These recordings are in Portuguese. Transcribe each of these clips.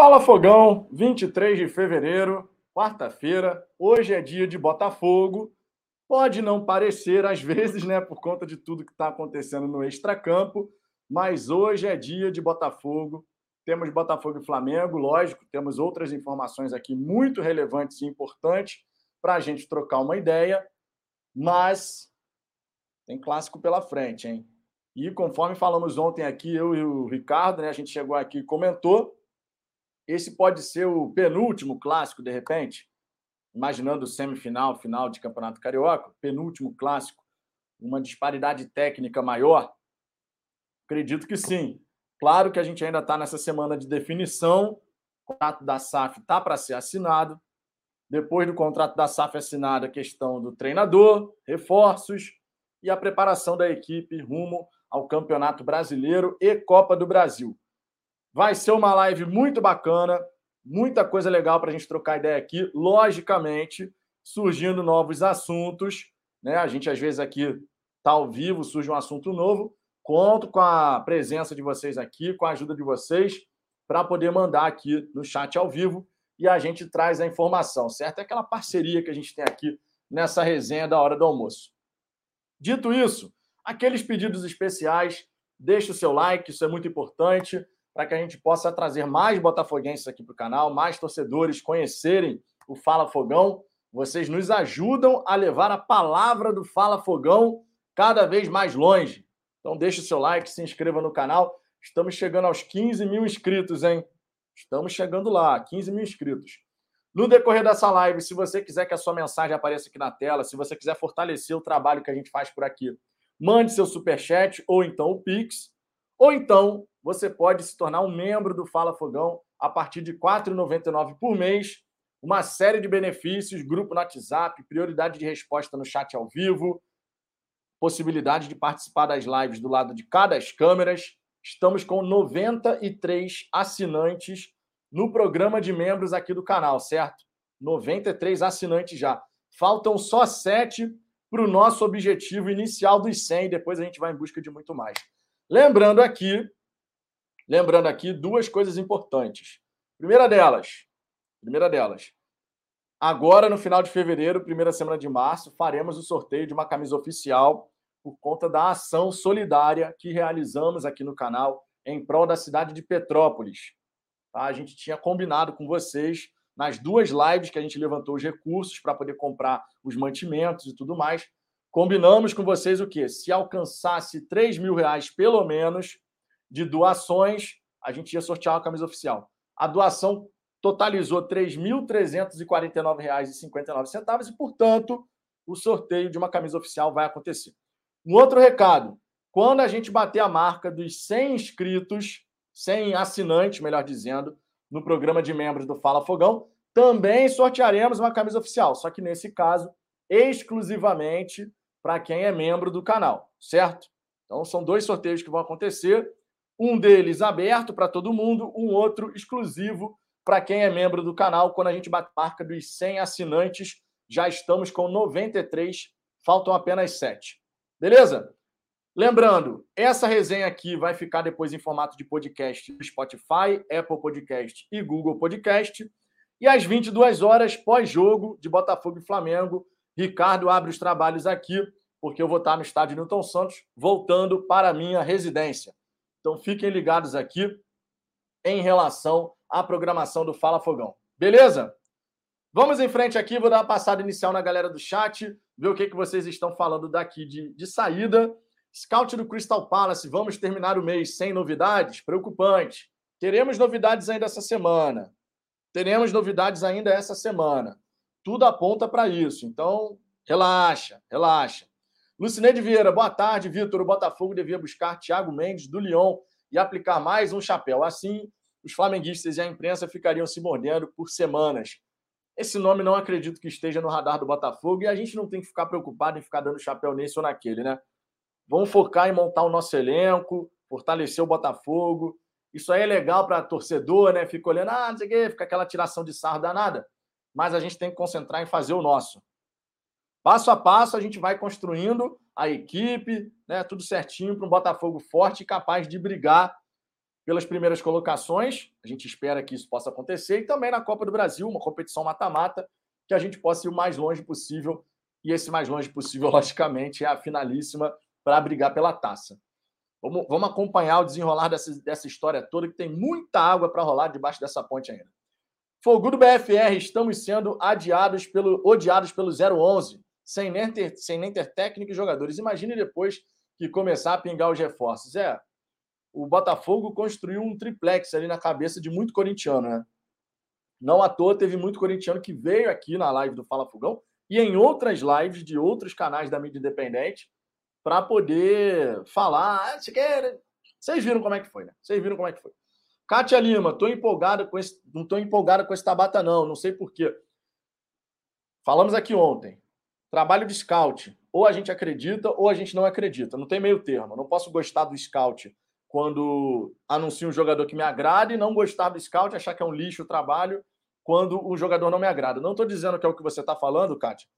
Fala Fogão, 23 de fevereiro, quarta-feira. Hoje é dia de Botafogo. Pode não parecer às vezes, né, por conta de tudo que está acontecendo no extracampo, mas hoje é dia de Botafogo. Temos Botafogo e Flamengo, lógico, temos outras informações aqui muito relevantes e importantes para a gente trocar uma ideia, mas tem clássico pela frente, hein? E conforme falamos ontem aqui, eu e o Ricardo, né, a gente chegou aqui e comentou esse pode ser o penúltimo clássico, de repente, imaginando semifinal, final de Campeonato Carioca, penúltimo clássico, uma disparidade técnica maior? Acredito que sim. Claro que a gente ainda está nessa semana de definição, o contrato da SAF está para ser assinado. Depois do contrato da SAF assinado, a questão do treinador, reforços e a preparação da equipe rumo ao Campeonato Brasileiro e Copa do Brasil. Vai ser uma live muito bacana, muita coisa legal para a gente trocar ideia aqui. Logicamente, surgindo novos assuntos. Né? A gente, às vezes, aqui está ao vivo, surge um assunto novo. Conto com a presença de vocês aqui, com a ajuda de vocês, para poder mandar aqui no chat ao vivo e a gente traz a informação, certo? É aquela parceria que a gente tem aqui nessa resenha da hora do almoço. Dito isso, aqueles pedidos especiais, deixe o seu like, isso é muito importante para que a gente possa trazer mais botafoguenses aqui para o canal, mais torcedores conhecerem o Fala Fogão. Vocês nos ajudam a levar a palavra do Fala Fogão cada vez mais longe. Então deixe o seu like, se inscreva no canal. Estamos chegando aos 15 mil inscritos, hein? Estamos chegando lá, 15 mil inscritos. No decorrer dessa live, se você quiser que a sua mensagem apareça aqui na tela, se você quiser fortalecer o trabalho que a gente faz por aqui, mande seu superchat ou então o Pix. Ou então você pode se tornar um membro do Fala Fogão a partir de R$ 4,99 por mês. Uma série de benefícios, grupo no WhatsApp, prioridade de resposta no chat ao vivo, possibilidade de participar das lives do lado de cada das câmeras. Estamos com 93 assinantes no programa de membros aqui do canal, certo? 93 assinantes já. Faltam só sete para o nosso objetivo inicial dos 100. Depois a gente vai em busca de muito mais. Lembrando aqui Lembrando aqui duas coisas importantes. Primeira delas, primeira delas, agora no final de fevereiro, primeira semana de março, faremos o sorteio de uma camisa oficial por conta da ação solidária que realizamos aqui no canal em prol da cidade de Petrópolis. Tá? A gente tinha combinado com vocês nas duas lives que a gente levantou os recursos para poder comprar os mantimentos e tudo mais. Combinamos com vocês o quê? Se alcançasse 3 mil reais pelo menos, de doações, a gente ia sortear uma camisa oficial. A doação totalizou R$ 3.349,59 e, portanto, o sorteio de uma camisa oficial vai acontecer. Um outro recado: quando a gente bater a marca dos 100 inscritos, 100 assinantes, melhor dizendo, no programa de membros do Fala Fogão, também sortearemos uma camisa oficial, só que nesse caso, exclusivamente para quem é membro do canal, certo? Então, são dois sorteios que vão acontecer. Um deles aberto para todo mundo, um outro exclusivo para quem é membro do canal. Quando a gente bate marca dos 100 assinantes, já estamos com 93, faltam apenas 7. Beleza? Lembrando, essa resenha aqui vai ficar depois em formato de podcast Spotify, Apple Podcast e Google Podcast. E às 22 horas, pós-jogo de Botafogo e Flamengo, Ricardo abre os trabalhos aqui, porque eu vou estar no estádio Newton Santos, voltando para a minha residência. Então fiquem ligados aqui em relação à programação do Fala Fogão. Beleza? Vamos em frente aqui, vou dar uma passada inicial na galera do chat, ver o que, que vocês estão falando daqui de, de saída. Scout do Crystal Palace, vamos terminar o mês sem novidades? Preocupante. Teremos novidades ainda essa semana. Teremos novidades ainda essa semana. Tudo aponta para isso. Então, relaxa, relaxa. Lucineide Vieira, boa tarde, Vitor. O Botafogo devia buscar Thiago Mendes do Lyon e aplicar mais um chapéu. Assim, os flamenguistas e a imprensa ficariam se mordendo por semanas. Esse nome não acredito que esteja no radar do Botafogo e a gente não tem que ficar preocupado em ficar dando chapéu nesse ou naquele, né? Vamos focar em montar o nosso elenco, fortalecer o Botafogo. Isso aí é legal para torcedor, né? Fica olhando, ah, não sei o quê, fica aquela tiração de sarro danada. Mas a gente tem que concentrar em fazer o nosso. Passo a passo, a gente vai construindo a equipe, né, tudo certinho para um Botafogo forte e capaz de brigar pelas primeiras colocações. A gente espera que isso possa acontecer. E também na Copa do Brasil, uma competição mata-mata, que a gente possa ir o mais longe possível. E esse mais longe possível, logicamente, é a finalíssima para brigar pela taça. Vamos, vamos acompanhar o desenrolar dessa, dessa história toda, que tem muita água para rolar debaixo dessa ponte ainda. Fogo do BFR, estamos sendo adiados pelo, odiados pelo 011, sem nem, ter, sem nem ter técnico e jogadores. Imagine depois que começar a pingar os reforços. É, o Botafogo construiu um triplex ali na cabeça de muito corintiano, né? Não à toa teve muito corintiano que veio aqui na live do Fala Fogão e em outras lives de outros canais da mídia independente para poder falar. Ah, quer... Vocês viram como é que foi, né? Vocês viram como é que foi. Kátia Lima, tô empolgada com esse... não estou empolgada com esse Tabata, não. Não sei porquê. Falamos aqui ontem. Trabalho de scout. Ou a gente acredita ou a gente não acredita. Não tem meio termo. não posso gostar do scout quando anuncio um jogador que me agrada e não gostar do scout, achar que é um lixo o trabalho quando o jogador não me agrada. Não estou dizendo que é o que você está falando, Kátia,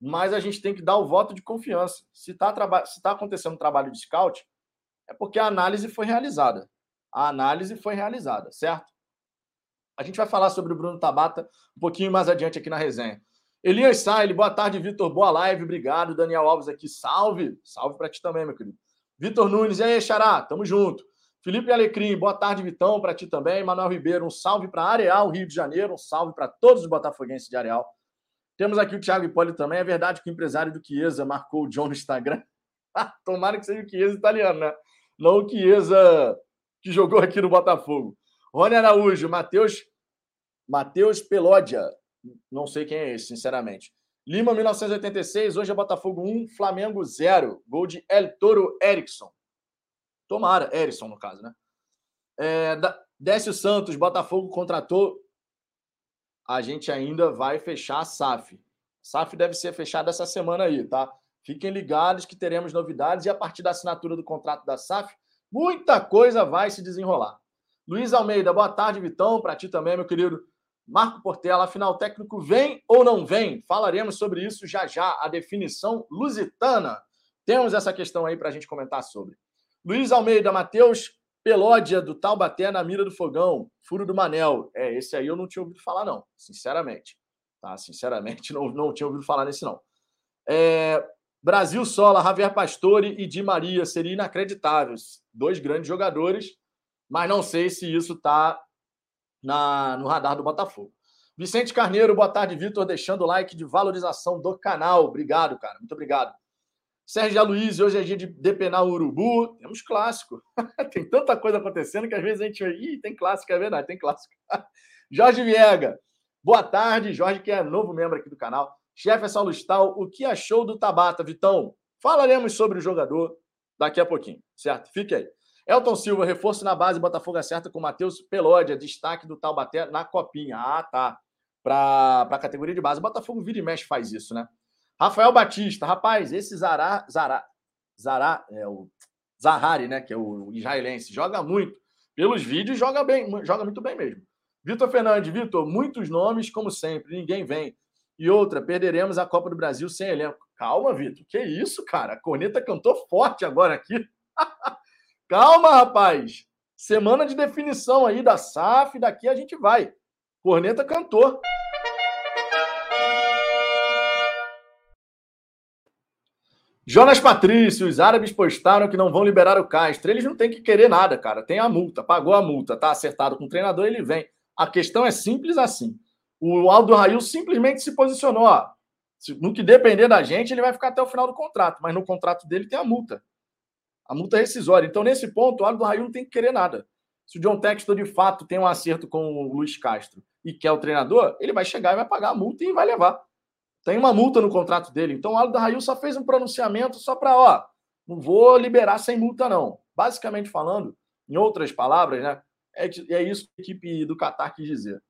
mas a gente tem que dar o voto de confiança. Se está tá acontecendo um trabalho de scout, é porque a análise foi realizada. A análise foi realizada, certo? A gente vai falar sobre o Bruno Tabata um pouquinho mais adiante aqui na resenha. Elias Saile, boa tarde, Vitor. Boa live, obrigado. Daniel Alves aqui, salve. Salve para ti também, meu querido. Vitor Nunes, e aí, Xará? Tamo junto. Felipe Alecrim, boa tarde, Vitão, para ti também. Manuel Ribeiro, um salve para Areal, Rio de Janeiro, um salve para todos os botafoguenses de Areal. Temos aqui o Thiago Hipólito também. É verdade que o empresário do Chiesa marcou o John no Instagram. Tomara que seja o Chiesa italiano, né? Não o Chiesa que jogou aqui no Botafogo. Rony Araújo, Matheus Matheus Pelódia. Não sei quem é esse, sinceramente. Lima, 1986. Hoje é Botafogo 1, Flamengo 0. Gol de El Toro Erickson. Tomara, Erickson, no caso, né? É, Décio Santos, Botafogo contratou. A gente ainda vai fechar a SAF. SAF deve ser fechada essa semana aí, tá? Fiquem ligados que teremos novidades e a partir da assinatura do contrato da SAF, muita coisa vai se desenrolar. Luiz Almeida, boa tarde, Vitão. Para ti também, meu querido. Marco Portela, afinal, técnico vem ou não vem? Falaremos sobre isso já já, a definição lusitana. Temos essa questão aí para a gente comentar sobre. Luiz Almeida, Matheus Pelódia, do Taubaté, na mira do fogão, furo do Manel. É, esse aí eu não tinha ouvido falar, não, sinceramente. Tá? Sinceramente, não, não tinha ouvido falar nesse, não. É, Brasil Sola, Javier Pastore e Di Maria, seria inacreditáveis. Dois grandes jogadores, mas não sei se isso está na, no radar do Botafogo. Vicente Carneiro, boa tarde, Vitor, deixando o like de valorização do canal. Obrigado, cara. Muito obrigado. Sérgio Aloysio, hoje é dia de depenar o urubu. Temos clássico. tem tanta coisa acontecendo que às vezes a gente. Ih, tem clássico, é verdade, tem clássico. Jorge Viega, boa tarde. Jorge, que é novo membro aqui do canal. Jefferson Lustal, o que achou do Tabata, Vitão? Falaremos sobre o jogador daqui a pouquinho, certo? Fique aí. Elton Silva, reforço na base, Botafogo acerta com Matheus Pelódia, destaque do Taubaté na copinha. Ah, tá. Para a categoria de base. Botafogo vira e mexe faz isso, né? Rafael Batista, rapaz, esse Zará, Zará, Zará, é o Zahari, né, que é o israelense, joga muito. Pelos vídeos, joga bem, joga muito bem mesmo. Vitor Fernandes, Vitor, muitos nomes, como sempre, ninguém vem. E outra, perderemos a Copa do Brasil sem elenco. Calma, Vitor, que isso, cara? A corneta cantou forte agora aqui. Calma, rapaz. Semana de definição aí da SAF, daqui a gente vai. Corneta cantor. Jonas Patrício, os árabes postaram que não vão liberar o Castro. Eles não têm que querer nada, cara. Tem a multa, pagou a multa, tá acertado com o treinador, ele vem. A questão é simples assim. O Aldo Rail simplesmente se posicionou. Ó, no que depender da gente, ele vai ficar até o final do contrato, mas no contrato dele tem a multa. A multa é rescisória. Então, nesse ponto, o Aldo Raio não tem que querer nada. Se o John Textor, de fato, tem um acerto com o Luiz Castro e quer o treinador, ele vai chegar e vai pagar a multa e vai levar. Tem uma multa no contrato dele. Então, o Aldo Raio só fez um pronunciamento só para, ó, não vou liberar sem multa, não. Basicamente falando, em outras palavras, né? É, é isso que a equipe do Qatar quis dizer.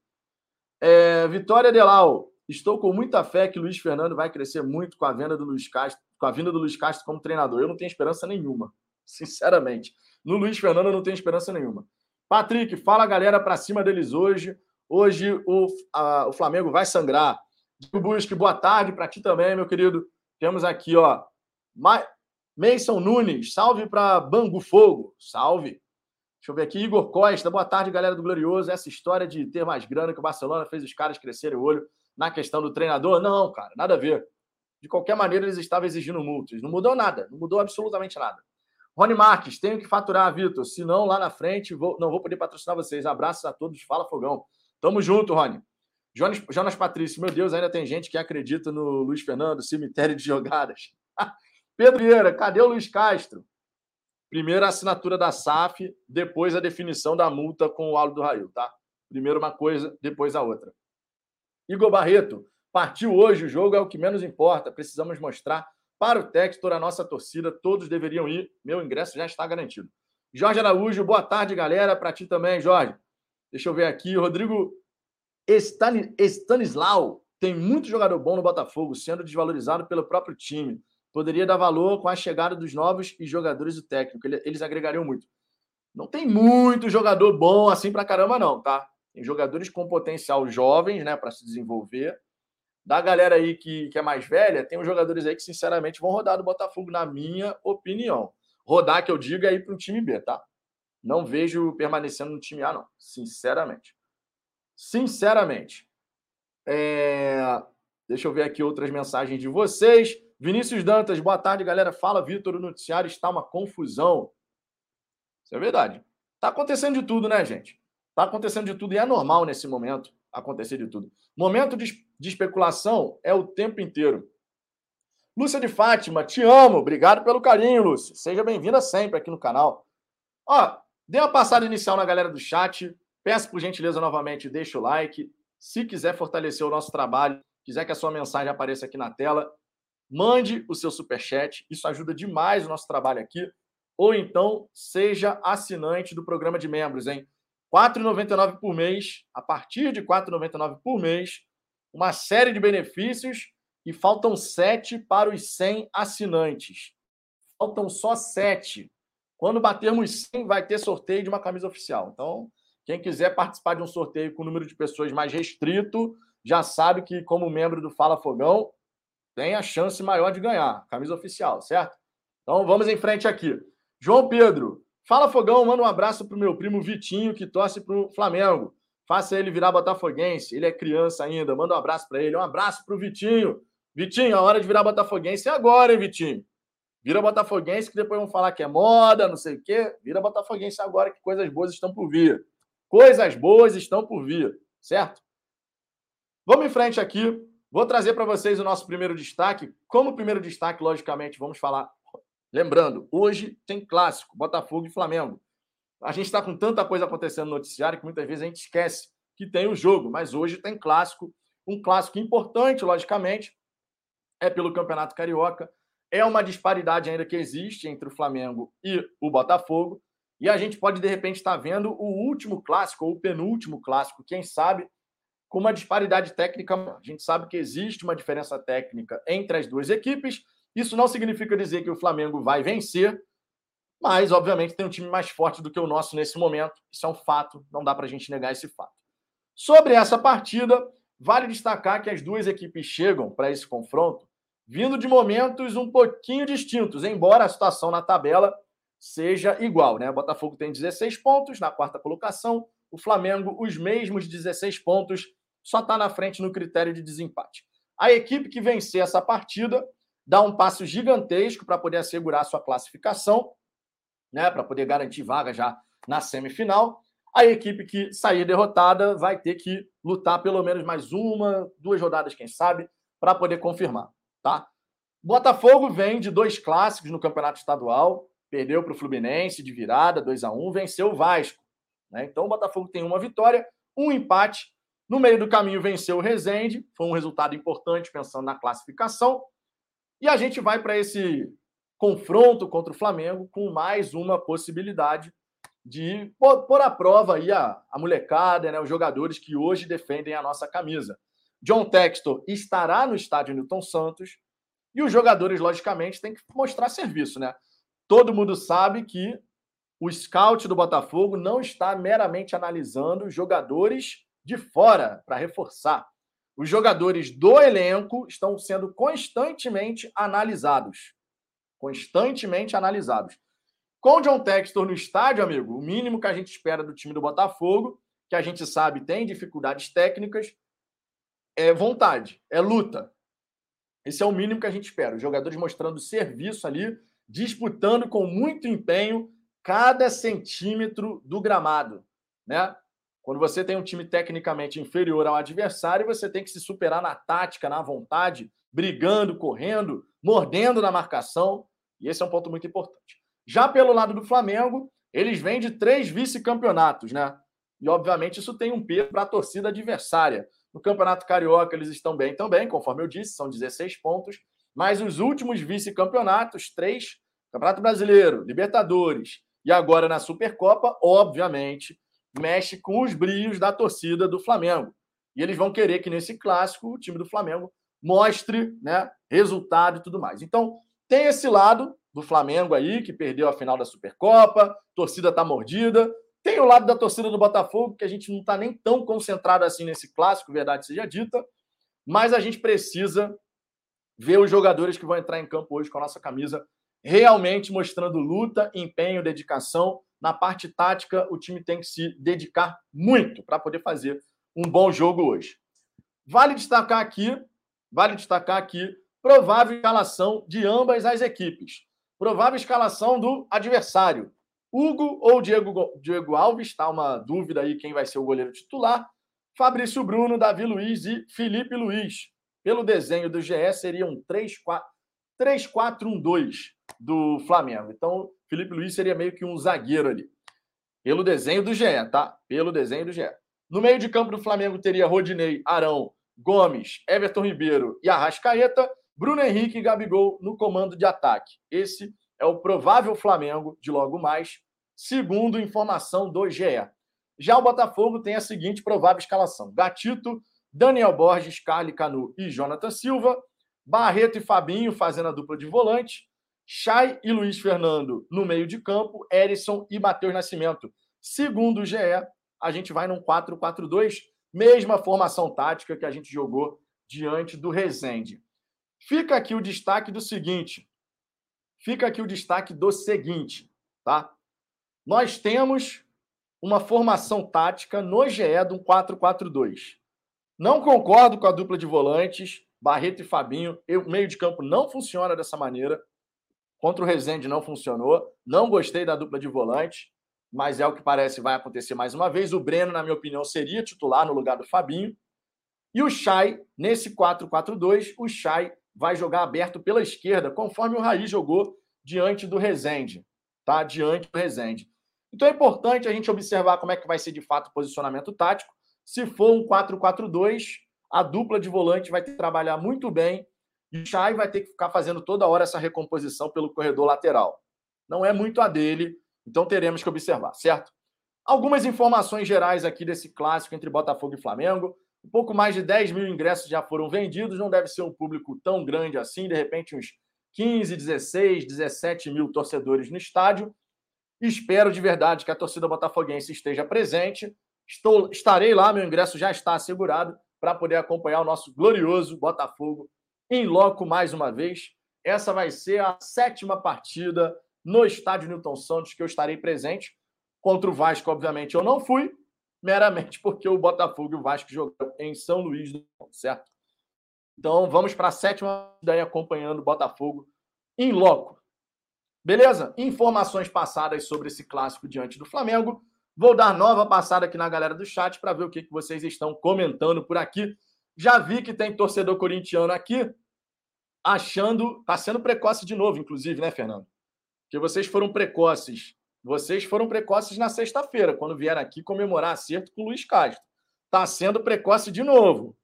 É, Vitória Delau, estou com muita fé que Luiz Fernando vai crescer muito com a venda do Luiz Castro, com a vinda do Luiz Castro como treinador. Eu não tenho esperança nenhuma sinceramente. No Luiz Fernando eu não tenho esperança nenhuma. Patrick, fala galera para cima deles hoje. Hoje o, a, o Flamengo vai sangrar. Diego Busque, boa tarde para ti também, meu querido. Temos aqui, ó, Ma Mason Nunes, salve para Bangu Fogo, salve. Deixa eu ver aqui. Igor Costa, boa tarde, galera do Glorioso. Essa história de ter mais grana que o Barcelona fez os caras crescerem o olho na questão do treinador? Não, cara, nada a ver. De qualquer maneira, eles estavam exigindo multas. Não mudou nada, não mudou absolutamente nada. Rony Marques, tenho que faturar, Vitor. Senão, lá na frente, vou, não vou poder patrocinar vocês. Abraços a todos. Fala, Fogão. Tamo junto, Rony. Jonas, Jonas Patrício, meu Deus, ainda tem gente que acredita no Luiz Fernando, cemitério de jogadas. Pedro Vieira, cadê o Luiz Castro? Primeiro a assinatura da SAF, depois a definição da multa com o Aldo do Raio, tá? Primeiro uma coisa, depois a outra. Igor Barreto, partiu hoje, o jogo é o que menos importa. Precisamos mostrar para o Textor, a nossa torcida, todos deveriam ir. Meu ingresso já está garantido. Jorge Araújo, boa tarde, galera. Para ti também, Jorge. Deixa eu ver aqui. Rodrigo Stanislau tem muito jogador bom no Botafogo, sendo desvalorizado pelo próprio time poderia dar valor com a chegada dos novos e jogadores do técnico. Eles agregariam muito. Não tem muito jogador bom assim pra caramba, não, tá? Tem jogadores com potencial jovens, né, para se desenvolver. Da galera aí que, que é mais velha, tem uns jogadores aí que, sinceramente, vão rodar do Botafogo, na minha opinião. Rodar, que eu digo, é ir para um time B, tá? Não vejo permanecendo no time A, não. Sinceramente. Sinceramente. É... Deixa eu ver aqui outras mensagens de vocês. Vinícius Dantas, boa tarde, galera. Fala, Vitor, o noticiário está uma confusão. Isso é verdade. Está acontecendo de tudo, né, gente? Está acontecendo de tudo e é normal nesse momento acontecer de tudo. Momento de, de especulação é o tempo inteiro. Lúcia de Fátima, te amo. Obrigado pelo carinho, Lúcia. Seja bem-vinda sempre aqui no canal. Ó, dê uma passada inicial na galera do chat. Peço por gentileza novamente, deixa o like. Se quiser fortalecer o nosso trabalho, quiser que a sua mensagem apareça aqui na tela, mande o seu superchat, isso ajuda demais o nosso trabalho aqui. Ou então, seja assinante do programa de membros, hein? R$ 4,99 por mês, a partir de R$ 4,99 por mês, uma série de benefícios e faltam sete para os 100 assinantes. Faltam só sete. Quando batermos 100, vai ter sorteio de uma camisa oficial. Então, quem quiser participar de um sorteio com número de pessoas mais restrito, já sabe que, como membro do Fala Fogão, tem a chance maior de ganhar. Camisa oficial, certo? Então vamos em frente aqui. João Pedro, fala Fogão, manda um abraço pro meu primo Vitinho, que torce pro Flamengo. Faça ele virar botafoguense. Ele é criança ainda. Manda um abraço para ele. Um abraço pro Vitinho. Vitinho, a hora de virar botafoguense é agora, hein, Vitinho? Vira botafoguense, que depois vão falar que é moda, não sei o quê. Vira botafoguense agora, que coisas boas estão por vir. Coisas boas estão por vir, certo? Vamos em frente aqui. Vou trazer para vocês o nosso primeiro destaque. Como primeiro destaque, logicamente, vamos falar. Lembrando, hoje tem clássico, Botafogo e Flamengo. A gente está com tanta coisa acontecendo no noticiário que muitas vezes a gente esquece que tem o jogo, mas hoje tem clássico, um clássico importante, logicamente, é pelo Campeonato Carioca. É uma disparidade ainda que existe entre o Flamengo e o Botafogo. E a gente pode, de repente, estar tá vendo o último clássico, ou o penúltimo clássico, quem sabe, com uma disparidade técnica. A gente sabe que existe uma diferença técnica entre as duas equipes. Isso não significa dizer que o Flamengo vai vencer, mas, obviamente, tem um time mais forte do que o nosso nesse momento. Isso é um fato, não dá para a gente negar esse fato. Sobre essa partida, vale destacar que as duas equipes chegam para esse confronto vindo de momentos um pouquinho distintos, embora a situação na tabela seja igual. Né? O Botafogo tem 16 pontos na quarta colocação, o Flamengo, os mesmos 16 pontos, só está na frente no critério de desempate. A equipe que vencer essa partida dá um passo gigantesco para poder assegurar sua classificação, né, para poder garantir vaga já na semifinal. A equipe que sair derrotada vai ter que lutar pelo menos mais uma, duas rodadas, quem sabe, para poder confirmar, tá? Botafogo vem de dois clássicos no Campeonato Estadual, perdeu para o Fluminense de virada, 2 a 1 venceu o Vasco. Né? Então o Botafogo tem uma vitória, um empate. No meio do caminho venceu o Rezende, foi um resultado importante pensando na classificação. E a gente vai para esse confronto contra o Flamengo com mais uma possibilidade de pôr à prova aí a, a molecada, né, os jogadores que hoje defendem a nossa camisa. John Textor estará no estádio Newton Santos e os jogadores, logicamente, têm que mostrar serviço, né? Todo mundo sabe que o scout do Botafogo não está meramente analisando jogadores de fora para reforçar. Os jogadores do elenco estão sendo constantemente analisados. Constantemente analisados. Com o John Textor no estádio, amigo, o mínimo que a gente espera do time do Botafogo, que a gente sabe tem dificuldades técnicas, é vontade, é luta. Esse é o mínimo que a gente espera. Os jogadores mostrando serviço ali, disputando com muito empenho cada centímetro do gramado, né? Quando você tem um time tecnicamente inferior ao adversário, você tem que se superar na tática, na vontade, brigando, correndo, mordendo na marcação. E esse é um ponto muito importante. Já pelo lado do Flamengo, eles vêm de três vice-campeonatos, né? E, obviamente, isso tem um peso para a torcida adversária. No Campeonato Carioca, eles estão bem também, conforme eu disse, são 16 pontos. Mas os últimos vice-campeonatos, três, Campeonato Brasileiro, Libertadores e agora na Supercopa, obviamente, mexe com os brios da torcida do Flamengo. E eles vão querer que nesse clássico o time do Flamengo mostre né, resultado e tudo mais. Então, tem esse lado do Flamengo aí, que perdeu a final da Supercopa, torcida tá mordida. Tem o lado da torcida do Botafogo, que a gente não está nem tão concentrado assim nesse clássico, verdade seja dita, mas a gente precisa ver os jogadores que vão entrar em campo hoje com a nossa camisa realmente mostrando luta, empenho, dedicação. Na parte tática, o time tem que se dedicar muito para poder fazer um bom jogo hoje. Vale destacar aqui, vale destacar aqui, provável escalação de ambas as equipes. Provável escalação do adversário. Hugo ou Diego, Diego Alves, está uma dúvida aí quem vai ser o goleiro titular. Fabrício Bruno, Davi Luiz e Felipe Luiz. Pelo desenho do GE, seria um 3-4-1-2 do Flamengo. Então, Felipe Luiz seria meio que um zagueiro ali. Pelo desenho do GE, tá? Pelo desenho do GE. No meio de campo do Flamengo teria Rodinei, Arão, Gomes, Everton Ribeiro e Arrascaeta, Bruno Henrique e Gabigol no comando de ataque. Esse é o provável Flamengo de logo mais, segundo informação do GE. Já o Botafogo tem a seguinte provável escalação: Gatito, Daniel Borges, Carly Canu e Jonathan Silva, Barreto e Fabinho fazendo a dupla de volante, Chay e Luiz Fernando no meio de campo, Erisson e Matheus Nascimento. Segundo o GE, a gente vai num 4-4-2, mesma formação tática que a gente jogou diante do Rezende. Fica aqui o destaque do seguinte. Fica aqui o destaque do seguinte, tá? Nós temos uma formação tática no GE de um 4-4-2. Não concordo com a dupla de volantes, Barreto e Fabinho. O meio de campo não funciona dessa maneira. Contra o Rezende não funcionou. Não gostei da dupla de volante, mas é o que parece vai acontecer mais uma vez. O Breno, na minha opinião, seria titular no lugar do Fabinho. E o Chay, nesse 4-4-2, o Chay vai jogar aberto pela esquerda, conforme o Raí jogou diante do Rezende. Tá? Diante do Rezende. Então é importante a gente observar como é que vai ser de fato o posicionamento tático. Se for um 4-4-2, a dupla de volante vai trabalhar muito bem e vai ter que ficar fazendo toda hora essa recomposição pelo corredor lateral. Não é muito a dele, então teremos que observar, certo? Algumas informações gerais aqui desse clássico entre Botafogo e Flamengo. Um pouco mais de 10 mil ingressos já foram vendidos, não deve ser um público tão grande assim, de repente uns 15, 16, 17 mil torcedores no estádio. Espero de verdade que a torcida botafoguense esteja presente. Estou, estarei lá, meu ingresso já está assegurado para poder acompanhar o nosso glorioso Botafogo em loco mais uma vez. Essa vai ser a sétima partida no estádio Newton Santos que eu estarei presente. Contra o Vasco, obviamente, eu não fui, meramente porque o Botafogo e o Vasco jogaram em São Luís certo? Então vamos para a sétima daí acompanhando o Botafogo em loco. Beleza? Informações passadas sobre esse clássico diante do Flamengo. Vou dar nova passada aqui na galera do chat para ver o que, que vocês estão comentando por aqui. Já vi que tem torcedor corintiano aqui achando. Está sendo precoce de novo, inclusive, né, Fernando? Que vocês foram precoces. Vocês foram precoces na sexta-feira, quando vieram aqui comemorar acerto com o Luiz Castro. Está sendo precoce de novo.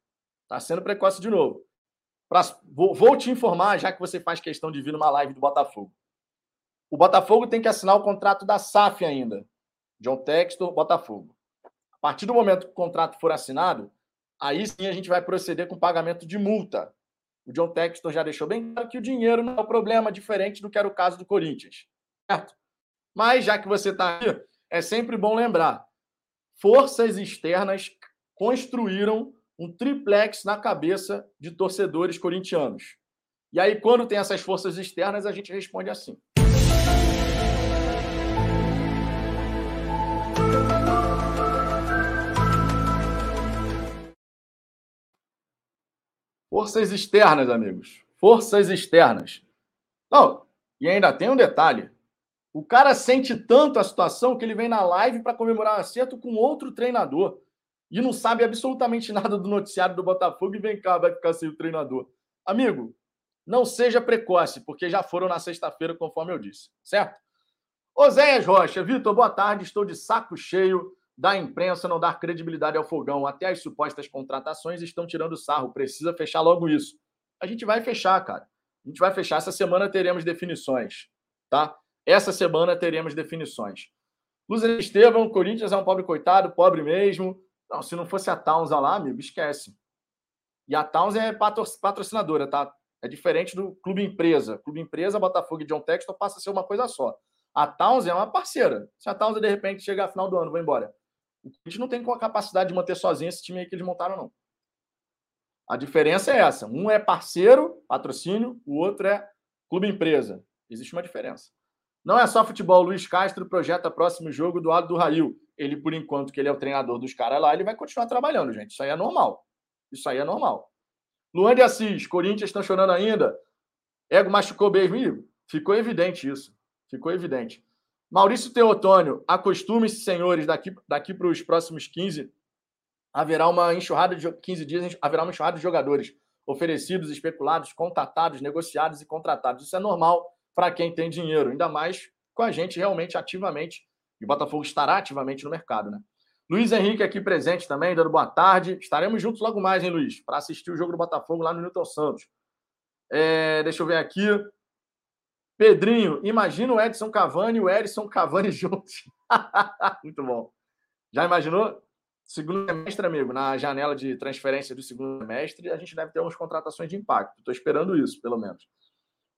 Está sendo precoce de novo. Pra, vou, vou te informar, já que você faz questão de vir numa live do Botafogo. O Botafogo tem que assinar o contrato da SAF ainda. John Textor, Botafogo. A partir do momento que o contrato for assinado, aí sim a gente vai proceder com pagamento de multa. O John Textor já deixou bem claro que o dinheiro não é o problema, diferente do que era o caso do Corinthians. Certo? Mas, já que você está aqui, é sempre bom lembrar: forças externas construíram um triplex na cabeça de torcedores corintianos. E aí, quando tem essas forças externas, a gente responde assim. Forças externas, amigos. Forças externas. Não, e ainda tem um detalhe. O cara sente tanto a situação que ele vem na live para comemorar um acerto com outro treinador e não sabe absolutamente nada do noticiário do Botafogo e vem cá, vai ficar sem o treinador. Amigo, não seja precoce, porque já foram na sexta-feira, conforme eu disse, certo? Oséias Rocha, Vitor, boa tarde. Estou de saco cheio da imprensa não dar credibilidade ao fogão. Até as supostas contratações estão tirando sarro. Precisa fechar logo isso. A gente vai fechar, cara. A gente vai fechar. Essa semana teremos definições, tá? Essa semana teremos definições. Luiz Estevam, Corinthians é um pobre coitado, pobre mesmo. Não, se não fosse a Towns lá, amigo, esquece. E a Towns é patrocinadora, tá? É diferente do clube empresa. Clube empresa, Botafogo e John Textor passa a ser uma coisa só. A Towns é uma parceira. Se a Towns de repente chegar no final do ano, vai embora. O Corinthians não tem a capacidade de manter sozinho esse time aí que eles montaram, não. A diferença é essa. Um é parceiro, patrocínio, o outro é clube empresa. Existe uma diferença. Não é só futebol. Luiz Castro projeta próximo jogo do lado do Rail. Ele, por enquanto, que ele é o treinador dos caras lá, ele vai continuar trabalhando, gente. Isso aí é normal. Isso aí é normal. Luan de Assis, Corinthians estão chorando ainda. Ego machucou mesmo. Ficou evidente isso. Ficou evidente. Maurício Teotônio, acostume-se, senhores, daqui, daqui para os próximos 15, haverá uma enxurrada de 15 dias, haverá uma enxurrada de jogadores oferecidos, especulados, contatados, negociados e contratados. Isso é normal para quem tem dinheiro, ainda mais com a gente realmente ativamente, e o Botafogo estará ativamente no mercado, né? Luiz Henrique aqui presente também, dando boa tarde. Estaremos juntos logo mais, hein, Luiz? Para assistir o jogo do Botafogo lá no Newton Santos. É, deixa eu ver aqui. Pedrinho, imagina o Edson Cavani e o Edson Cavani juntos. Muito bom. Já imaginou? Segundo semestre, amigo, na janela de transferência do segundo semestre, a gente deve ter umas contratações de impacto. Estou esperando isso, pelo menos.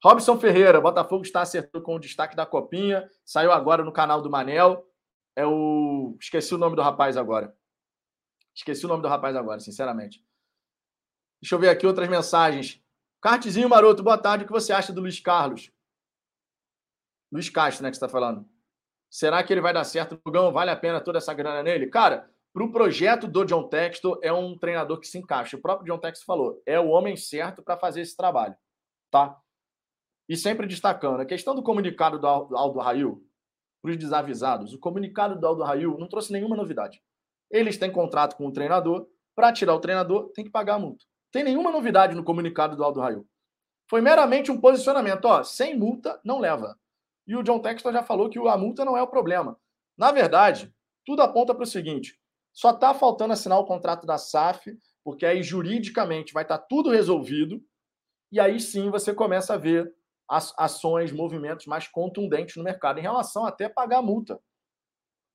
Robson Ferreira, Botafogo está acertando com o destaque da Copinha. Saiu agora no canal do Manel. É o. Esqueci o nome do rapaz agora. Esqueci o nome do rapaz agora, sinceramente. Deixa eu ver aqui outras mensagens. Cartezinho Maroto, boa tarde. O que você acha do Luiz Carlos? Luiz Castro, né, que você está falando. Será que ele vai dar certo no Gão? Vale a pena toda essa grana nele? Cara, para o projeto do John Textor, é um treinador que se encaixa. O próprio John Textor falou, é o homem certo para fazer esse trabalho, tá? E sempre destacando, a questão do comunicado do Aldo Rail, para os desavisados, o comunicado do Aldo Rail não trouxe nenhuma novidade. Eles têm contrato com o treinador, para tirar o treinador, tem que pagar a multa. Tem nenhuma novidade no comunicado do Aldo Rail. Foi meramente um posicionamento, ó, sem multa não leva. E o John Textor já falou que a multa não é o problema. Na verdade, tudo aponta para o seguinte: só está faltando assinar o contrato da SAF, porque aí juridicamente vai estar tá tudo resolvido, e aí sim você começa a ver ações, movimentos mais contundentes no mercado em relação até pagar a multa.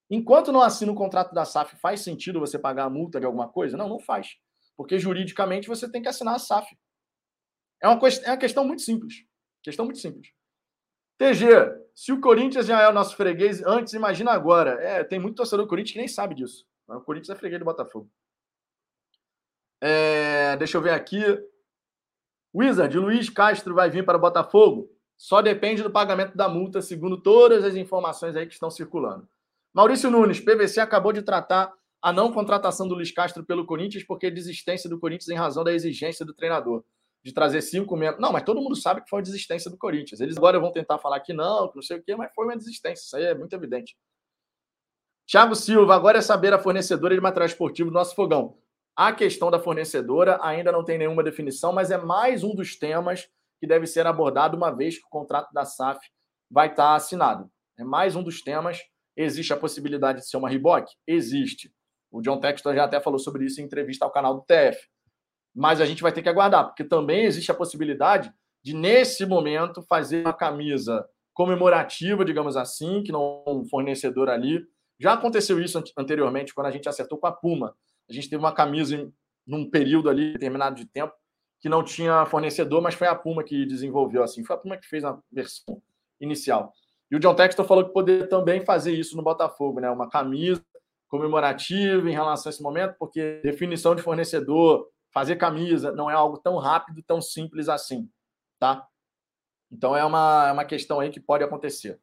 Enquanto não assina o contrato da SAF, faz sentido você pagar a multa de alguma coisa? Não, não faz. Porque juridicamente você tem que assinar a SAF. É uma, é uma questão muito simples. Questão muito simples. TG, se o Corinthians já é o nosso freguês antes, imagina agora. É, tem muito torcedor do Corinthians que nem sabe disso. O Corinthians é freguês do Botafogo. É, deixa eu ver aqui. Wizard, Luiz Castro vai vir para o Botafogo? Só depende do pagamento da multa, segundo todas as informações aí que estão circulando. Maurício Nunes, PVC acabou de tratar a não contratação do Luiz Castro pelo Corinthians porque desistência do Corinthians em razão da exigência do treinador de trazer cinco membros. Não, mas todo mundo sabe que foi uma desistência do Corinthians. Eles agora vão tentar falar que não, que não sei o quê, mas foi uma desistência. Isso aí é muito evidente. Tiago Silva, agora é saber a fornecedora de material esportivo do nosso fogão. A questão da fornecedora ainda não tem nenhuma definição, mas é mais um dos temas que deve ser abordado uma vez que o contrato da SAF vai estar assinado. É mais um dos temas. Existe a possibilidade de ser uma Reebok? Existe. O John Textor já até falou sobre isso em entrevista ao canal do TF mas a gente vai ter que aguardar, porque também existe a possibilidade de, nesse momento, fazer uma camisa comemorativa, digamos assim, que não é um fornecedor ali. Já aconteceu isso anteriormente, quando a gente acertou com a Puma. A gente teve uma camisa num período ali, determinado de tempo, que não tinha fornecedor, mas foi a Puma que desenvolveu assim. Foi a Puma que fez a versão inicial. E o John Textor falou que poderia também fazer isso no Botafogo, né? Uma camisa comemorativa em relação a esse momento, porque definição de fornecedor, fazer camisa não é algo tão rápido, tão simples assim, tá? Então é uma, é uma questão aí que pode acontecer.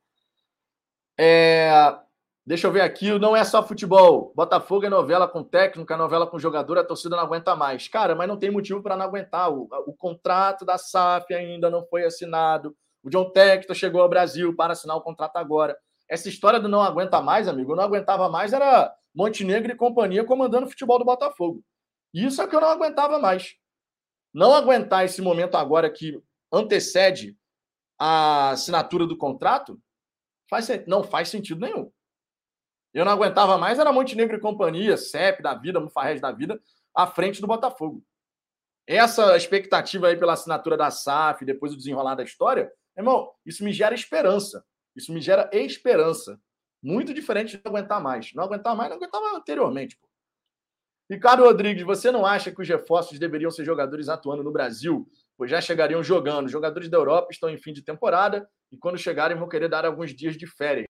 É... Deixa eu ver aqui, não é só futebol. Botafogo é novela com técnico, é novela com jogador, a torcida não aguenta mais. Cara, mas não tem motivo para não aguentar. O, o, contrato da SAF ainda não foi assinado. O John Tector chegou ao Brasil para assinar o contrato agora. Essa história do não aguenta mais, amigo, eu não aguentava mais, era Montenegro e companhia comandando o futebol do Botafogo. Isso é que eu não aguentava mais. Não aguentar esse momento agora que antecede a assinatura do contrato, faz, não faz sentido nenhum. Eu não aguentava mais, era Montenegro e companhia, CEP da vida, Mufarrez da vida, à frente do Botafogo. Essa expectativa aí pela assinatura da SAF, depois do desenrolar da história, irmão, isso me gera esperança. Isso me gera esperança. Muito diferente de não aguentar mais. Não aguentar mais, não aguentava anteriormente. Ricardo Rodrigues, você não acha que os reforços deveriam ser jogadores atuando no Brasil? Pois já chegariam jogando. Jogadores da Europa estão em fim de temporada e quando chegarem vão querer dar alguns dias de férias.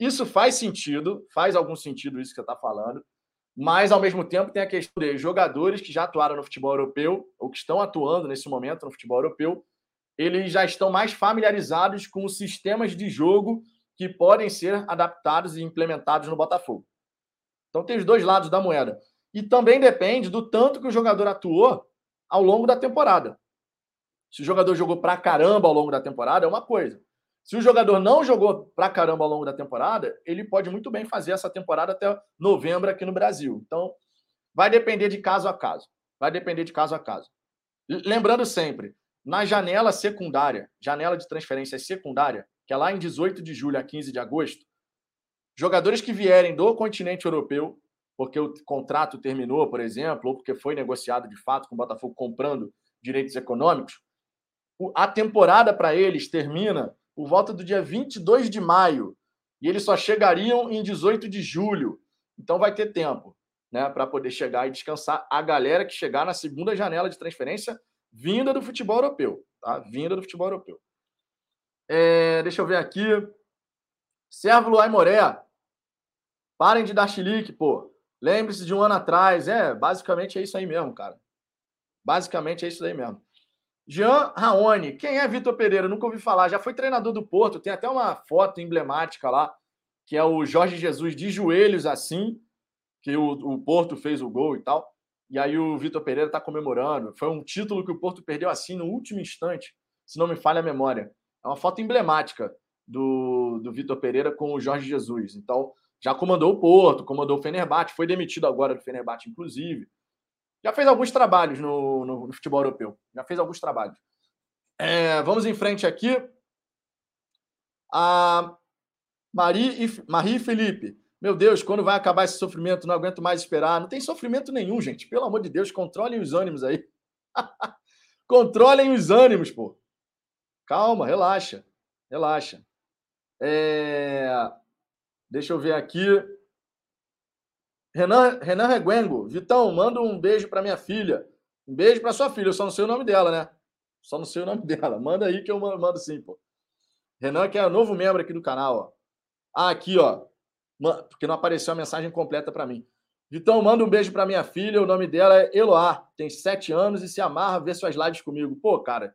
Isso faz sentido, faz algum sentido isso que você está falando, mas ao mesmo tempo tem a questão de jogadores que já atuaram no futebol europeu, ou que estão atuando nesse momento no futebol europeu, eles já estão mais familiarizados com os sistemas de jogo que podem ser adaptados e implementados no Botafogo. Então tem os dois lados da moeda. E também depende do tanto que o jogador atuou ao longo da temporada. Se o jogador jogou pra caramba ao longo da temporada, é uma coisa. Se o jogador não jogou pra caramba ao longo da temporada, ele pode muito bem fazer essa temporada até novembro aqui no Brasil. Então, vai depender de caso a caso. Vai depender de caso a caso. Lembrando sempre, na janela secundária, janela de transferência secundária, que é lá em 18 de julho a 15 de agosto, jogadores que vierem do continente europeu, porque o contrato terminou, por exemplo, ou porque foi negociado de fato com o Botafogo comprando direitos econômicos, a temporada para eles termina por volta do dia 22 de maio. E eles só chegariam em 18 de julho. Então vai ter tempo né, para poder chegar e descansar a galera que chegar na segunda janela de transferência vinda do futebol europeu. Tá? Vinda do futebol europeu. É, deixa eu ver aqui. Servo Luai Moré. Parem de dar chilique, pô. Lembre-se de um ano atrás. É, basicamente é isso aí mesmo, cara. Basicamente é isso aí mesmo. Jean Raoni. Quem é Vitor Pereira? Nunca ouvi falar. Já foi treinador do Porto. Tem até uma foto emblemática lá, que é o Jorge Jesus de joelhos assim, que o, o Porto fez o gol e tal. E aí o Vitor Pereira está comemorando. Foi um título que o Porto perdeu assim no último instante, se não me falha a memória. É uma foto emblemática do, do Vitor Pereira com o Jorge Jesus. Então, já comandou o Porto, comandou o Fenerbahçe, foi demitido agora do Fenerbahçe, inclusive. Já fez alguns trabalhos no, no, no futebol europeu. Já fez alguns trabalhos. É, vamos em frente aqui. A Marie, Marie Felipe. Meu Deus, quando vai acabar esse sofrimento? Não aguento mais esperar. Não tem sofrimento nenhum, gente. Pelo amor de Deus, controlem os ânimos aí. controlem os ânimos, pô. Calma, relaxa. Relaxa. É... Deixa eu ver aqui. Renan, Renan Reguengo, Vitão, manda um beijo para minha filha. Um beijo para sua filha, eu só não sei o nome dela, né? Só não sei o nome dela. Manda aí que eu mando sim, pô. Renan, que é novo membro aqui do canal, ó. Ah, aqui, ó. Porque não apareceu a mensagem completa para mim. Vitão, manda um beijo para minha filha. O nome dela é Eloá. Tem sete anos e se amarra ver suas lives comigo. Pô, cara,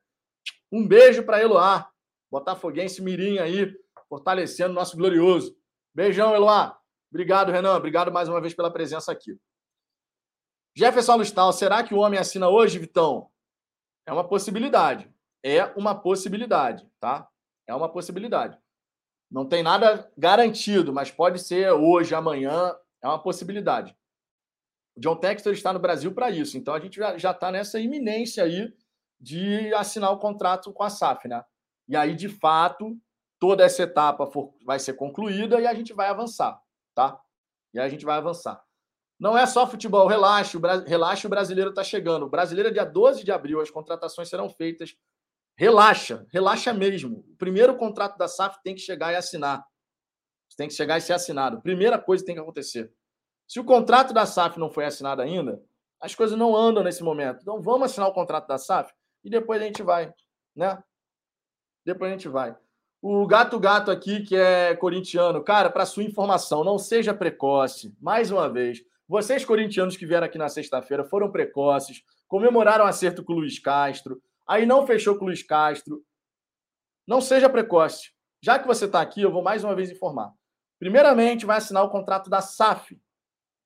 um beijo para Eloá. Botafoguense Mirim aí, fortalecendo o nosso glorioso. Beijão, Eloá. Obrigado, Renan. Obrigado mais uma vez pela presença aqui. Jefferson Lustal, será que o homem assina hoje, Vitão? É uma possibilidade. É uma possibilidade, tá? É uma possibilidade. Não tem nada garantido, mas pode ser hoje, amanhã, é uma possibilidade. O John Textor está no Brasil para isso, então a gente já está nessa iminência aí de assinar o contrato com a SAF, né? E aí, de fato, toda essa etapa for, vai ser concluída e a gente vai avançar tá? E a gente vai avançar. Não é só futebol, relaxa, o, relaxa, o brasileiro está chegando. O brasileiro é dia 12 de abril, as contratações serão feitas. Relaxa, relaxa mesmo. O primeiro contrato da SAF tem que chegar e assinar. Tem que chegar e ser assinado. Primeira coisa que tem que acontecer. Se o contrato da SAF não foi assinado ainda, as coisas não andam nesse momento. Então vamos assinar o contrato da SAF e depois a gente vai, né? Depois a gente vai. O Gato Gato aqui, que é corintiano, cara, para sua informação, não seja precoce. Mais uma vez, vocês corintianos que vieram aqui na sexta-feira foram precoces, comemoraram acerto com o Luiz Castro, aí não fechou com o Luiz Castro. Não seja precoce. Já que você está aqui, eu vou mais uma vez informar. Primeiramente, vai assinar o contrato da SAF.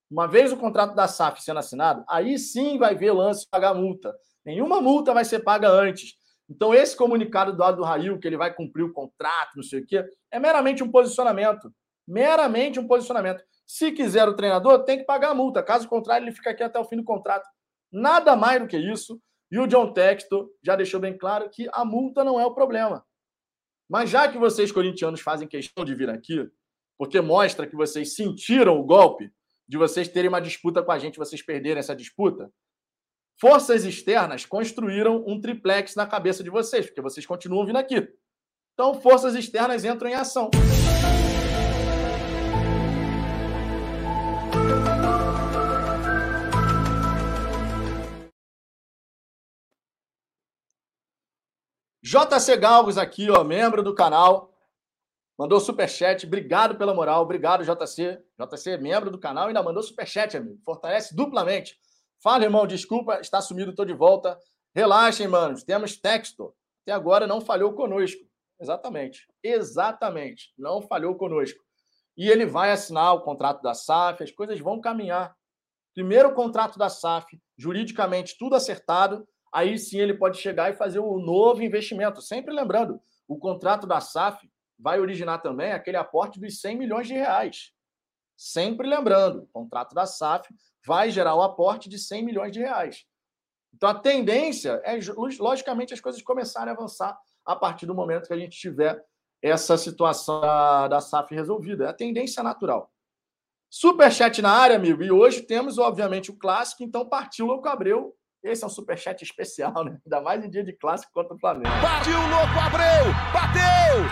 Uma vez o contrato da SAF sendo assinado, aí sim vai ver lance pagar multa. Nenhuma multa vai ser paga antes. Então, esse comunicado do lado do Rail, que ele vai cumprir o contrato, não sei o quê, é meramente um posicionamento. Meramente um posicionamento. Se quiser o treinador, tem que pagar a multa. Caso contrário, ele fica aqui até o fim do contrato. Nada mais do que isso. E o John Textor já deixou bem claro que a multa não é o problema. Mas já que vocês, corintianos, fazem questão de vir aqui, porque mostra que vocês sentiram o golpe de vocês terem uma disputa com a gente, vocês perderem essa disputa, forças externas construíram um triplex na cabeça de vocês, porque vocês continuam vindo aqui. Então, forças externas entram em ação. JC Galgos aqui, ó, membro do canal. Mandou superchat. Obrigado pela moral. Obrigado, JC. JC é membro do canal e ainda mandou superchat, amigo. Fortalece duplamente. Fala, irmão. Desculpa, está sumido, estou de volta. Relaxem, manos. Temos texto. Até agora não falhou conosco. Exatamente. Exatamente. Não falhou conosco. E ele vai assinar o contrato da SAF, as coisas vão caminhar. Primeiro o contrato da SAF, juridicamente tudo acertado aí sim ele pode chegar e fazer um novo investimento. Sempre lembrando, o contrato da SAF vai originar também aquele aporte dos 100 milhões de reais. Sempre lembrando, o contrato da SAF vai gerar o aporte de 100 milhões de reais. Então a tendência é, logicamente, as coisas começarem a avançar a partir do momento que a gente tiver essa situação da, da SAF resolvida. É a tendência natural. Superchat na área, amigo. E hoje temos, obviamente, o clássico, então partiu o Louco Abreu esse é um superchat especial, né? Ainda mais em dia de clássico contra o Flamengo. Partiu, louco, Abreu! Bateu!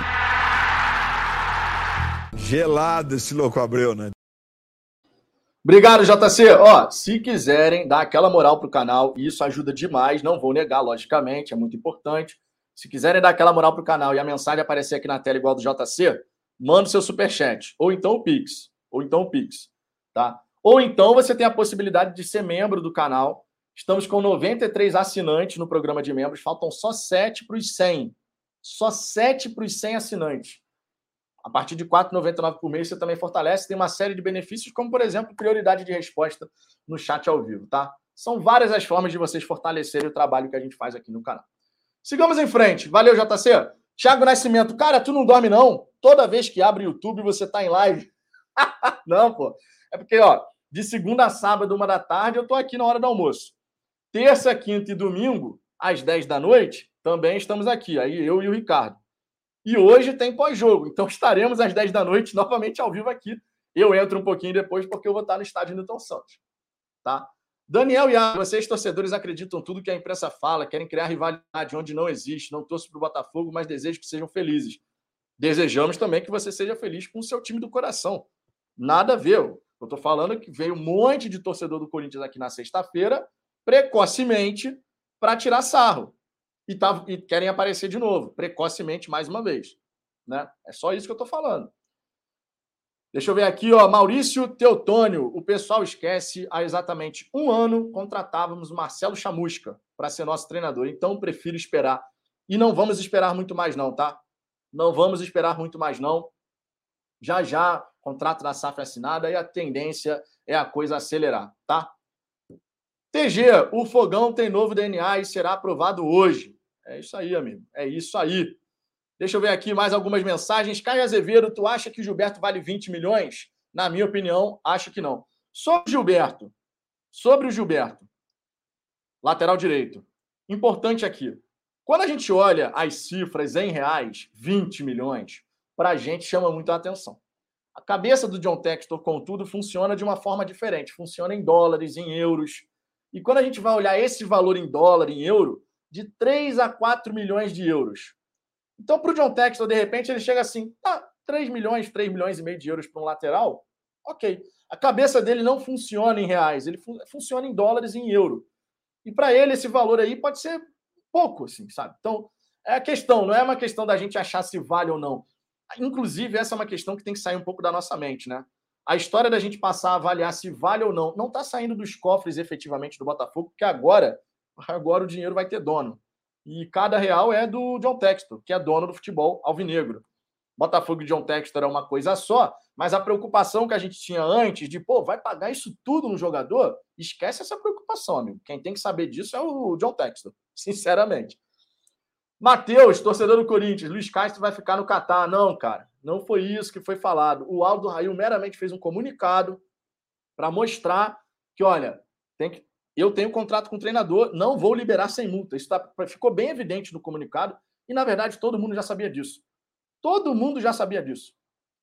Gelado esse louco Abreu, né? Obrigado, JC. Ó, se quiserem dar aquela moral pro canal, isso ajuda demais, não vou negar, logicamente, é muito importante. Se quiserem dar aquela moral pro canal e a mensagem aparecer aqui na tela igual do JC, manda o seu superchat, ou então o Pix, ou então o Pix, tá? Ou então você tem a possibilidade de ser membro do canal Estamos com 93 assinantes no programa de membros, faltam só 7 para os 100. Só 7 para os 100 assinantes. A partir de R$ 4,99 por mês você também fortalece, tem uma série de benefícios, como por exemplo, prioridade de resposta no chat ao vivo, tá? São várias as formas de vocês fortalecerem o trabalho que a gente faz aqui no canal. Sigamos em frente. Valeu, JC. Tiago Nascimento, cara, tu não dorme não? Toda vez que abre o YouTube você tá em live. não, pô. É porque, ó, de segunda a sábado, uma da tarde, eu tô aqui na hora do almoço. Terça, quinta e domingo, às 10 da noite, também estamos aqui, aí eu e o Ricardo. E hoje tem pós-jogo, então estaremos às 10 da noite novamente ao vivo aqui. Eu entro um pouquinho depois porque eu vou estar no estádio Newton Santos. Tá? Daniel e a vocês torcedores acreditam tudo que a imprensa fala, querem criar rivalidade onde não existe, não torço para o Botafogo, mas desejo que sejam felizes. Desejamos também que você seja feliz com o seu time do coração. Nada a ver. Eu estou falando que veio um monte de torcedor do Corinthians aqui na sexta-feira precocemente para tirar sarro. E, tá, e querem aparecer de novo, precocemente, mais uma vez. Né? É só isso que eu estou falando. Deixa eu ver aqui, ó. Maurício Teutônio. O pessoal esquece, há exatamente um ano contratávamos Marcelo Chamusca para ser nosso treinador. Então, prefiro esperar. E não vamos esperar muito mais, não, tá? Não vamos esperar muito mais, não. Já já, contrato da safra assinada e a tendência é a coisa acelerar, tá? TG, o fogão tem novo DNA e será aprovado hoje. É isso aí, amigo. É isso aí. Deixa eu ver aqui mais algumas mensagens. Caio Azevedo, tu acha que o Gilberto vale 20 milhões? Na minha opinião, acho que não. Sobre o Gilberto, sobre o Gilberto, lateral direito. Importante aqui. Quando a gente olha as cifras em reais, 20 milhões, para a gente chama muito a atenção. A cabeça do John Textor, contudo, funciona de uma forma diferente. Funciona em dólares, em euros. E quando a gente vai olhar esse valor em dólar, em euro, de 3 a 4 milhões de euros. Então, para o John Textor, de repente, ele chega assim: ah, 3 milhões, 3 milhões e meio de euros para um lateral? Ok. A cabeça dele não funciona em reais, ele fun funciona em dólares e em euro. E para ele, esse valor aí pode ser pouco, assim, sabe? Então, é a questão, não é uma questão da gente achar se vale ou não. Inclusive, essa é uma questão que tem que sair um pouco da nossa mente, né? a história da gente passar a avaliar se vale ou não, não está saindo dos cofres efetivamente do Botafogo, porque agora, agora o dinheiro vai ter dono. E cada real é do John Textor, que é dono do futebol alvinegro. Botafogo e John Textor é uma coisa só, Mas a preocupação que a gente tinha antes de, pô, vai pagar isso tudo no jogador? Esquece essa preocupação, amigo. Quem tem que saber disso é o John Texton, sinceramente. Matheus, torcedor do Corinthians, Luiz Castro vai ficar no Catar. Não, cara, não foi isso que foi falado. O Aldo Rail meramente fez um comunicado para mostrar que, olha, tem que, eu tenho contrato com o treinador, não vou liberar sem multa. Isso tá, ficou bem evidente no comunicado e, na verdade, todo mundo já sabia disso. Todo mundo já sabia disso.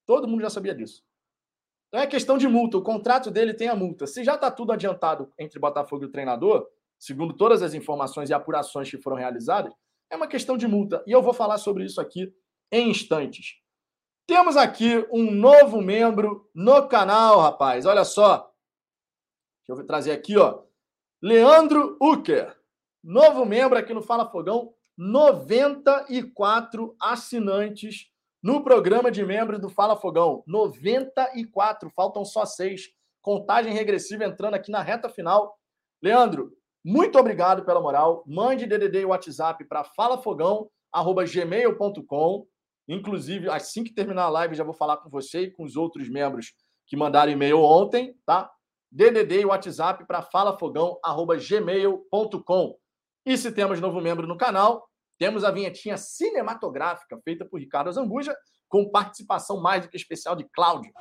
Todo mundo já sabia disso. Então é questão de multa. O contrato dele tem a multa. Se já está tudo adiantado entre Botafogo e o treinador, segundo todas as informações e apurações que foram realizadas, é uma questão de multa. E eu vou falar sobre isso aqui em instantes. Temos aqui um novo membro no canal, rapaz. Olha só. Deixa eu trazer aqui, ó. Leandro Ucker. Novo membro aqui no Fala Fogão. 94 assinantes no programa de membros do Fala Fogão. 94, faltam só seis. Contagem regressiva entrando aqui na reta final. Leandro, muito obrigado pela moral. Mande DDD e WhatsApp para falafogão@gmail.com. Inclusive, assim que terminar a live, já vou falar com você e com os outros membros que mandaram e-mail ontem, tá? DDD e WhatsApp para falafogão@gmail.com. E se temos novo membro no canal, temos a vinhetinha cinematográfica feita por Ricardo Zambuja, com participação mais do que especial de Cláudio.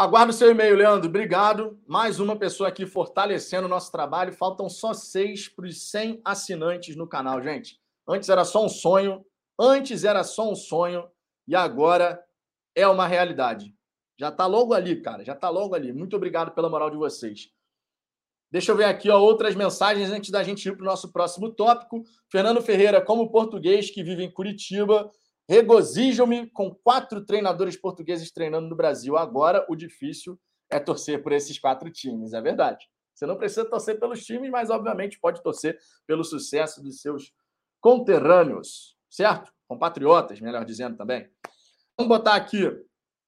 Aguardo o seu e-mail, Leandro. Obrigado. Mais uma pessoa aqui fortalecendo o nosso trabalho. Faltam só seis para os 100 assinantes no canal, gente. Antes era só um sonho. Antes era só um sonho e agora é uma realidade. Já está logo ali, cara. Já está logo ali. Muito obrigado pela moral de vocês. Deixa eu ver aqui ó, outras mensagens antes da gente ir para o nosso próximo tópico. Fernando Ferreira, como português que vive em Curitiba, regozijam-me com quatro treinadores portugueses treinando no Brasil. Agora, o difícil é torcer por esses quatro times, é verdade. Você não precisa torcer pelos times, mas obviamente pode torcer pelo sucesso dos seus conterrâneos, certo? compatriotas, melhor dizendo também. Vamos botar aqui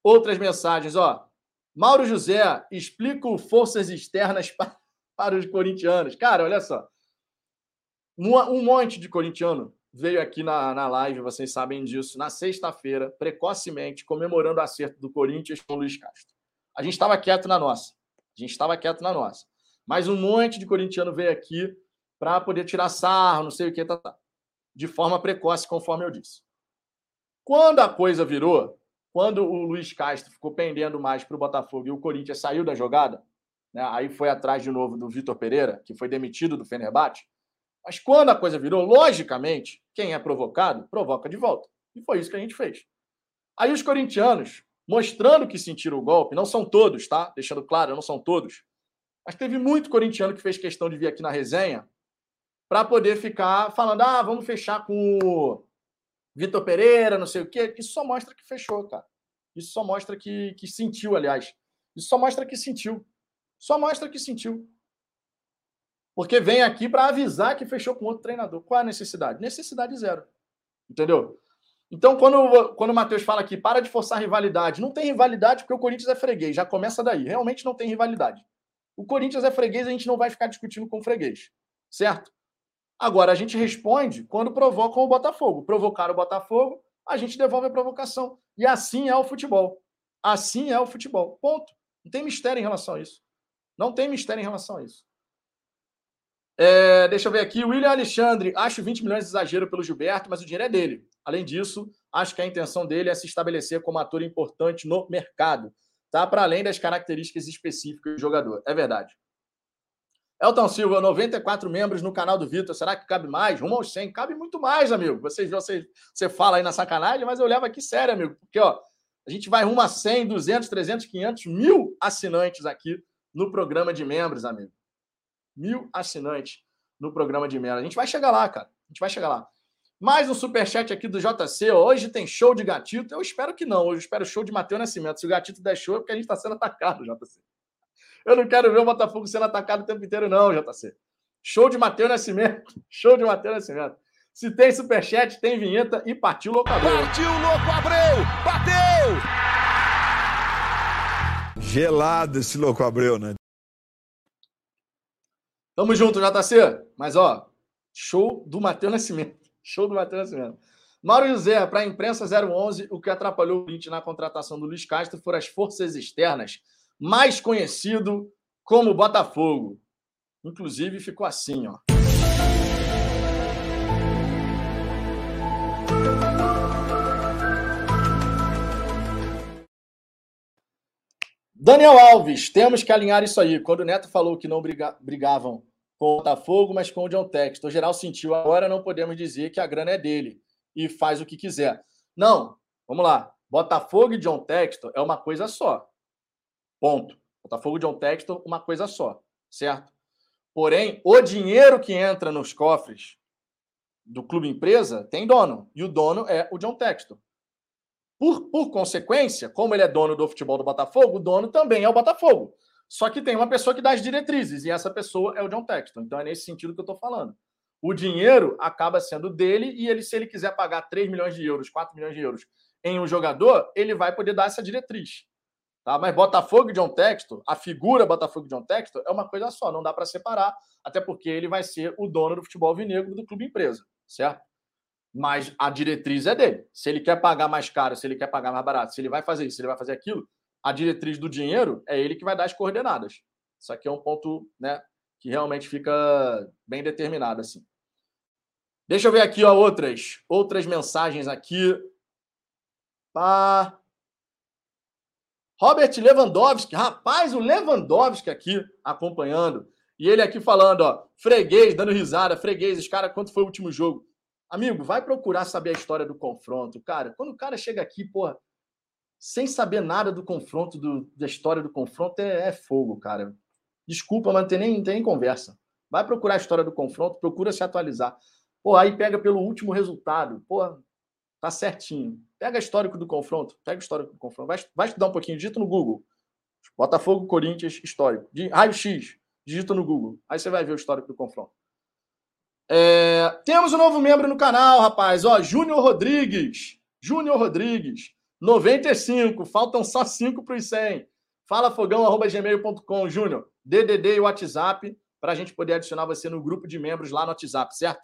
outras mensagens, ó. Mauro José, explico forças externas para, os corintianos. Cara, olha só. Um monte de corintiano veio aqui na, na live, vocês sabem disso, na sexta-feira, precocemente, comemorando o acerto do Corinthians com o Luiz Castro. A gente estava quieto na nossa. A gente estava quieto na nossa. Mas um monte de corintiano veio aqui para poder tirar sarro, não sei o que, tá, tá de forma precoce, conforme eu disse. Quando a coisa virou, quando o Luiz Castro ficou pendendo mais para o Botafogo e o Corinthians saiu da jogada, né, aí foi atrás de novo do Vitor Pereira, que foi demitido do Fenerbahçe. Mas quando a coisa virou, logicamente, quem é provocado, provoca de volta. E foi isso que a gente fez. Aí os corintianos, mostrando que sentiram o golpe, não são todos, tá? Deixando claro, não são todos. Mas teve muito corintiano que fez questão de vir aqui na resenha para poder ficar falando: ah, vamos fechar com o Vitor Pereira, não sei o quê. Isso só mostra que fechou, cara. Isso só mostra que, que sentiu, aliás. Isso só mostra que sentiu. Só mostra que sentiu. Porque vem aqui para avisar que fechou com outro treinador. Qual a necessidade? Necessidade zero. Entendeu? Então, quando, quando o Matheus fala aqui, para de forçar rivalidade, não tem rivalidade porque o Corinthians é freguês, já começa daí. Realmente não tem rivalidade. O Corinthians é freguês, a gente não vai ficar discutindo com freguês. Certo? Agora, a gente responde quando provocam o Botafogo. Provocaram o Botafogo, a gente devolve a provocação. E assim é o futebol. Assim é o futebol. Ponto. Não tem mistério em relação a isso. Não tem mistério em relação a isso. É, deixa eu ver aqui. William Alexandre. Acho 20 milhões de exagero pelo Gilberto, mas o dinheiro é dele. Além disso, acho que a intenção dele é se estabelecer como ator importante no mercado. Tá? Para além das características específicas do jogador. É verdade. Elton Silva, 94 membros no canal do Vitor. Será que cabe mais? Rumo aos 100. Cabe muito mais, amigo. Você, você, você fala aí na sacanagem, mas eu levo aqui sério, amigo. Porque, ó, a gente vai rumo a 100, 200, 300, 500, mil assinantes aqui no programa de membros, amigo. Mil assinantes no programa de membros. A gente vai chegar lá, cara. A gente vai chegar lá. Mais um superchat aqui do JC. Hoje tem show de gatito. Eu espero que não. Hoje eu espero show de Matheus Nascimento. Se o gatito der show, é porque a gente está sendo atacado, JC. Eu não quero ver o Botafogo sendo atacado o tempo inteiro, não, JC. Show de Matheus Nascimento. Show de Matheus Nascimento. Se tem superchat, tem vinheta e partiu louco Abreu. Partiu louco Abreu! Bateu! Gelado esse louco Abreu, né? Tamo junto, JC. Mas, ó, show do Matheus Nascimento. Show do Matheus Nascimento. Mauro José, para a imprensa 011, o que atrapalhou o Corinthians na contratação do Luiz Castro foram as forças externas, mais conhecido como Botafogo. Inclusive, ficou assim, ó. Daniel Alves, temos que alinhar isso aí. Quando o Neto falou que não briga, brigavam com o Botafogo, mas com o John o geral sentiu. Agora não podemos dizer que a grana é dele e faz o que quiser. Não, vamos lá. Botafogo e John Textor é uma coisa só. Ponto. Botafogo e John Textor, uma coisa só. Certo? Porém, o dinheiro que entra nos cofres do clube empresa tem dono. E o dono é o John Textor. Por, por consequência, como ele é dono do futebol do Botafogo, o dono também é o Botafogo. Só que tem uma pessoa que dá as diretrizes, e essa pessoa é o John Texton. Então é nesse sentido que eu estou falando. O dinheiro acaba sendo dele, e ele, se ele quiser pagar 3 milhões de euros, 4 milhões de euros em um jogador, ele vai poder dar essa diretriz. Tá? Mas Botafogo e John Texton, a figura Botafogo e John Texton é uma coisa só, não dá para separar, até porque ele vai ser o dono do futebol vinegro do clube empresa, certo? Mas a diretriz é dele. Se ele quer pagar mais caro, se ele quer pagar mais barato, se ele vai fazer isso, se ele vai fazer aquilo, a diretriz do dinheiro é ele que vai dar as coordenadas. Isso aqui é um ponto, né, que realmente fica bem determinado assim. Deixa eu ver aqui, ó, outras, outras mensagens aqui. Pá. Robert Lewandowski, rapaz, o Lewandowski aqui acompanhando. E ele aqui falando, ó, freguês, dando risada, freguês, cara, quanto foi o último jogo? Amigo, vai procurar saber a história do confronto. Cara, quando o cara chega aqui, porra, sem saber nada do confronto, do, da história do confronto, é, é, fogo, cara. Desculpa, mas não tem nem, não tem nem conversa. Vai procurar a história do confronto, procura se atualizar. Pô, aí pega pelo último resultado. Pô, tá certinho. Pega histórico do confronto. Pega o histórico do confronto. Vai, vai estudar um pouquinho. Digita no Google. Botafogo, Corinthians, histórico. Raio X. Digita no Google. Aí você vai ver o histórico do confronto. É, temos um novo membro no canal, rapaz. Ó, Júnior Rodrigues. Júnior Rodrigues. 95. Faltam só 5 para os 100. Fala fogão.gmail.com, Júnior. DDD e WhatsApp para a gente poder adicionar você no grupo de membros lá no WhatsApp, certo?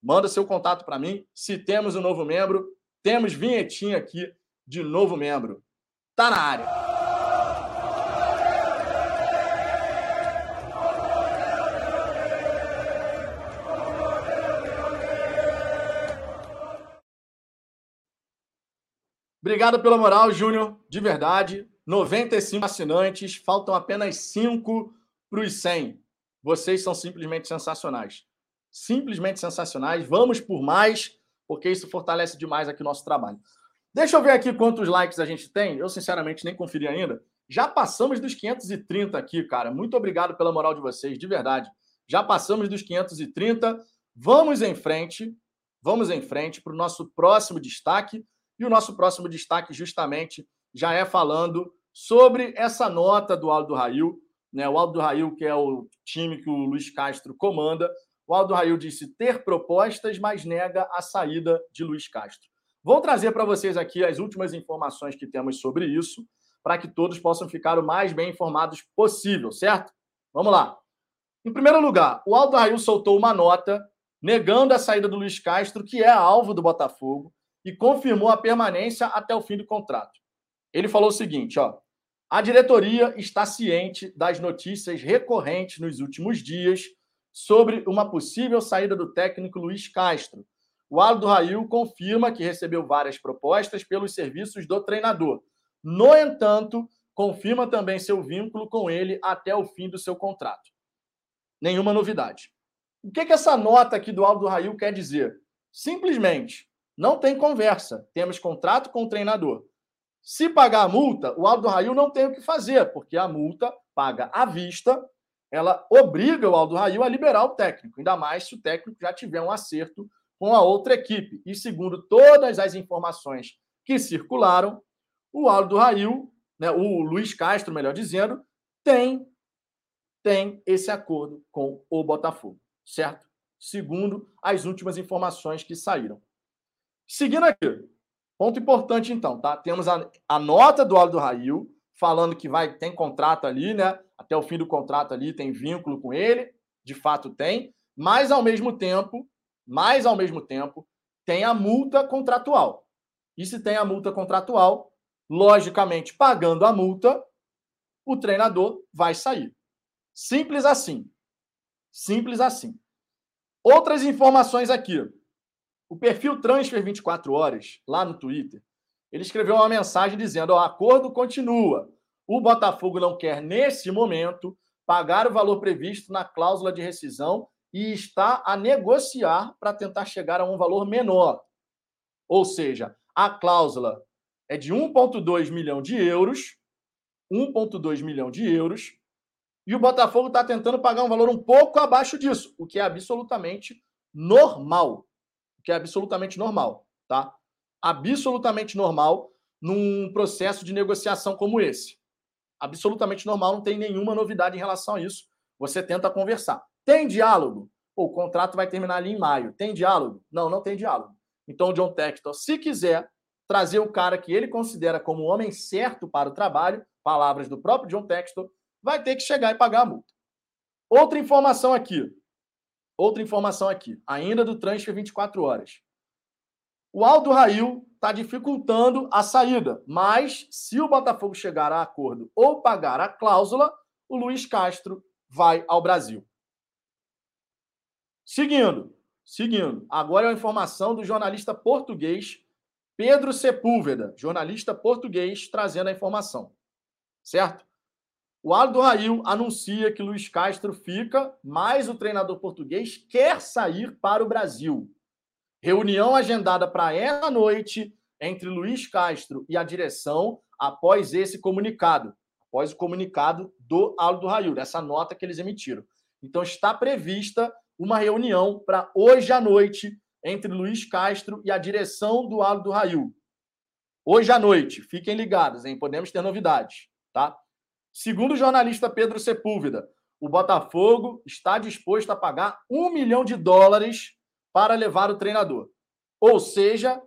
Manda seu contato para mim. Se temos um novo membro, temos vinhetinha aqui de novo membro. Tá na área. Obrigado pela moral, Júnior. De verdade. 95 assinantes, faltam apenas 5 para os 100. Vocês são simplesmente sensacionais. Simplesmente sensacionais. Vamos por mais, porque isso fortalece demais aqui o nosso trabalho. Deixa eu ver aqui quantos likes a gente tem. Eu, sinceramente, nem conferi ainda. Já passamos dos 530 aqui, cara. Muito obrigado pela moral de vocês, de verdade. Já passamos dos 530. Vamos em frente. Vamos em frente para o nosso próximo destaque. E o nosso próximo destaque, justamente, já é falando sobre essa nota do Aldo Rail. Né? O Aldo Rail, que é o time que o Luiz Castro comanda, o Aldo Rail disse ter propostas, mas nega a saída de Luiz Castro. Vou trazer para vocês aqui as últimas informações que temos sobre isso, para que todos possam ficar o mais bem informados possível, certo? Vamos lá. Em primeiro lugar, o Aldo Rail soltou uma nota negando a saída do Luiz Castro, que é alvo do Botafogo, e confirmou a permanência até o fim do contrato. Ele falou o seguinte, ó: a diretoria está ciente das notícias recorrentes nos últimos dias sobre uma possível saída do técnico Luiz Castro. O Aldo Rail confirma que recebeu várias propostas pelos serviços do treinador. No entanto, confirma também seu vínculo com ele até o fim do seu contrato. Nenhuma novidade. O que, que essa nota aqui do Aldo Rail quer dizer? Simplesmente, não tem conversa. Temos contrato com o treinador. Se pagar a multa, o Aldo Rail não tem o que fazer, porque a multa paga à vista, ela obriga o Aldo Rail a liberar o técnico, ainda mais se o técnico já tiver um acerto com a outra equipe. E segundo todas as informações que circularam, o Aldo Rail, né, o Luiz Castro, melhor dizendo, tem tem esse acordo com o Botafogo, certo? Segundo as últimas informações que saíram. Seguindo aqui, ponto importante então, tá? Temos a, a nota do Aldo Rail, falando que vai tem contrato ali, né? Até o fim do contrato ali, tem vínculo com ele. de fato tem, mas ao mesmo tempo, mas ao mesmo tempo, tem a multa contratual. E se tem a multa contratual, logicamente, pagando a multa, o treinador vai sair. Simples assim. Simples assim. Outras informações aqui. O perfil Transfer 24 Horas, lá no Twitter, ele escreveu uma mensagem dizendo: o acordo continua. O Botafogo não quer, nesse momento, pagar o valor previsto na cláusula de rescisão e está a negociar para tentar chegar a um valor menor. Ou seja, a cláusula é de 1,2 milhão de euros, 1,2 milhão de euros, e o Botafogo está tentando pagar um valor um pouco abaixo disso, o que é absolutamente normal. Que é absolutamente normal, tá? Absolutamente normal num processo de negociação como esse. Absolutamente normal, não tem nenhuma novidade em relação a isso. Você tenta conversar. Tem diálogo? O contrato vai terminar ali em maio. Tem diálogo? Não, não tem diálogo. Então, o John Textor, se quiser trazer o cara que ele considera como o homem certo para o trabalho, palavras do próprio John Textor, vai ter que chegar e pagar a multa. Outra informação aqui. Outra informação aqui, ainda do transfer 24 horas. O Aldo Rail está dificultando a saída, mas se o Botafogo chegar a acordo ou pagar a cláusula, o Luiz Castro vai ao Brasil. Seguindo, seguindo. Agora é a informação do jornalista português Pedro Sepúlveda, jornalista português, trazendo a informação. Certo? O Aldo Rail anuncia que Luiz Castro fica, mas o treinador português quer sair para o Brasil. Reunião agendada para essa noite entre Luiz Castro e a direção após esse comunicado, após o comunicado do Aldo Rail, dessa nota que eles emitiram. Então está prevista uma reunião para hoje à noite entre Luiz Castro e a direção do Aldo Rail. Hoje à noite, fiquem ligados, hein? Podemos ter novidades, tá? Segundo o jornalista Pedro Sepúlveda, o Botafogo está disposto a pagar um milhão de dólares para levar o treinador. Ou seja,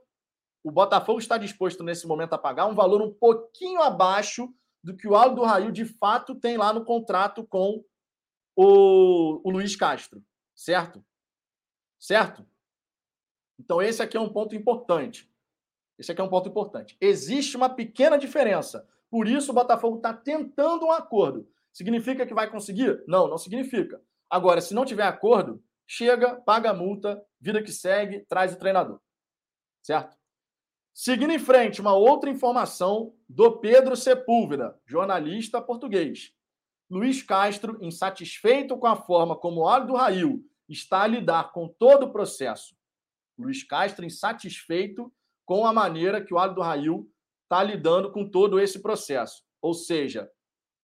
o Botafogo está disposto nesse momento a pagar um valor um pouquinho abaixo do que o Aldo Rail de fato tem lá no contrato com o, o Luiz Castro, certo? Certo? Então, esse aqui é um ponto importante. Esse aqui é um ponto importante. Existe uma pequena diferença. Por isso, o Botafogo está tentando um acordo. Significa que vai conseguir? Não, não significa. Agora, se não tiver acordo, chega, paga a multa, vida que segue, traz o treinador. Certo? Seguindo em frente, uma outra informação do Pedro Sepúlveda, jornalista português. Luiz Castro, insatisfeito com a forma como o Aldo Rail está a lidar com todo o processo Luiz Castro insatisfeito com a maneira que o Aldo Rail está lidando com todo esse processo. Ou seja,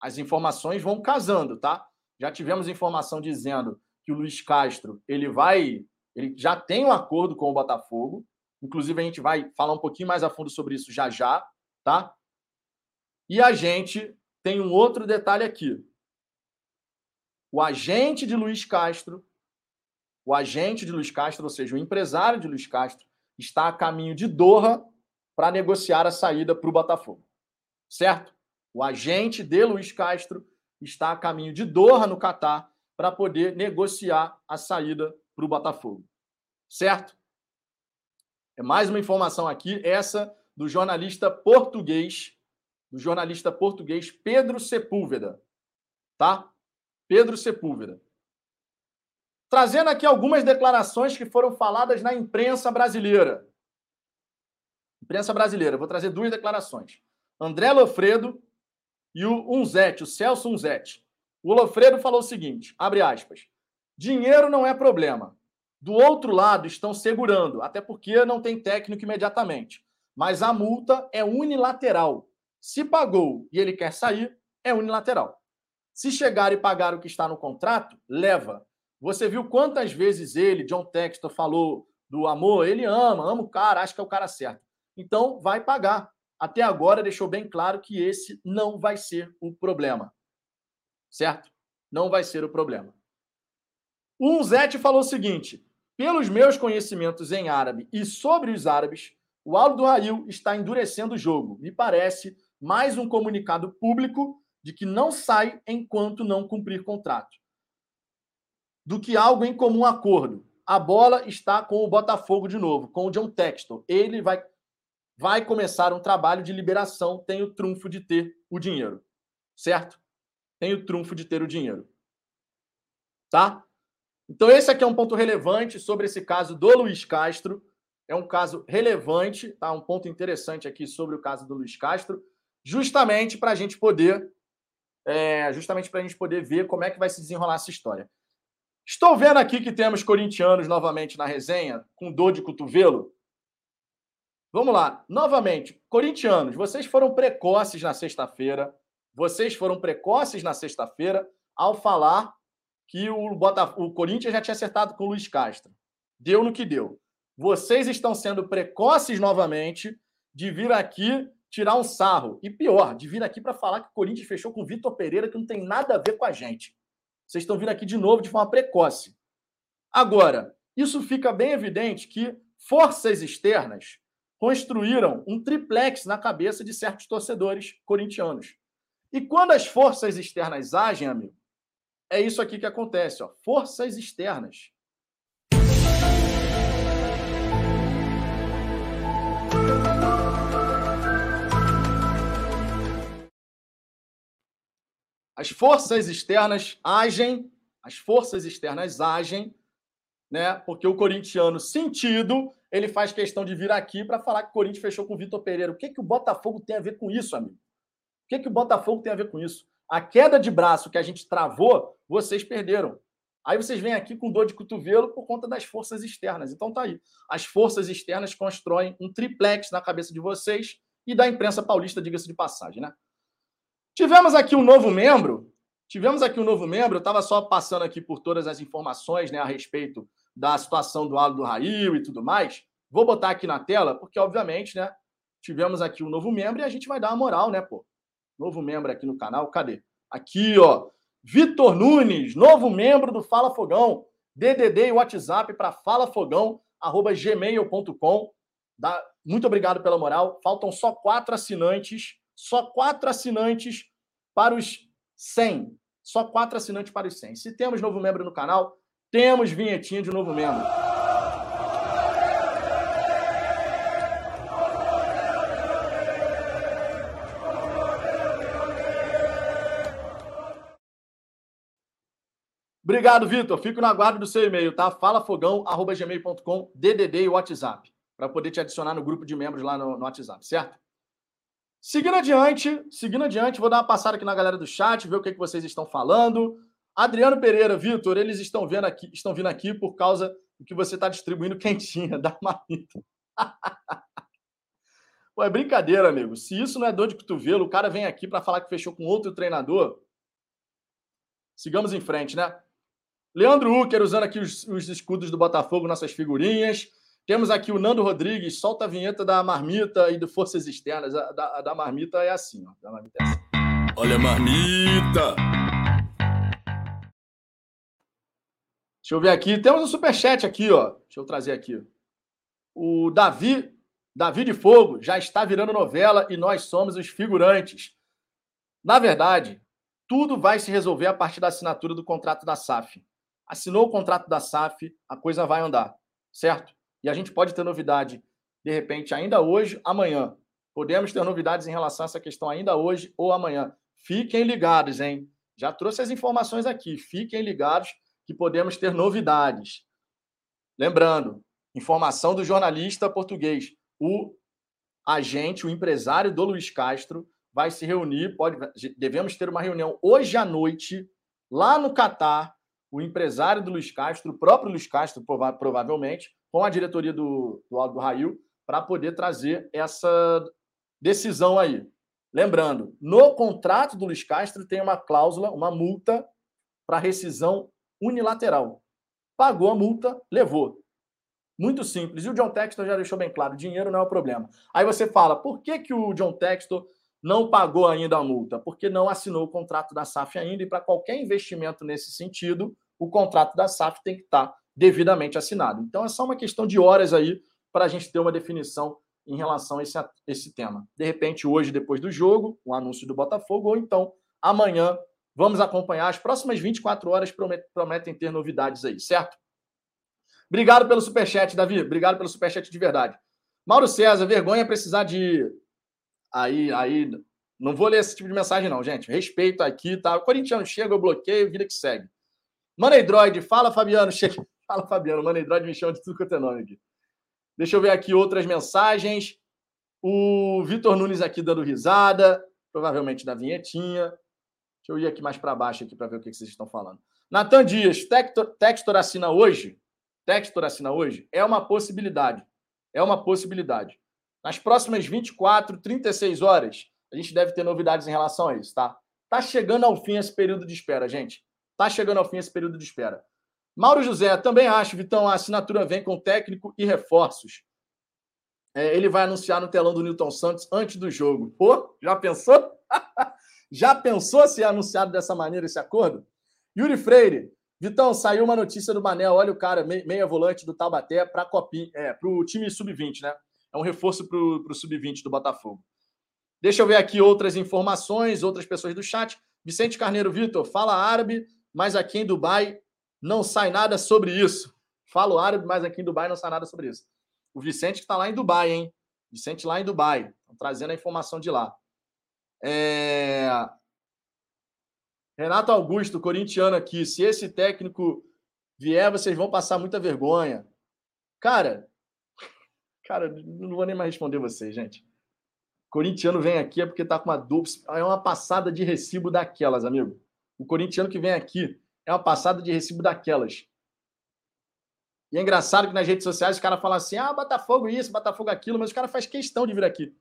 as informações vão casando, tá? Já tivemos informação dizendo que o Luiz Castro ele vai, ele já tem um acordo com o Botafogo. Inclusive a gente vai falar um pouquinho mais a fundo sobre isso já já, tá? E a gente tem um outro detalhe aqui. O agente de Luiz Castro o agente de Luiz Castro, ou seja, o empresário de Luiz Castro, está a caminho de Doha para negociar a saída para o Botafogo. Certo? O agente de Luiz Castro está a caminho de Doha, no Catar, para poder negociar a saída para o Botafogo. Certo? É mais uma informação aqui, essa do jornalista português, do jornalista português Pedro Sepúlveda. Tá? Pedro Sepúlveda. Trazendo aqui algumas declarações que foram faladas na imprensa brasileira. Imprensa brasileira, vou trazer duas declarações. André Lofredo e o Unzete, o Celso Unzete. O Lofredo falou o seguinte, abre aspas, dinheiro não é problema. Do outro lado estão segurando, até porque não tem técnico imediatamente. Mas a multa é unilateral. Se pagou e ele quer sair, é unilateral. Se chegar e pagar o que está no contrato, leva. Você viu quantas vezes ele, John Textor, falou do amor? Ele ama, ama o cara, acha que é o cara certo. Então, vai pagar. Até agora deixou bem claro que esse não vai ser o problema. Certo? Não vai ser o problema. O Zete falou o seguinte: pelos meus conhecimentos em árabe e sobre os árabes, o Aldo Rail está endurecendo o jogo. Me parece mais um comunicado público de que não sai enquanto não cumprir contrato. do que algo em comum acordo. A bola está com o Botafogo de novo, com o John Textor. Ele vai, vai começar um trabalho de liberação, tem o trunfo de ter o dinheiro. Certo? Tem o trunfo de ter o dinheiro. Tá? Então, esse aqui é um ponto relevante sobre esse caso do Luiz Castro. É um caso relevante, tá? Um ponto interessante aqui sobre o caso do Luiz Castro, justamente para a gente poder, é, justamente para a gente poder ver como é que vai se desenrolar essa história. Estou vendo aqui que temos corintianos novamente na resenha, com dor de cotovelo. Vamos lá, novamente, corintianos, vocês foram precoces na sexta-feira. Vocês foram precoces na sexta-feira ao falar que o, Botafogo, o Corinthians já tinha acertado com o Luiz Castro. Deu no que deu. Vocês estão sendo precoces novamente de vir aqui tirar um sarro. E pior, de vir aqui para falar que o Corinthians fechou com o Vitor Pereira, que não tem nada a ver com a gente. Vocês estão vindo aqui de novo de forma precoce. Agora, isso fica bem evidente que forças externas construíram um triplex na cabeça de certos torcedores corintianos. E quando as forças externas agem, amigo, é isso aqui que acontece, ó. Forças externas. As forças externas agem, as forças externas agem, né? Porque o corintiano sentido, ele faz questão de vir aqui para falar que o Corinthians fechou com o Vitor Pereira. O que que o Botafogo tem a ver com isso, amigo? O que que o Botafogo tem a ver com isso? A queda de braço que a gente travou, vocês perderam. Aí vocês vêm aqui com dor de cotovelo por conta das forças externas. Então tá aí. As forças externas constroem um triplex na cabeça de vocês e da imprensa paulista, diga-se de passagem, né? Tivemos aqui um novo membro. Tivemos aqui um novo membro. Eu estava só passando aqui por todas as informações né, a respeito da situação do Aldo do Rail e tudo mais. Vou botar aqui na tela, porque, obviamente, né? Tivemos aqui um novo membro e a gente vai dar uma moral, né, pô? Novo membro aqui no canal. Cadê? Aqui, ó. Vitor Nunes, novo membro do Fala Fogão. DDD e WhatsApp para falafogão@gmail.com. Muito obrigado pela moral. Faltam só quatro assinantes, só quatro assinantes para os 100. Só quatro assinantes para os 100. Se temos novo membro no canal, temos vinhetinha de novo membro. Obrigado, Vitor. Fico na guarda do seu e-mail, tá? falafogão.gmail.com, DDD e WhatsApp, para poder te adicionar no grupo de membros lá no, no, WhatsApp, certo? Seguindo adiante, seguindo adiante, vou dar uma passada aqui na galera do chat, ver o que, que vocês estão falando. Adriano Pereira, Vitor, eles estão vendo aqui, estão vindo aqui por causa do que você está distribuindo quentinha da marmita. Pô, é brincadeira, amigo. Se isso não é dor de cotovelo, o cara vem aqui para falar que fechou com outro treinador. Sigamos em frente, né? Leandro Ucker usando aqui os, os escudos do Botafogo, nossas figurinhas. Temos aqui o Nando Rodrigues, solta a vinheta da marmita e do Forças Externas. A da, a da marmita é assim, ó. Da marmita é assim. Olha a marmita! Deixa eu ver aqui. Temos um superchat aqui, ó. Deixa eu trazer aqui. O Davi, Davi de Fogo, já está virando novela e nós somos os figurantes. Na verdade, tudo vai se resolver a partir da assinatura do contrato da SAF assinou o contrato da SAF, a coisa vai andar, certo? E a gente pode ter novidade, de repente, ainda hoje, amanhã. Podemos ter novidades em relação a essa questão ainda hoje ou amanhã. Fiquem ligados, hein? Já trouxe as informações aqui. Fiquem ligados que podemos ter novidades. Lembrando, informação do jornalista português. O agente, o empresário do Luiz Castro vai se reunir, pode, devemos ter uma reunião hoje à noite lá no Catar o empresário do Luiz Castro, o próprio Luiz Castro, provavelmente, com a diretoria do, do Aldo Rail, para poder trazer essa decisão aí. Lembrando, no contrato do Luiz Castro tem uma cláusula, uma multa para rescisão unilateral. Pagou a multa, levou. Muito simples. E o John Textor já deixou bem claro: dinheiro não é o problema. Aí você fala, por que, que o John Textor não pagou ainda a multa? Porque não assinou o contrato da SAF ainda, e para qualquer investimento nesse sentido, o contrato da SAF tem que estar devidamente assinado. Então é só uma questão de horas aí para a gente ter uma definição em relação a esse, esse tema. De repente, hoje, depois do jogo, o anúncio do Botafogo, ou então amanhã, Vamos acompanhar. As próximas 24 horas prometem ter novidades aí, certo? Obrigado pelo superchat, Davi. Obrigado pelo superchat de verdade. Mauro César, vergonha precisar de. Aí, aí. Não vou ler esse tipo de mensagem, não, gente. Respeito aqui, tá? O corintiano chega, eu bloqueio, vida que segue. Maneidroid, fala, Fabiano. Chega. Fala, Fabiano. Maneidroid me chama de tudo quanto é nome aqui. Deixa eu ver aqui outras mensagens. O Vitor Nunes aqui dando risada, provavelmente da vinhetinha. Deixa eu ir aqui mais para baixo aqui para ver o que vocês estão falando. Natan Dias, Textor, Textor assina hoje? Textor assina hoje? É uma possibilidade. É uma possibilidade. Nas próximas 24, 36 horas, a gente deve ter novidades em relação a isso, tá? Tá chegando ao fim esse período de espera, gente. Tá chegando ao fim esse período de espera. Mauro José, também acho, Vitão, a assinatura vem com técnico e reforços. É, ele vai anunciar no telão do Newton Santos antes do jogo. Pô, já pensou? já pensou se é anunciado dessa maneira esse acordo? Yuri Freire, Vitão, saiu uma notícia do Manel, olha o cara, meia volante do Taubaté para é, para o time sub-20, né? É um reforço para o sub-20 do Botafogo. Deixa eu ver aqui outras informações, outras pessoas do chat. Vicente Carneiro Vitor, fala árabe, mas aqui em Dubai não sai nada sobre isso. Falo árabe, mas aqui em Dubai não sai nada sobre isso. O Vicente que está lá em Dubai, hein? Vicente lá em Dubai. Trazendo a informação de lá. É... Renato Augusto, corintiano aqui. Se esse técnico vier, vocês vão passar muita vergonha. Cara, cara, não vou nem mais responder vocês, gente. Corintiano vem aqui é porque tá com uma dupla. É uma passada de recibo daquelas, amigo. O corintiano que vem aqui é uma passada de recibo daquelas. E é engraçado que nas redes sociais os caras falam assim: ah, Botafogo isso, Botafogo aquilo, mas o cara faz questão de vir aqui.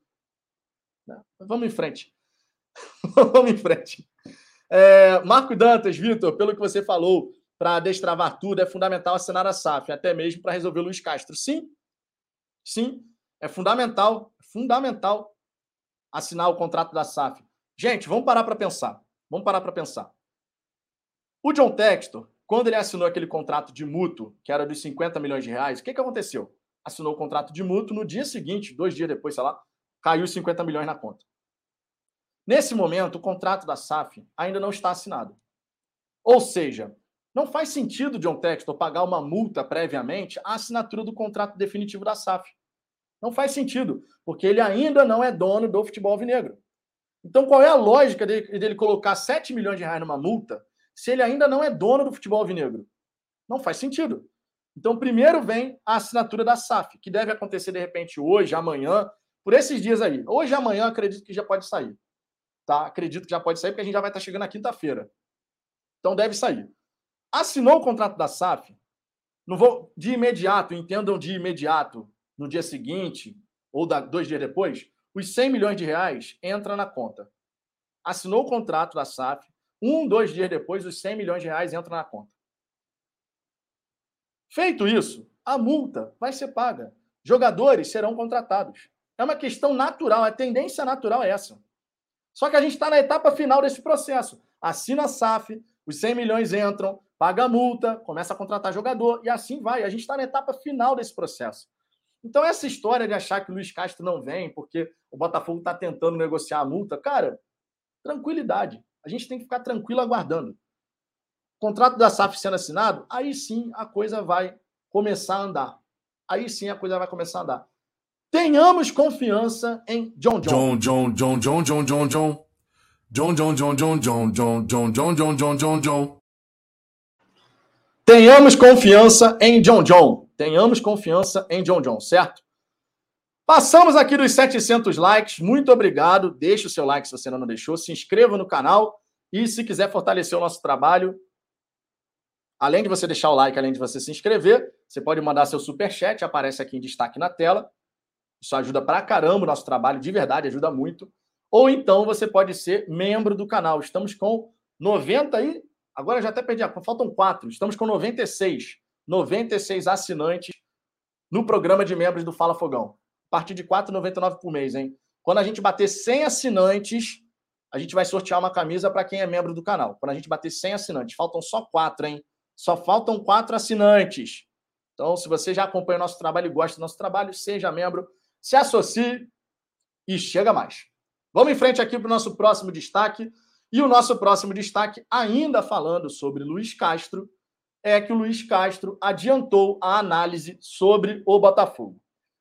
Vamos em frente. Vamos em frente. É, Marco Dantas, Vitor, pelo que você falou, para destravar tudo, é fundamental assinar a SAF, até mesmo para resolver o Luiz Castro. Sim, sim, é fundamental, fundamental assinar o contrato da SAF. Gente, vamos parar para pensar. Vamos parar para pensar. O John Textor, quando ele assinou aquele contrato de mútuo, que era dos 50 milhões de reais, o que, que aconteceu? Assinou o contrato de mútuo, no dia seguinte, dois dias depois, sei lá, caiu 50 milhões na conta. Nesse momento, o contrato da SAF ainda não está assinado. Ou seja, não faz sentido John Textor pagar uma multa previamente à assinatura do contrato definitivo da SAF. Não faz sentido, porque ele ainda não é dono do futebol vinegro. Então, qual é a lógica dele, dele colocar 7 milhões de reais numa multa se ele ainda não é dono do futebol vinegro? Não faz sentido. Então, primeiro vem a assinatura da SAF, que deve acontecer de repente hoje, amanhã, por esses dias aí. Hoje, amanhã, acredito que já pode sair. Tá? Acredito que já pode sair, porque a gente já vai estar chegando na quinta-feira. Então, deve sair. Assinou o contrato da SAF, não vou de imediato, entendam de imediato, no dia seguinte ou da, dois dias depois, os 100 milhões de reais entra na conta. Assinou o contrato da SAF, um, dois dias depois, os 100 milhões de reais entram na conta. Feito isso, a multa vai ser paga. Jogadores serão contratados. É uma questão natural, a tendência natural é essa. Só que a gente está na etapa final desse processo. Assina a SAF, os 100 milhões entram, paga a multa, começa a contratar jogador e assim vai. A gente está na etapa final desse processo. Então, essa história de achar que o Luiz Castro não vem porque o Botafogo está tentando negociar a multa, cara, tranquilidade. A gente tem que ficar tranquilo aguardando. O contrato da SAF sendo assinado, aí sim a coisa vai começar a andar. Aí sim a coisa vai começar a andar. Tenhamos confiança em John John. John John John John John John John. John John John John John John John John John John John. Tenhamos confiança em John John. Tenhamos confiança em John John, certo? Passamos aqui dos 700 likes. Muito obrigado. Deixe o seu like se você ainda não deixou. Se inscreva no canal. E se quiser fortalecer o nosso trabalho, além de você deixar o like, além de você se inscrever, você pode mandar seu super chat, aparece aqui em destaque na tela. Isso ajuda pra caramba o nosso trabalho, de verdade, ajuda muito. Ou então você pode ser membro do canal. Estamos com 90 e. Agora já até perdi a. Faltam quatro. Estamos com 96. 96 assinantes no programa de membros do Fala Fogão a partir de R$ 4,99 por mês, hein? Quando a gente bater 100 assinantes, a gente vai sortear uma camisa para quem é membro do canal. Quando a gente bater 100 assinantes, faltam só quatro, hein? Só faltam quatro assinantes. Então, se você já acompanha o nosso trabalho e gosta do nosso trabalho, seja membro, se associe e chega mais. Vamos em frente aqui para o nosso próximo destaque. E o nosso próximo destaque, ainda falando sobre Luiz Castro, é que o Luiz Castro adiantou a análise sobre o Botafogo.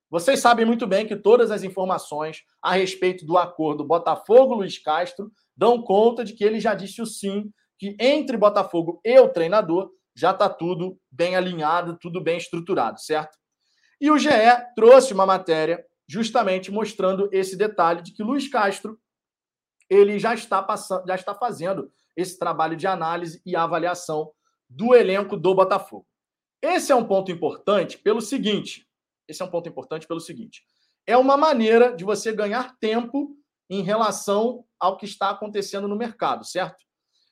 Vocês sabem muito bem que todas as informações a respeito do acordo Botafogo-Luiz Castro dão conta de que ele já disse o sim, que entre Botafogo e o treinador já está tudo bem alinhado, tudo bem estruturado, certo? E o GE trouxe uma matéria justamente mostrando esse detalhe de que Luiz Castro ele já está passando, já está fazendo esse trabalho de análise e avaliação do elenco do Botafogo. Esse é um ponto importante pelo seguinte, esse é um ponto importante pelo seguinte, é uma maneira de você ganhar tempo em relação ao que está acontecendo no mercado, certo?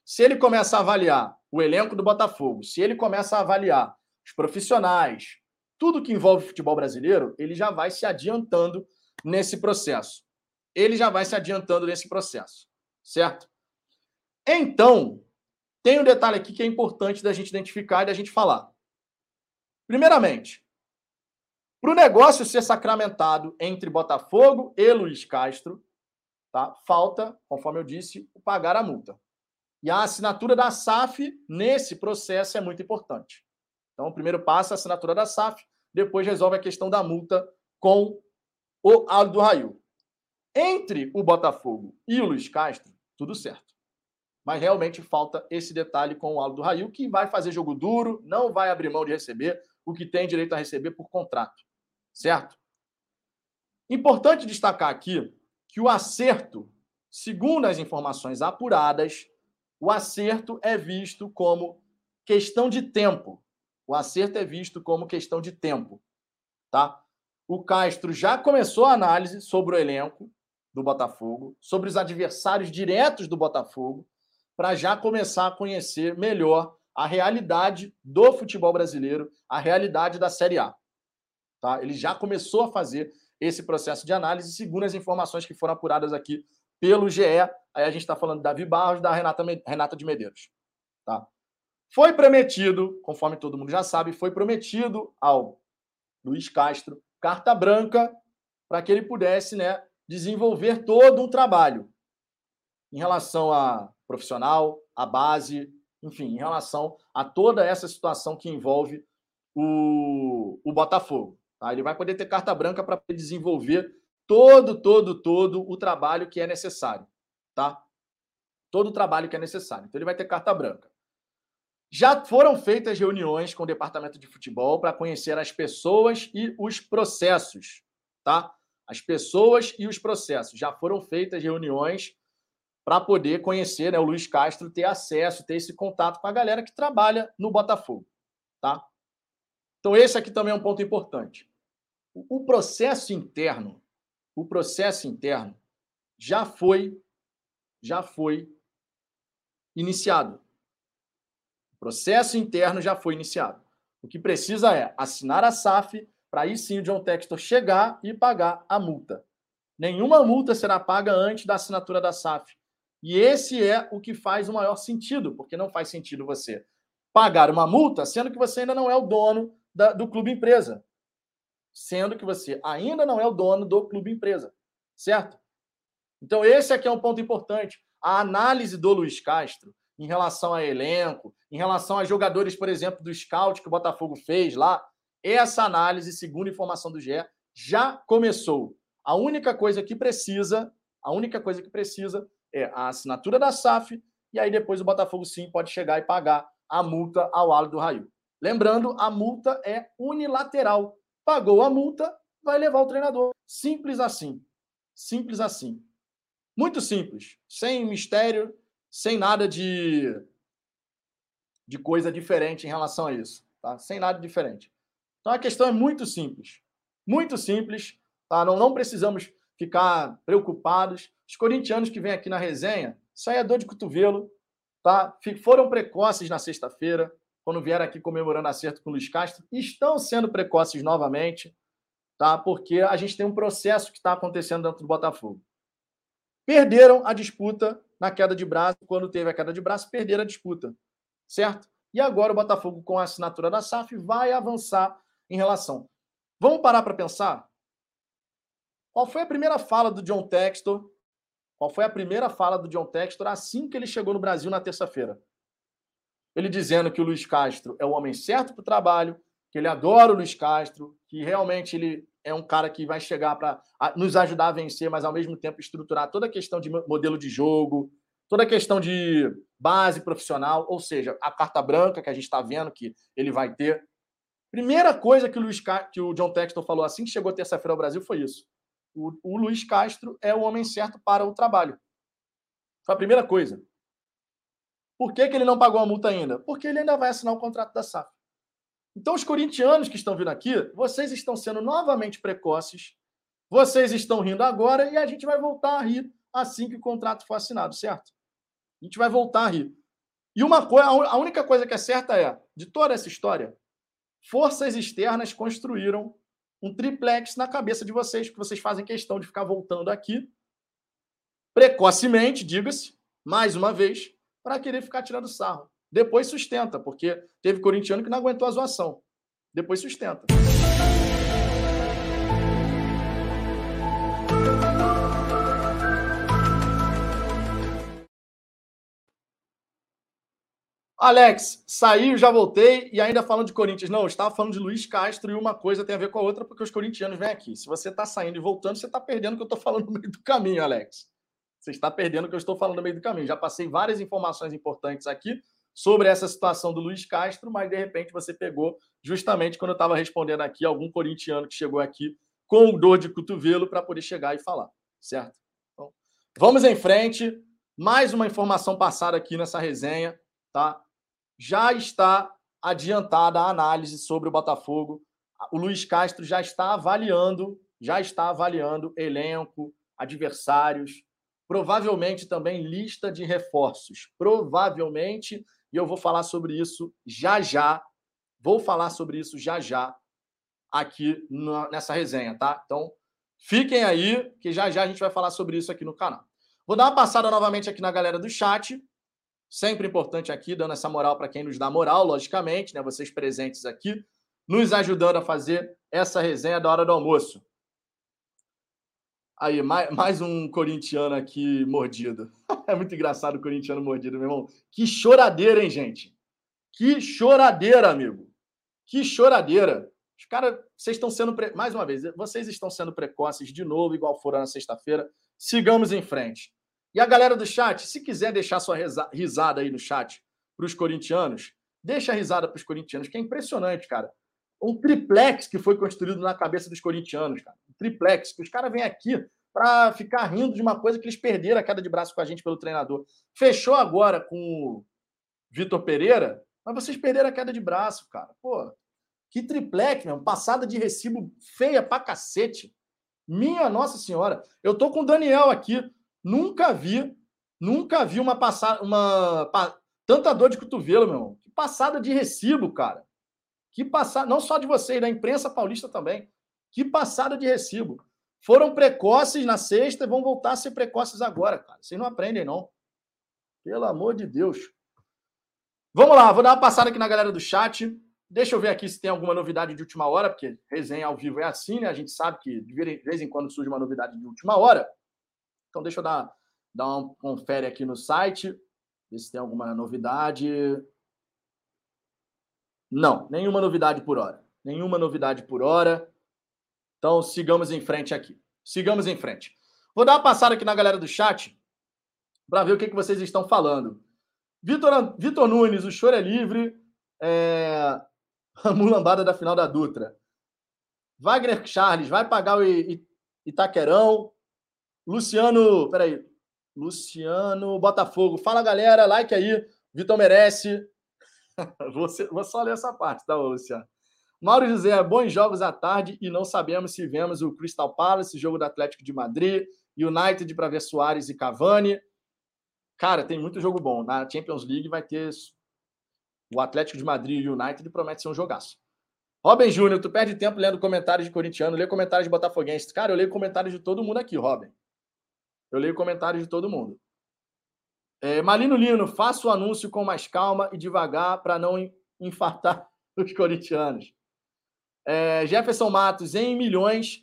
Se ele começa a avaliar o elenco do Botafogo, se ele começa a avaliar os profissionais, tudo que envolve futebol brasileiro, ele já vai se adiantando nesse processo ele já vai se adiantando nesse processo, certo? Então, tem um detalhe aqui que é importante da gente identificar e da gente falar. Primeiramente, para o negócio ser sacramentado entre Botafogo e Luiz Castro, tá? falta, conforme eu disse, pagar a multa. E a assinatura da SAF nesse processo é muito importante. Então, o primeiro passo é a assinatura da SAF, depois resolve a questão da multa com o Aldo Raio. Entre o Botafogo e o Luiz Castro, tudo certo. Mas realmente falta esse detalhe com o Aldo Rail, que vai fazer jogo duro, não vai abrir mão de receber o que tem direito a receber por contrato. Certo? Importante destacar aqui que o acerto, segundo as informações apuradas, o acerto é visto como questão de tempo. O acerto é visto como questão de tempo, tá? O Castro já começou a análise sobre o elenco, do Botafogo, sobre os adversários diretos do Botafogo, para já começar a conhecer melhor a realidade do futebol brasileiro, a realidade da Série A. Tá? Ele já começou a fazer esse processo de análise, segundo as informações que foram apuradas aqui pelo GE. Aí a gente está falando da Davi Barros, da Renata, Renata de Medeiros. Tá? Foi prometido, conforme todo mundo já sabe, foi prometido ao Luiz Castro carta branca para que ele pudesse né, desenvolver todo um trabalho em relação a profissional, a base, enfim, em relação a toda essa situação que envolve o, o Botafogo. Tá? Ele vai poder ter carta branca para desenvolver todo, todo, todo o trabalho que é necessário. Tá? Todo o trabalho que é necessário. Então, ele vai ter carta branca. Já foram feitas reuniões com o departamento de futebol para conhecer as pessoas e os processos, tá? as pessoas e os processos. Já foram feitas reuniões para poder conhecer né, o Luiz Castro, ter acesso, ter esse contato com a galera que trabalha no Botafogo. Tá? Então, esse aqui também é um ponto importante. O processo interno, o processo interno já foi, já foi iniciado. Processo interno já foi iniciado. O que precisa é assinar a SAF para aí sim o John Textor chegar e pagar a multa. Nenhuma multa será paga antes da assinatura da SAF. E esse é o que faz o maior sentido, porque não faz sentido você pagar uma multa sendo que você ainda não é o dono da, do clube empresa. Sendo que você ainda não é o dono do clube empresa. Certo? Então, esse aqui é um ponto importante. A análise do Luiz Castro em relação a elenco, em relação a jogadores, por exemplo, do scout que o Botafogo fez lá, essa análise, segundo informação do GE, já começou. A única coisa que precisa, a única coisa que precisa é a assinatura da SAF e aí depois o Botafogo sim pode chegar e pagar a multa ao Aldo do Raio. Lembrando, a multa é unilateral. Pagou a multa, vai levar o treinador. Simples assim. Simples assim. Muito simples, sem mistério, sem nada de de coisa diferente em relação a isso, tá? Sem nada diferente. Então a questão é muito simples. Muito simples. Tá? Não, não precisamos ficar preocupados. Os corintianos que vêm aqui na resenha, isso aí é dor de cotovelo. Tá? Foram precoces na sexta-feira, quando vieram aqui comemorando acerto com o Luiz Castro. Estão sendo precoces novamente, tá? porque a gente tem um processo que está acontecendo dentro do Botafogo. Perderam a disputa na queda de braço. Quando teve a queda de braço, perderam a disputa. Certo? E agora o Botafogo, com a assinatura da SAF, vai avançar em relação. Vamos parar para pensar? Qual foi a primeira fala do John Textor Qual foi a primeira fala do John Textor assim que ele chegou no Brasil na terça-feira? Ele dizendo que o Luiz Castro é o homem certo para o trabalho, que ele adora o Luiz Castro, que realmente ele é um cara que vai chegar para nos ajudar a vencer, mas ao mesmo tempo estruturar toda a questão de modelo de jogo, toda a questão de base profissional, ou seja, a carta branca que a gente está vendo que ele vai ter. Primeira coisa que o, Luiz, que o John Texton falou assim que chegou terça-feira ao Brasil foi isso. O, o Luiz Castro é o homem certo para o trabalho. Foi a primeira coisa. Por que, que ele não pagou a multa ainda? Porque ele ainda vai assinar o contrato da SAF. Então, os corintianos que estão vindo aqui, vocês estão sendo novamente precoces, vocês estão rindo agora e a gente vai voltar a rir assim que o contrato for assinado, certo? A gente vai voltar a rir. E uma coisa, a única coisa que é certa é, de toda essa história, forças externas construíram um triplex na cabeça de vocês, que vocês fazem questão de ficar voltando aqui precocemente, diga-se, mais uma vez, para querer ficar tirando sarro. Depois sustenta, porque teve corintiano que não aguentou a zoação. Depois sustenta. Alex, saí, já voltei e ainda falando de Corinthians. Não, eu estava falando de Luiz Castro e uma coisa tem a ver com a outra, porque os corintianos vêm aqui. Se você está saindo e voltando, você está perdendo o que eu estou falando no meio do caminho, Alex. Você está perdendo o que eu estou falando no meio do caminho. Já passei várias informações importantes aqui sobre essa situação do Luiz Castro, mas de repente você pegou justamente quando eu estava respondendo aqui algum corintiano que chegou aqui com dor de cotovelo para poder chegar e falar, certo? Então, vamos em frente. Mais uma informação passada aqui nessa resenha, tá? Já está adiantada a análise sobre o Botafogo. O Luiz Castro já está avaliando, já está avaliando elenco, adversários, Provavelmente também lista de reforços. Provavelmente, e eu vou falar sobre isso já já. Vou falar sobre isso já já aqui nessa resenha, tá? Então, fiquem aí, que já já a gente vai falar sobre isso aqui no canal. Vou dar uma passada novamente aqui na galera do chat. Sempre importante aqui, dando essa moral para quem nos dá moral, logicamente, né? Vocês presentes aqui, nos ajudando a fazer essa resenha da hora do almoço. Aí, mais, mais um corintiano aqui mordido. é muito engraçado o corintiano mordido, meu irmão. Que choradeira, hein, gente? Que choradeira, amigo. Que choradeira. Os caras, vocês estão sendo. Pre... Mais uma vez, vocês estão sendo precoces de novo, igual foram na sexta-feira. Sigamos em frente. E a galera do chat, se quiser deixar sua risada aí no chat para os corintianos, deixa a risada para os corintianos, que é impressionante, cara. Um triplex que foi construído na cabeça dos corintianos, cara triplex, que os caras vêm aqui para ficar rindo de uma coisa que eles perderam a queda de braço com a gente pelo treinador. Fechou agora com o Vitor Pereira, mas vocês perderam a queda de braço, cara. Pô, que triplex, mesmo. Passada de recibo feia pra cacete. Minha Nossa Senhora. Eu tô com o Daniel aqui. Nunca vi, nunca vi uma passada, uma tanta dor de cotovelo, meu irmão. Que passada de recibo, cara. Que passada, não só de vocês, da imprensa paulista também. Que passada de recibo. Foram precoces na sexta e vão voltar a ser precoces agora, cara. Vocês não aprendem, não. Pelo amor de Deus. Vamos lá, vou dar uma passada aqui na galera do chat. Deixa eu ver aqui se tem alguma novidade de última hora, porque resenha ao vivo é assim, né? A gente sabe que de vez em quando surge uma novidade de última hora. Então, deixa eu dar, dar um confere aqui no site, ver se tem alguma novidade. Não, nenhuma novidade por hora. Nenhuma novidade por hora. Então, sigamos em frente aqui. Sigamos em frente. Vou dar uma passada aqui na galera do chat para ver o que, que vocês estão falando. Vitor, Vitor Nunes, o choro é livre. É... A mulambada da final da Dutra. Wagner Charles vai pagar o Itaquerão. Luciano, peraí. Luciano Botafogo. Fala, galera. Like aí. Vitor merece. vou, vou só ler essa parte, tá, Luciano? Mauro José, bons jogos à tarde e não sabemos se vemos o Crystal Palace, jogo do Atlético de Madrid, United para ver Soares e Cavani. Cara, tem muito jogo bom. Na Champions League vai ter o Atlético de Madrid e o United promete ser um jogaço. Robin Júnior, tu perde tempo lendo comentários de corintiano, lê comentários de botafoguense. Cara, eu leio comentários de todo mundo aqui, Robin. Eu leio comentários de todo mundo. É, Malino Lino, faça o anúncio com mais calma e devagar para não infartar os corintianos. É, Jefferson Matos em milhões,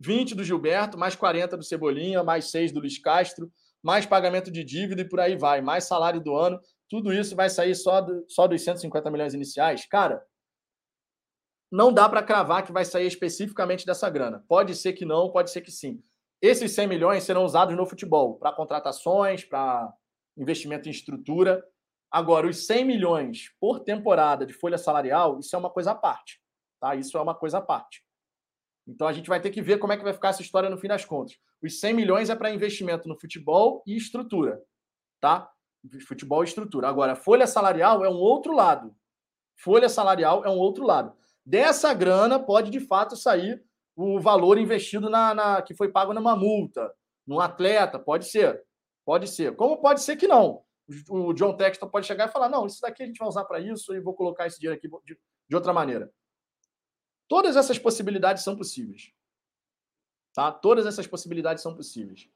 20 do Gilberto, mais 40 do Cebolinha, mais 6 do Luiz Castro, mais pagamento de dívida e por aí vai, mais salário do ano, tudo isso vai sair só, do, só dos 150 milhões iniciais? Cara, não dá para cravar que vai sair especificamente dessa grana. Pode ser que não, pode ser que sim. Esses 100 milhões serão usados no futebol, para contratações, para investimento em estrutura. Agora, os 100 milhões por temporada de folha salarial, isso é uma coisa à parte. Tá? Isso é uma coisa à parte. Então, a gente vai ter que ver como é que vai ficar essa história no fim das contas. Os 100 milhões é para investimento no futebol e estrutura. Tá? Futebol e estrutura. Agora, folha salarial é um outro lado. Folha salarial é um outro lado. Dessa grana pode, de fato, sair o valor investido na, na que foi pago numa multa, num atleta, pode ser. Pode ser. Como pode ser que não. O John Texton pode chegar e falar: não, isso daqui a gente vai usar para isso e vou colocar esse dinheiro aqui de, de outra maneira. Todas essas possibilidades são possíveis. Tá? Todas essas possibilidades são possíveis.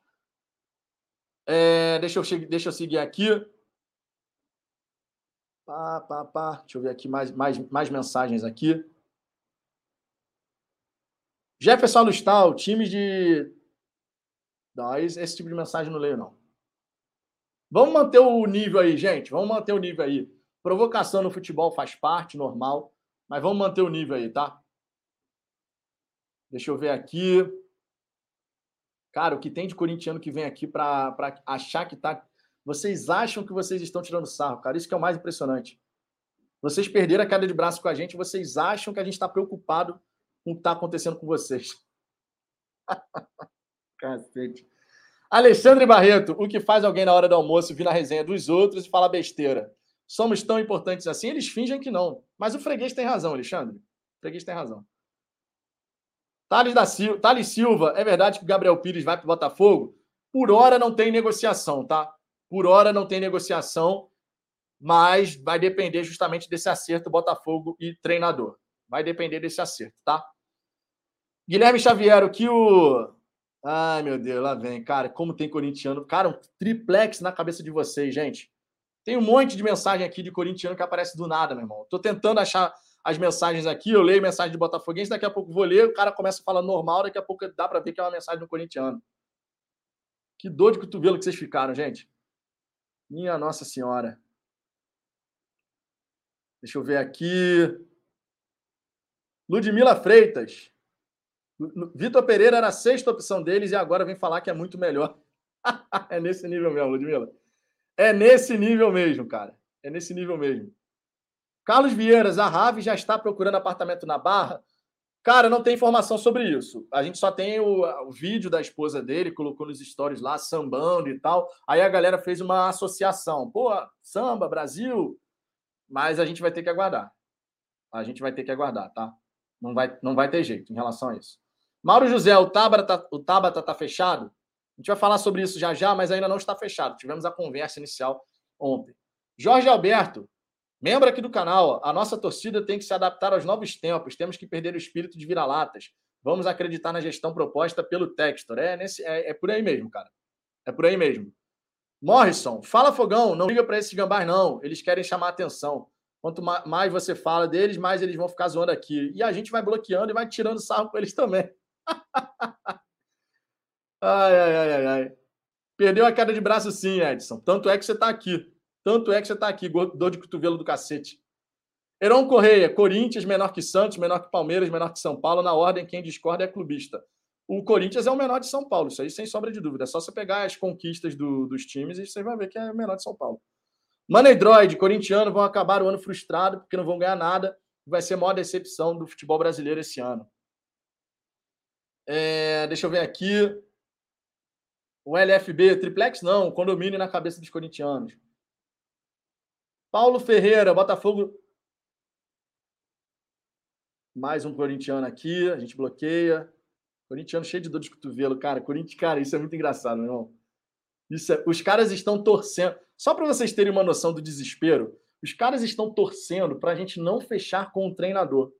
É, deixa, eu, deixa eu seguir aqui. Pá, pá, pá. Deixa eu ver aqui mais, mais, mais mensagens aqui. Jefferson Alustal, time de. Não, esse tipo de mensagem não leio, não. Vamos manter o nível aí, gente. Vamos manter o nível aí. Provocação no futebol faz parte, normal. Mas vamos manter o nível aí, tá? Deixa eu ver aqui. Cara, o que tem de corintiano que vem aqui para achar que tá. Vocês acham que vocês estão tirando sarro, cara? Isso que é o mais impressionante. Vocês perderam a queda de braço com a gente, vocês acham que a gente está preocupado com o que está acontecendo com vocês. Cacete. Alexandre Barreto, o que faz alguém na hora do almoço vir na resenha dos outros e falar besteira? Somos tão importantes assim? Eles fingem que não. Mas o freguês tem razão, Alexandre. O freguês tem razão. Thales, da Sil Thales Silva, é verdade que o Gabriel Pires vai para o Botafogo? Por hora não tem negociação, tá? Por hora não tem negociação, mas vai depender justamente desse acerto Botafogo e treinador. Vai depender desse acerto, tá? Guilherme Xavier, o que o. Ai, meu Deus, lá vem. Cara, como tem corintiano. Cara, um triplex na cabeça de vocês, gente. Tem um monte de mensagem aqui de corintiano que aparece do nada, meu irmão. Tô tentando achar as mensagens aqui, eu leio mensagem de Botafoguense, daqui a pouco vou ler, o cara começa a falar normal, daqui a pouco dá para ver que é uma mensagem do corintiano. Que dor de cotovelo que vocês ficaram, gente. Minha Nossa Senhora. Deixa eu ver aqui. Ludmila Freitas. Vitor Pereira era a sexta opção deles e agora vem falar que é muito melhor. é nesse nível mesmo, Ludmila. É nesse nível mesmo, cara. É nesse nível mesmo. Carlos Vieiras, a Rave já está procurando apartamento na Barra? Cara, não tem informação sobre isso. A gente só tem o, o, vídeo da esposa dele, colocou nos stories lá, sambando e tal. Aí a galera fez uma associação. Pô, samba, Brasil. Mas a gente vai ter que aguardar. A gente vai ter que aguardar, tá? Não vai, não vai ter jeito em relação a isso. Mauro José, o Tabata, o Tabata tá fechado? A gente vai falar sobre isso já já, mas ainda não está fechado. Tivemos a conversa inicial ontem. Jorge Alberto, Membro aqui do canal, a nossa torcida tem que se adaptar aos novos tempos, temos que perder o espírito de vira-latas. Vamos acreditar na gestão proposta pelo Textor. É, nesse, é, é por aí mesmo, cara. É por aí mesmo. Morrison, fala fogão, não liga para esses gambás, não. Eles querem chamar atenção. Quanto mais você fala deles, mais eles vão ficar zoando aqui. E a gente vai bloqueando e vai tirando sarro com eles também. ai, ai, ai, ai. Perdeu a queda de braço sim, Edson. Tanto é que você está aqui. Tanto é que você está aqui, dor de cotovelo do cacete. Heron Correia, Corinthians menor que Santos, menor que Palmeiras, menor que São Paulo. Na ordem, quem discorda é clubista. O Corinthians é o menor de São Paulo, isso aí sem sombra de dúvida. É só você pegar as conquistas do, dos times e você vai ver que é o menor de São Paulo. Money Droid, corintiano, vão acabar o ano frustrado porque não vão ganhar nada. Vai ser a maior decepção do futebol brasileiro esse ano. É, deixa eu ver aqui. O LFB, triplex não, condomínio na cabeça dos corintianos. Paulo Ferreira, Botafogo. Mais um corintiano aqui, a gente bloqueia. Corintiano cheio de dor de cotovelo, cara. Corinthians, cara, isso é muito engraçado, meu irmão. Isso é... Os caras estão torcendo. Só para vocês terem uma noção do desespero, os caras estão torcendo para a gente não fechar com o treinador.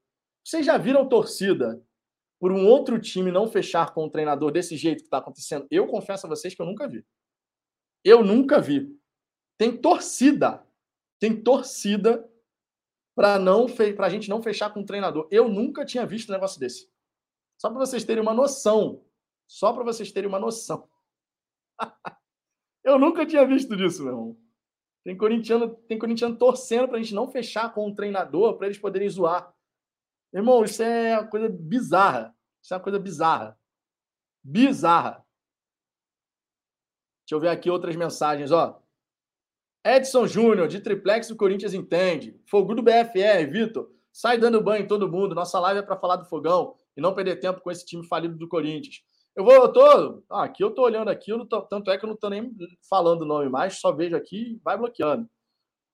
Vocês já viram torcida por um outro time não fechar com o treinador desse jeito que está acontecendo? Eu confesso a vocês que eu nunca vi. Eu nunca vi. Tem torcida tem torcida para não para a gente não fechar com o treinador. Eu nunca tinha visto um negócio desse. Só para vocês terem uma noção. Só para vocês terem uma noção. Eu nunca tinha visto disso, meu irmão. Tem corintiano, tem corintiano torcendo para a gente não fechar com o treinador, para eles poderem zoar. Irmão, isso é uma coisa bizarra. Isso é uma coisa bizarra. Bizarra. Deixa eu ver aqui outras mensagens, ó. Edson Júnior, de triplex do Corinthians entende. Fogo do BFR, Vitor. Sai dando banho em todo mundo. Nossa live é para falar do fogão e não perder tempo com esse time falido do Corinthians. Eu vou, eu tô. Ah, aqui eu tô olhando aqui, tô, tanto é que eu não tô nem falando o nome mais, só vejo aqui e vai bloqueando.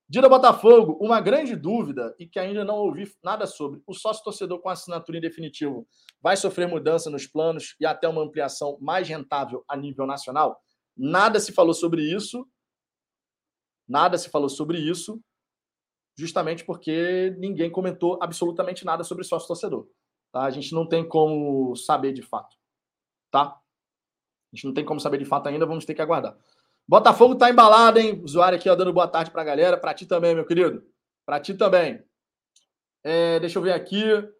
Dira Botafogo, uma grande dúvida e que ainda não ouvi nada sobre. O sócio torcedor com assinatura em definitivo vai sofrer mudança nos planos e até uma ampliação mais rentável a nível nacional? Nada se falou sobre isso. Nada se falou sobre isso, justamente porque ninguém comentou absolutamente nada sobre sócio torcedor. Tá? A gente não tem como saber de fato tá? A gente não tem como saber de fato ainda, vamos ter que aguardar. Botafogo tá embalado, hein? Usuário aqui ó, dando boa tarde pra galera. Pra ti também, meu querido. Pra ti também. É, deixa eu ver aqui.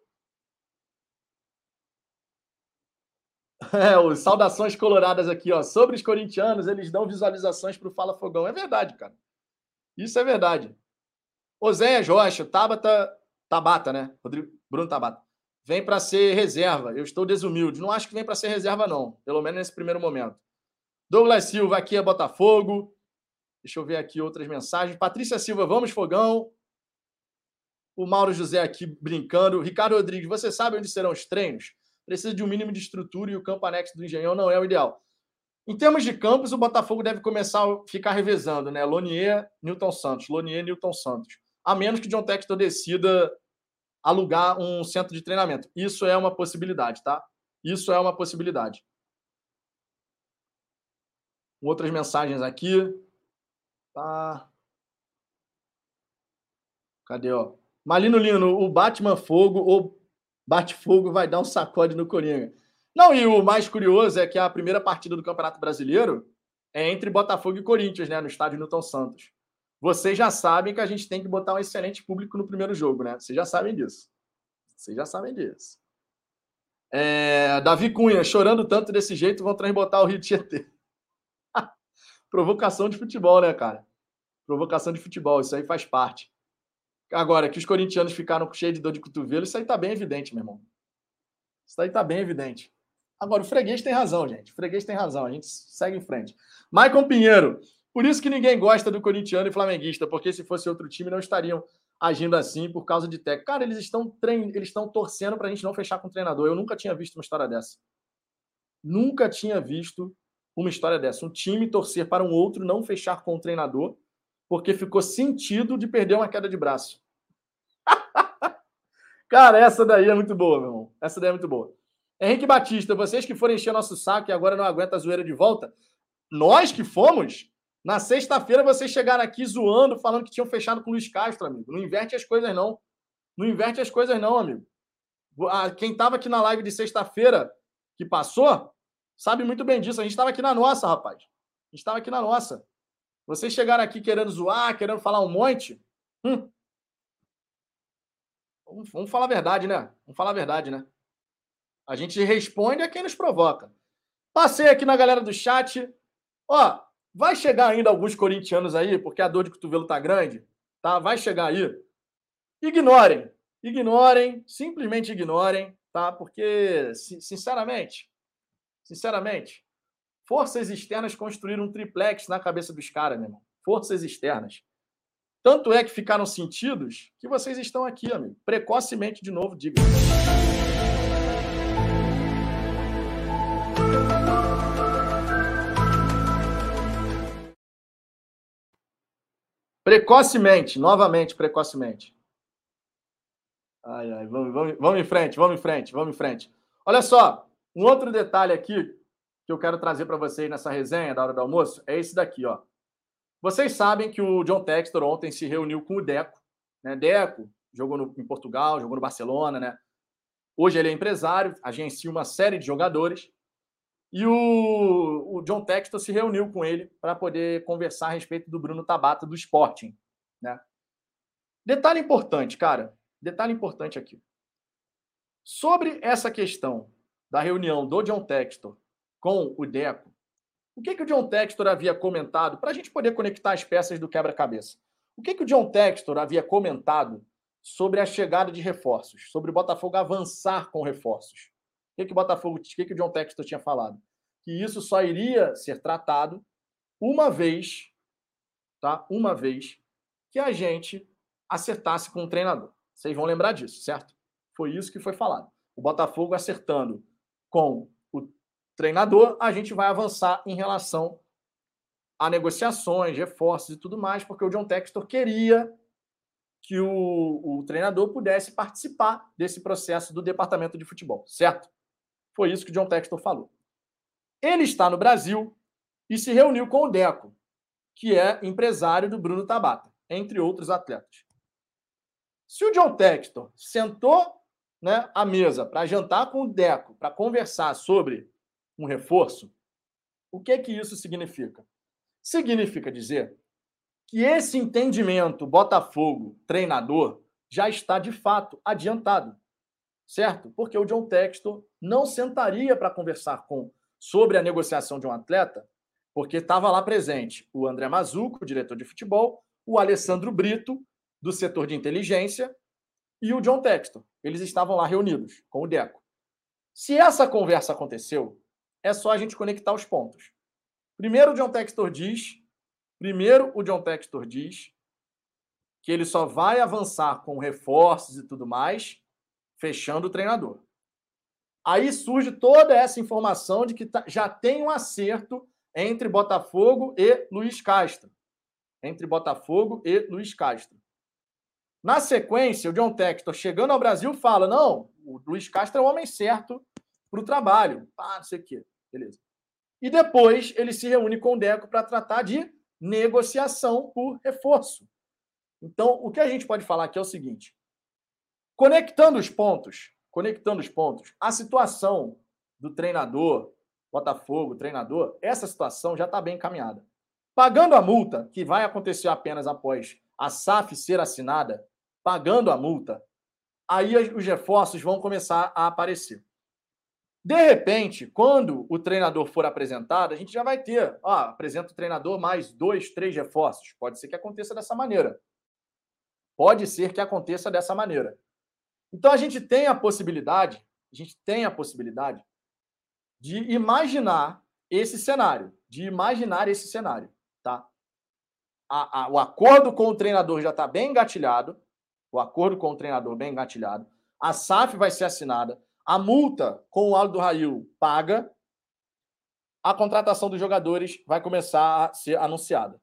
É, os saudações coloradas aqui, ó. Sobre os corintianos, eles dão visualizações pro Fala Fogão. É verdade, cara. Isso é verdade. Oséias Rocha, Tabata, Tabata, né? Rodrigo, Bruno Tabata vem para ser reserva. Eu estou desumilde. Não acho que vem para ser reserva, não. Pelo menos nesse primeiro momento. Douglas Silva, aqui é Botafogo. Deixa eu ver aqui outras mensagens. Patrícia Silva, vamos, fogão. O Mauro José aqui brincando. Ricardo Rodrigues, você sabe onde serão os treinos? Precisa de um mínimo de estrutura e o campo anexo do Engenhão não é o ideal. Em termos de campos, o Botafogo deve começar a ficar revezando, né? Lonier, Newton Santos. Lonier, Newton Santos. A menos que John Textor decida alugar um centro de treinamento. Isso é uma possibilidade, tá? Isso é uma possibilidade. Outras mensagens aqui. Tá. Cadê, ó? Malino Lino, o Batman Fogo ou Bate Fogo vai dar um sacode no Coringa. Não, e o mais curioso é que a primeira partida do Campeonato Brasileiro é entre Botafogo e Corinthians, né? No estádio Newton Santos. Vocês já sabem que a gente tem que botar um excelente público no primeiro jogo, né? Vocês já sabem disso. Vocês já sabem disso. É, Davi Cunha, chorando tanto desse jeito, vão transbotar o Rio Tietê. Provocação de futebol, né, cara? Provocação de futebol, isso aí faz parte. Agora, que os corintianos ficaram cheios de dor de cotovelo, isso aí tá bem evidente, meu irmão. Isso aí tá bem evidente. Agora, o freguês tem razão, gente. O freguês tem razão. A gente segue em frente. Maicon Pinheiro, por isso que ninguém gosta do corintiano e flamenguista, porque se fosse outro time não estariam agindo assim por causa de técnico. Cara, eles estão trein... eles estão torcendo para a gente não fechar com o treinador. Eu nunca tinha visto uma história dessa. Nunca tinha visto uma história dessa. Um time torcer para um outro não fechar com o treinador porque ficou sentido de perder uma queda de braço. Cara, essa daí é muito boa, meu irmão. Essa daí é muito boa. Henrique Batista, vocês que forem encher nosso saco e agora não aguenta a zoeira de volta, nós que fomos, na sexta-feira, vocês chegaram aqui zoando, falando que tinham fechado com o Luiz Castro, amigo. Não inverte as coisas, não. Não inverte as coisas, não, amigo. Quem estava aqui na live de sexta-feira que passou, sabe muito bem disso. A gente estava aqui na nossa, rapaz. A gente estava aqui na nossa. Vocês chegaram aqui querendo zoar, querendo falar um monte. Hum. Vamos, falar a verdade, né? Vamos falar a verdade, né? A gente responde a quem nos provoca. Passei aqui na galera do chat. Ó, Vai chegar ainda alguns corintianos aí, porque a dor de cotovelo tá grande, tá? Vai chegar aí. Ignorem, ignorem, simplesmente ignorem, tá? Porque, sinceramente, sinceramente, forças externas construíram um triplex na cabeça dos caras, meu irmão. Forças externas. Tanto é que ficaram sentidos que vocês estão aqui, amigo. Precocemente, de novo, diga. Precocemente, novamente, precocemente. Ai, ai, vamos, vamos, vamos em frente, vamos em frente, vamos em frente. Olha só, um outro detalhe aqui que eu quero trazer para vocês nessa resenha da hora do almoço é esse daqui, ó. Vocês sabem que o John Textor ontem se reuniu com o Deco, né? Deco jogou no, em Portugal, jogou no Barcelona, né? Hoje ele é empresário, agencia uma série de jogadores e o, o John Textor se reuniu com ele para poder conversar a respeito do Bruno Tabata do Sporting. Né? Detalhe importante, cara. Detalhe importante aqui. Sobre essa questão da reunião do John Textor com o Deco, O que, que o John Textor havia comentado, para a gente poder conectar as peças do quebra-cabeça? O que, que o John Textor havia comentado sobre a chegada de reforços, sobre o Botafogo avançar com reforços? O que, que o Botafogo, o que, que o John Textor tinha falado? Que isso só iria ser tratado uma vez, tá? Uma vez que a gente acertasse com o treinador. Vocês vão lembrar disso, certo? Foi isso que foi falado. O Botafogo acertando com o treinador, a gente vai avançar em relação a negociações, reforços e tudo mais, porque o John Textor queria que o, o treinador pudesse participar desse processo do departamento de futebol, certo? Foi isso que o John Textor falou. Ele está no Brasil e se reuniu com o Deco, que é empresário do Bruno Tabata, entre outros atletas. Se o John Textor sentou né, mesa para jantar com o Deco, para conversar sobre um reforço, o que que isso significa? Significa dizer que esse entendimento Botafogo treinador já está de fato adiantado, certo? Porque o John Textor não sentaria para conversar com sobre a negociação de um atleta, porque estava lá presente o André Mazuco, diretor de futebol, o Alessandro Brito, do setor de inteligência, e o John Textor. Eles estavam lá reunidos com o Deco. Se essa conversa aconteceu, é só a gente conectar os pontos. Primeiro, o John Textor diz, primeiro o John Textor diz que ele só vai avançar com reforços e tudo mais, fechando o treinador. Aí surge toda essa informação de que tá, já tem um acerto entre Botafogo e Luiz Castro. Entre Botafogo e Luiz Castro. Na sequência, o John Textor, chegando ao Brasil, fala: não, o Luiz Castro é o homem certo para o trabalho. Ah, não sei o quê. Beleza. E depois ele se reúne com o Deco para tratar de negociação por reforço. Então, o que a gente pode falar aqui é o seguinte: conectando os pontos, conectando os pontos, a situação do treinador, Botafogo, treinador, essa situação já está bem encaminhada. Pagando a multa, que vai acontecer apenas após a SAF ser assinada, pagando a multa, aí os reforços vão começar a aparecer. De repente, quando o treinador for apresentado, a gente já vai ter, ó, apresenta o treinador mais dois, três reforços. Pode ser que aconteça dessa maneira. Pode ser que aconteça dessa maneira. Então a gente tem a possibilidade, a gente tem a possibilidade de imaginar esse cenário, de imaginar esse cenário, tá? A, a, o acordo com o treinador já está bem engatilhado, o acordo com o treinador bem engatilhado, a SAF vai ser assinada, a multa com o Aldo Rail paga, a contratação dos jogadores vai começar a ser anunciada.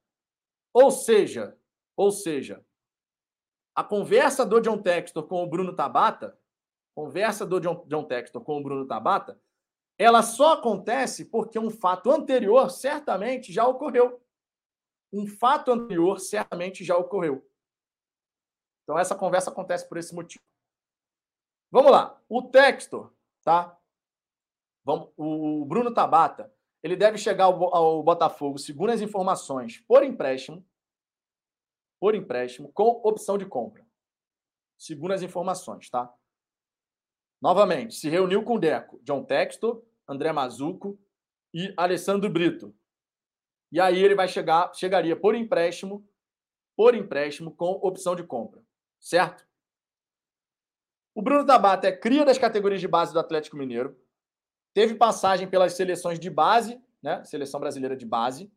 Ou seja, ou seja, a conversa do John Textor com o Bruno Tabata, conversa do John, John Textor com o Bruno Tabata, ela só acontece porque um fato anterior certamente já ocorreu. Um fato anterior certamente já ocorreu. Então essa conversa acontece por esse motivo. Vamos lá. O Textor, tá? Vamos, o Bruno Tabata, ele deve chegar ao, ao Botafogo, segundo as informações, por empréstimo, por empréstimo, com opção de compra. Segundo as informações, tá? Novamente, se reuniu com o Deco, John Textor, André Mazuco e Alessandro Brito. E aí ele vai chegar, chegaria por empréstimo, por empréstimo com opção de compra, certo? O Bruno Tabata é cria das categorias de base do Atlético Mineiro. Teve passagem pelas seleções de base, né? Seleção brasileira de base.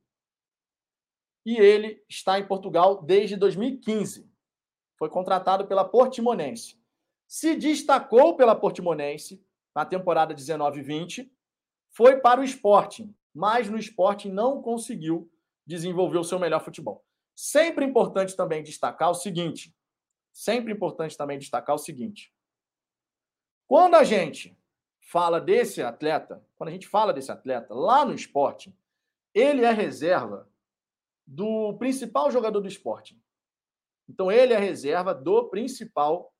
E ele está em Portugal desde 2015. Foi contratado pela Portimonense. Se destacou pela Portimonense na temporada 19-20. Foi para o Sporting, mas no Sporting não conseguiu desenvolver o seu melhor futebol. Sempre importante também destacar o seguinte: sempre importante também destacar o seguinte. Quando a gente fala desse atleta, quando a gente fala desse atleta lá no esporte, ele é reserva do principal jogador do esporte. Então, ele é reserva do principal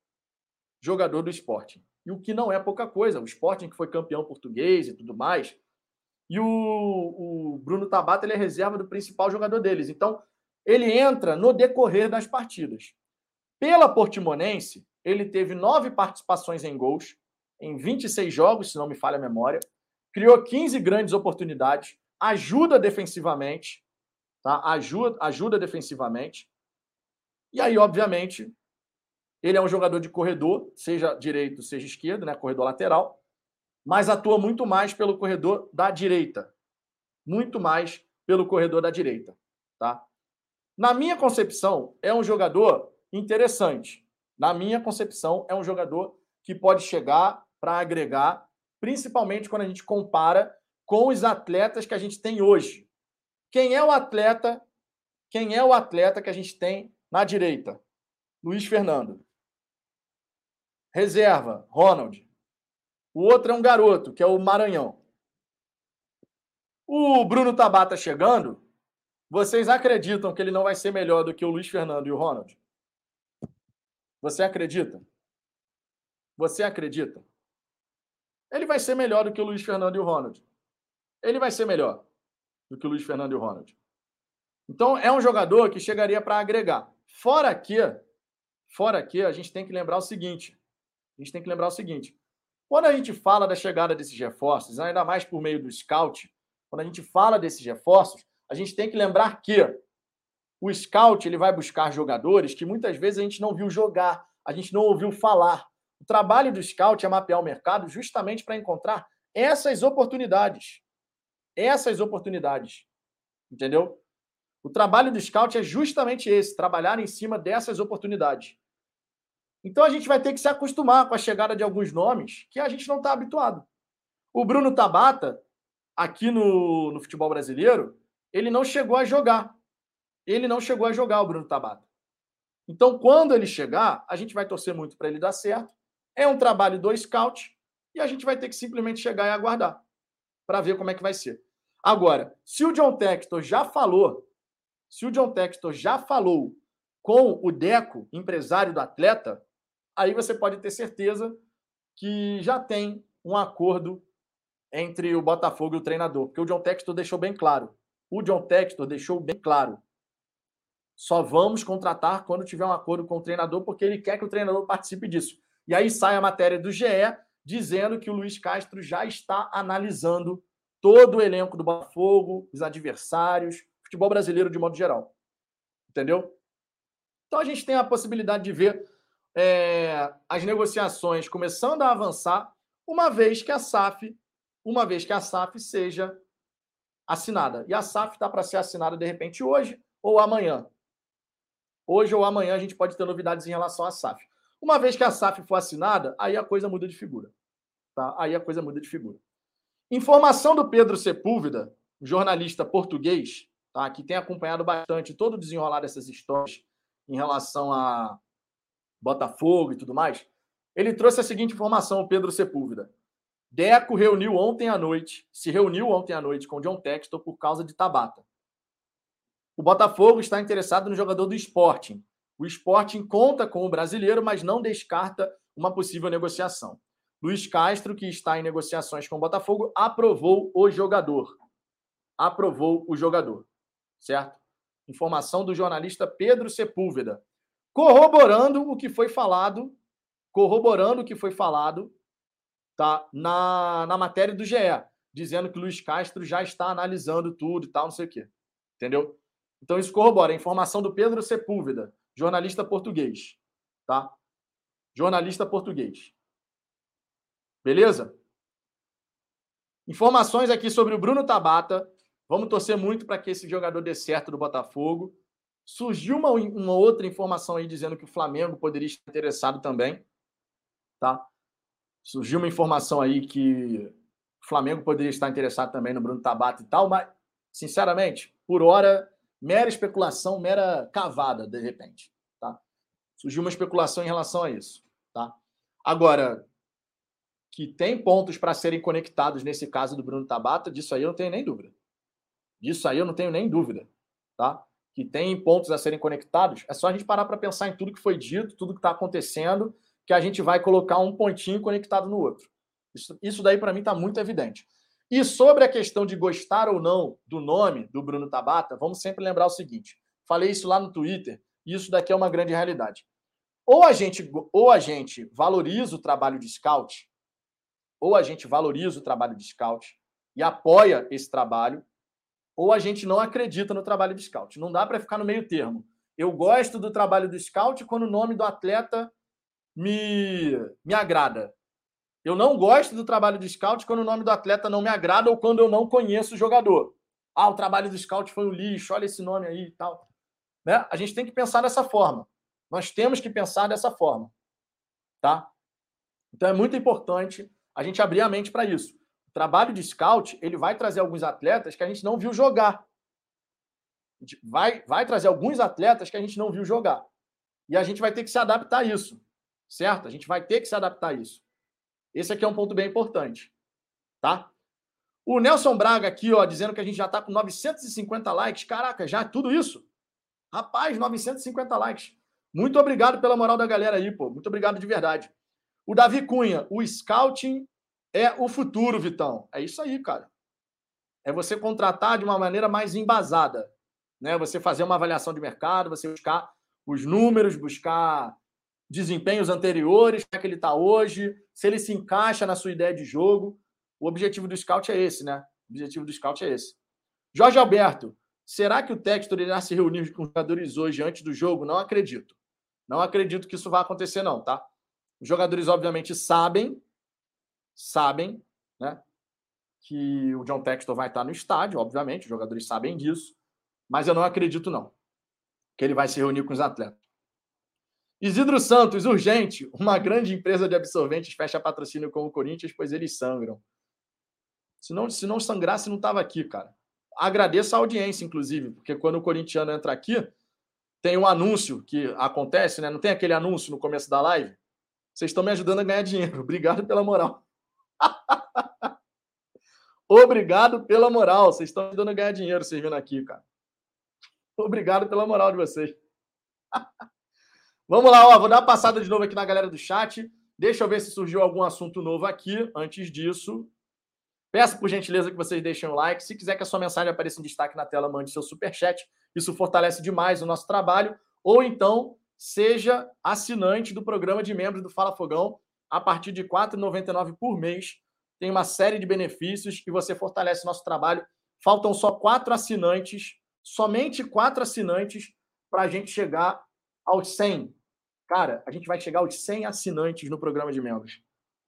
jogador do esporte. E o que não é pouca coisa. O Sporting, que foi campeão português e tudo mais. E o, o Bruno Tabata ele é reserva do principal jogador deles. Então, ele entra no decorrer das partidas. Pela Portimonense, ele teve nove participações em gols, em 26 jogos, se não me falha a memória. Criou 15 grandes oportunidades, ajuda defensivamente, tá? Ajuda, ajuda defensivamente. E aí, obviamente, ele é um jogador de corredor, seja direito, seja esquerdo, né? Corredor lateral, mas atua muito mais pelo corredor da direita. Muito mais pelo corredor da direita, tá? Na minha concepção, é um jogador interessante. Na minha concepção, é um jogador que pode chegar para agregar, principalmente quando a gente compara com os atletas que a gente tem hoje. Quem é o atleta? Quem é o atleta que a gente tem na direita? Luiz Fernando. Reserva, Ronald. O outro é um garoto, que é o Maranhão. O Bruno Tabata chegando, vocês acreditam que ele não vai ser melhor do que o Luiz Fernando e o Ronald? Você acredita? Você acredita? Ele vai ser melhor do que o Luiz Fernando e o Ronald. Ele vai ser melhor do que o Luiz Fernando e o Ronald. Então, é um jogador que chegaria para agregar. Fora que, fora que, a gente tem que lembrar o seguinte: a gente tem que lembrar o seguinte. Quando a gente fala da chegada desses reforços, ainda mais por meio do scout, quando a gente fala desses reforços, a gente tem que lembrar que o scout ele vai buscar jogadores que muitas vezes a gente não viu jogar, a gente não ouviu falar. O trabalho do scout é mapear o mercado justamente para encontrar essas oportunidades. Essas oportunidades. Entendeu? O trabalho do scout é justamente esse, trabalhar em cima dessas oportunidades. Então a gente vai ter que se acostumar com a chegada de alguns nomes que a gente não está habituado. O Bruno Tabata, aqui no, no futebol brasileiro, ele não chegou a jogar. Ele não chegou a jogar o Bruno Tabata. Então, quando ele chegar, a gente vai torcer muito para ele dar certo. É um trabalho do scout e a gente vai ter que simplesmente chegar e aguardar para ver como é que vai ser. Agora, se o John Textor já falou, se o John Textor já falou com o Deco, empresário do atleta, aí você pode ter certeza que já tem um acordo entre o Botafogo e o treinador, porque o John Textor deixou bem claro. O John Textor deixou bem claro. Só vamos contratar quando tiver um acordo com o treinador, porque ele quer que o treinador participe disso. E aí sai a matéria do GE dizendo que o Luiz Castro já está analisando todo o elenco do Botafogo, os adversários, futebol brasileiro de modo geral. Entendeu? Então a gente tem a possibilidade de ver é, as negociações começando a avançar, uma vez que a SAF, uma vez que a SAF seja assinada. E a SAF está para ser assinada de repente hoje ou amanhã. Hoje ou amanhã a gente pode ter novidades em relação à SAF. Uma vez que a SAF for assinada, aí a coisa muda de figura. Tá? Aí a coisa muda de figura. Informação do Pedro Sepúlveda, jornalista português, tá? que tem acompanhado bastante todo o desenrolar dessas histórias em relação a Botafogo e tudo mais, ele trouxe a seguinte informação, o Pedro Sepúlveda. Deco reuniu ontem à noite, se reuniu ontem à noite com John Textor por causa de Tabata. O Botafogo está interessado no jogador do Sporting. O Sporting conta com o brasileiro, mas não descarta uma possível negociação. Luiz Castro, que está em negociações com o Botafogo, aprovou o jogador. Aprovou o jogador. Certo? Informação do jornalista Pedro Sepúlveda corroborando o que foi falado, corroborando o que foi falado tá, na, na matéria do GE, dizendo que Luiz Castro já está analisando tudo e tal, não sei o quê. Entendeu? Então isso corrobora. A informação do Pedro Sepúlveda, jornalista português. Tá? Jornalista português. Beleza? Informações aqui sobre o Bruno Tabata. Vamos torcer muito para que esse jogador dê certo do Botafogo. Surgiu uma, uma outra informação aí dizendo que o Flamengo poderia estar interessado também, tá? Surgiu uma informação aí que o Flamengo poderia estar interessado também no Bruno Tabata e tal, mas, sinceramente, por hora, mera especulação, mera cavada, de repente, tá? Surgiu uma especulação em relação a isso, tá? Agora, que tem pontos para serem conectados nesse caso do Bruno Tabata, disso aí eu não tenho nem dúvida. Disso aí eu não tenho nem dúvida, tá? que tem pontos a serem conectados, é só a gente parar para pensar em tudo que foi dito, tudo que está acontecendo, que a gente vai colocar um pontinho conectado no outro. Isso, isso daí, para mim, está muito evidente. E sobre a questão de gostar ou não do nome do Bruno Tabata, vamos sempre lembrar o seguinte: falei isso lá no Twitter, isso daqui é uma grande realidade. Ou a gente, ou a gente valoriza o trabalho de scout, ou a gente valoriza o trabalho de scout e apoia esse trabalho, ou a gente não acredita no trabalho do scout. Não dá para ficar no meio termo. Eu gosto do trabalho do scout quando o nome do atleta me, me agrada. Eu não gosto do trabalho do scout quando o nome do atleta não me agrada ou quando eu não conheço o jogador. Ah, o trabalho do scout foi um lixo, olha esse nome aí e tal. Né? A gente tem que pensar dessa forma. Nós temos que pensar dessa forma. Tá? Então é muito importante a gente abrir a mente para isso. O trabalho de scout, ele vai trazer alguns atletas que a gente não viu jogar. Vai, vai trazer alguns atletas que a gente não viu jogar. E a gente vai ter que se adaptar a isso. Certo? A gente vai ter que se adaptar a isso. Esse aqui é um ponto bem importante, tá? O Nelson Braga aqui, ó, dizendo que a gente já tá com 950 likes. Caraca, já é tudo isso? Rapaz, 950 likes. Muito obrigado pela moral da galera aí, pô. Muito obrigado de verdade. O Davi Cunha, o scouting é o futuro, Vitão. É isso aí, cara. É você contratar de uma maneira mais embasada, né? Você fazer uma avaliação de mercado, você buscar os números, buscar desempenhos anteriores, como é que ele está hoje, se ele se encaixa na sua ideia de jogo. O objetivo do scout é esse, né? O objetivo do scout é esse. Jorge Alberto, será que o Textor irá se reunir com os jogadores hoje antes do jogo? Não acredito. Não acredito que isso vá acontecer, não, tá? Os jogadores, obviamente, sabem, sabem, né? Que o John Textor vai estar no estádio, obviamente, os jogadores sabem disso, mas eu não acredito, não, que ele vai se reunir com os atletas. Isidro Santos, urgente. Uma grande empresa de absorventes fecha patrocínio com o Corinthians, pois eles sangram. Se não, se não sangrasse, não estava aqui, cara. Agradeço a audiência, inclusive, porque quando o corintiano entra aqui, tem um anúncio que acontece, né? Não tem aquele anúncio no começo da live? Vocês estão me ajudando a ganhar dinheiro. Obrigado pela moral. Obrigado pela moral. Vocês estão me ajudando a ganhar dinheiro servindo aqui, cara. Obrigado pela moral de vocês. Vamos lá, ó, vou dar uma passada de novo aqui na galera do chat. Deixa eu ver se surgiu algum assunto novo aqui. Antes disso, peço por gentileza que vocês deixem um like. Se quiser que a sua mensagem apareça em destaque na tela, mande seu super chat. Isso fortalece demais o nosso trabalho. Ou então, seja assinante do programa de membros do Fala Fogão a partir de R$ 4,99 por mês. Tem uma série de benefícios e você fortalece o nosso trabalho. Faltam só quatro assinantes, somente quatro assinantes, para a gente chegar aos 100. Cara, a gente vai chegar aos 100 assinantes no programa de membros.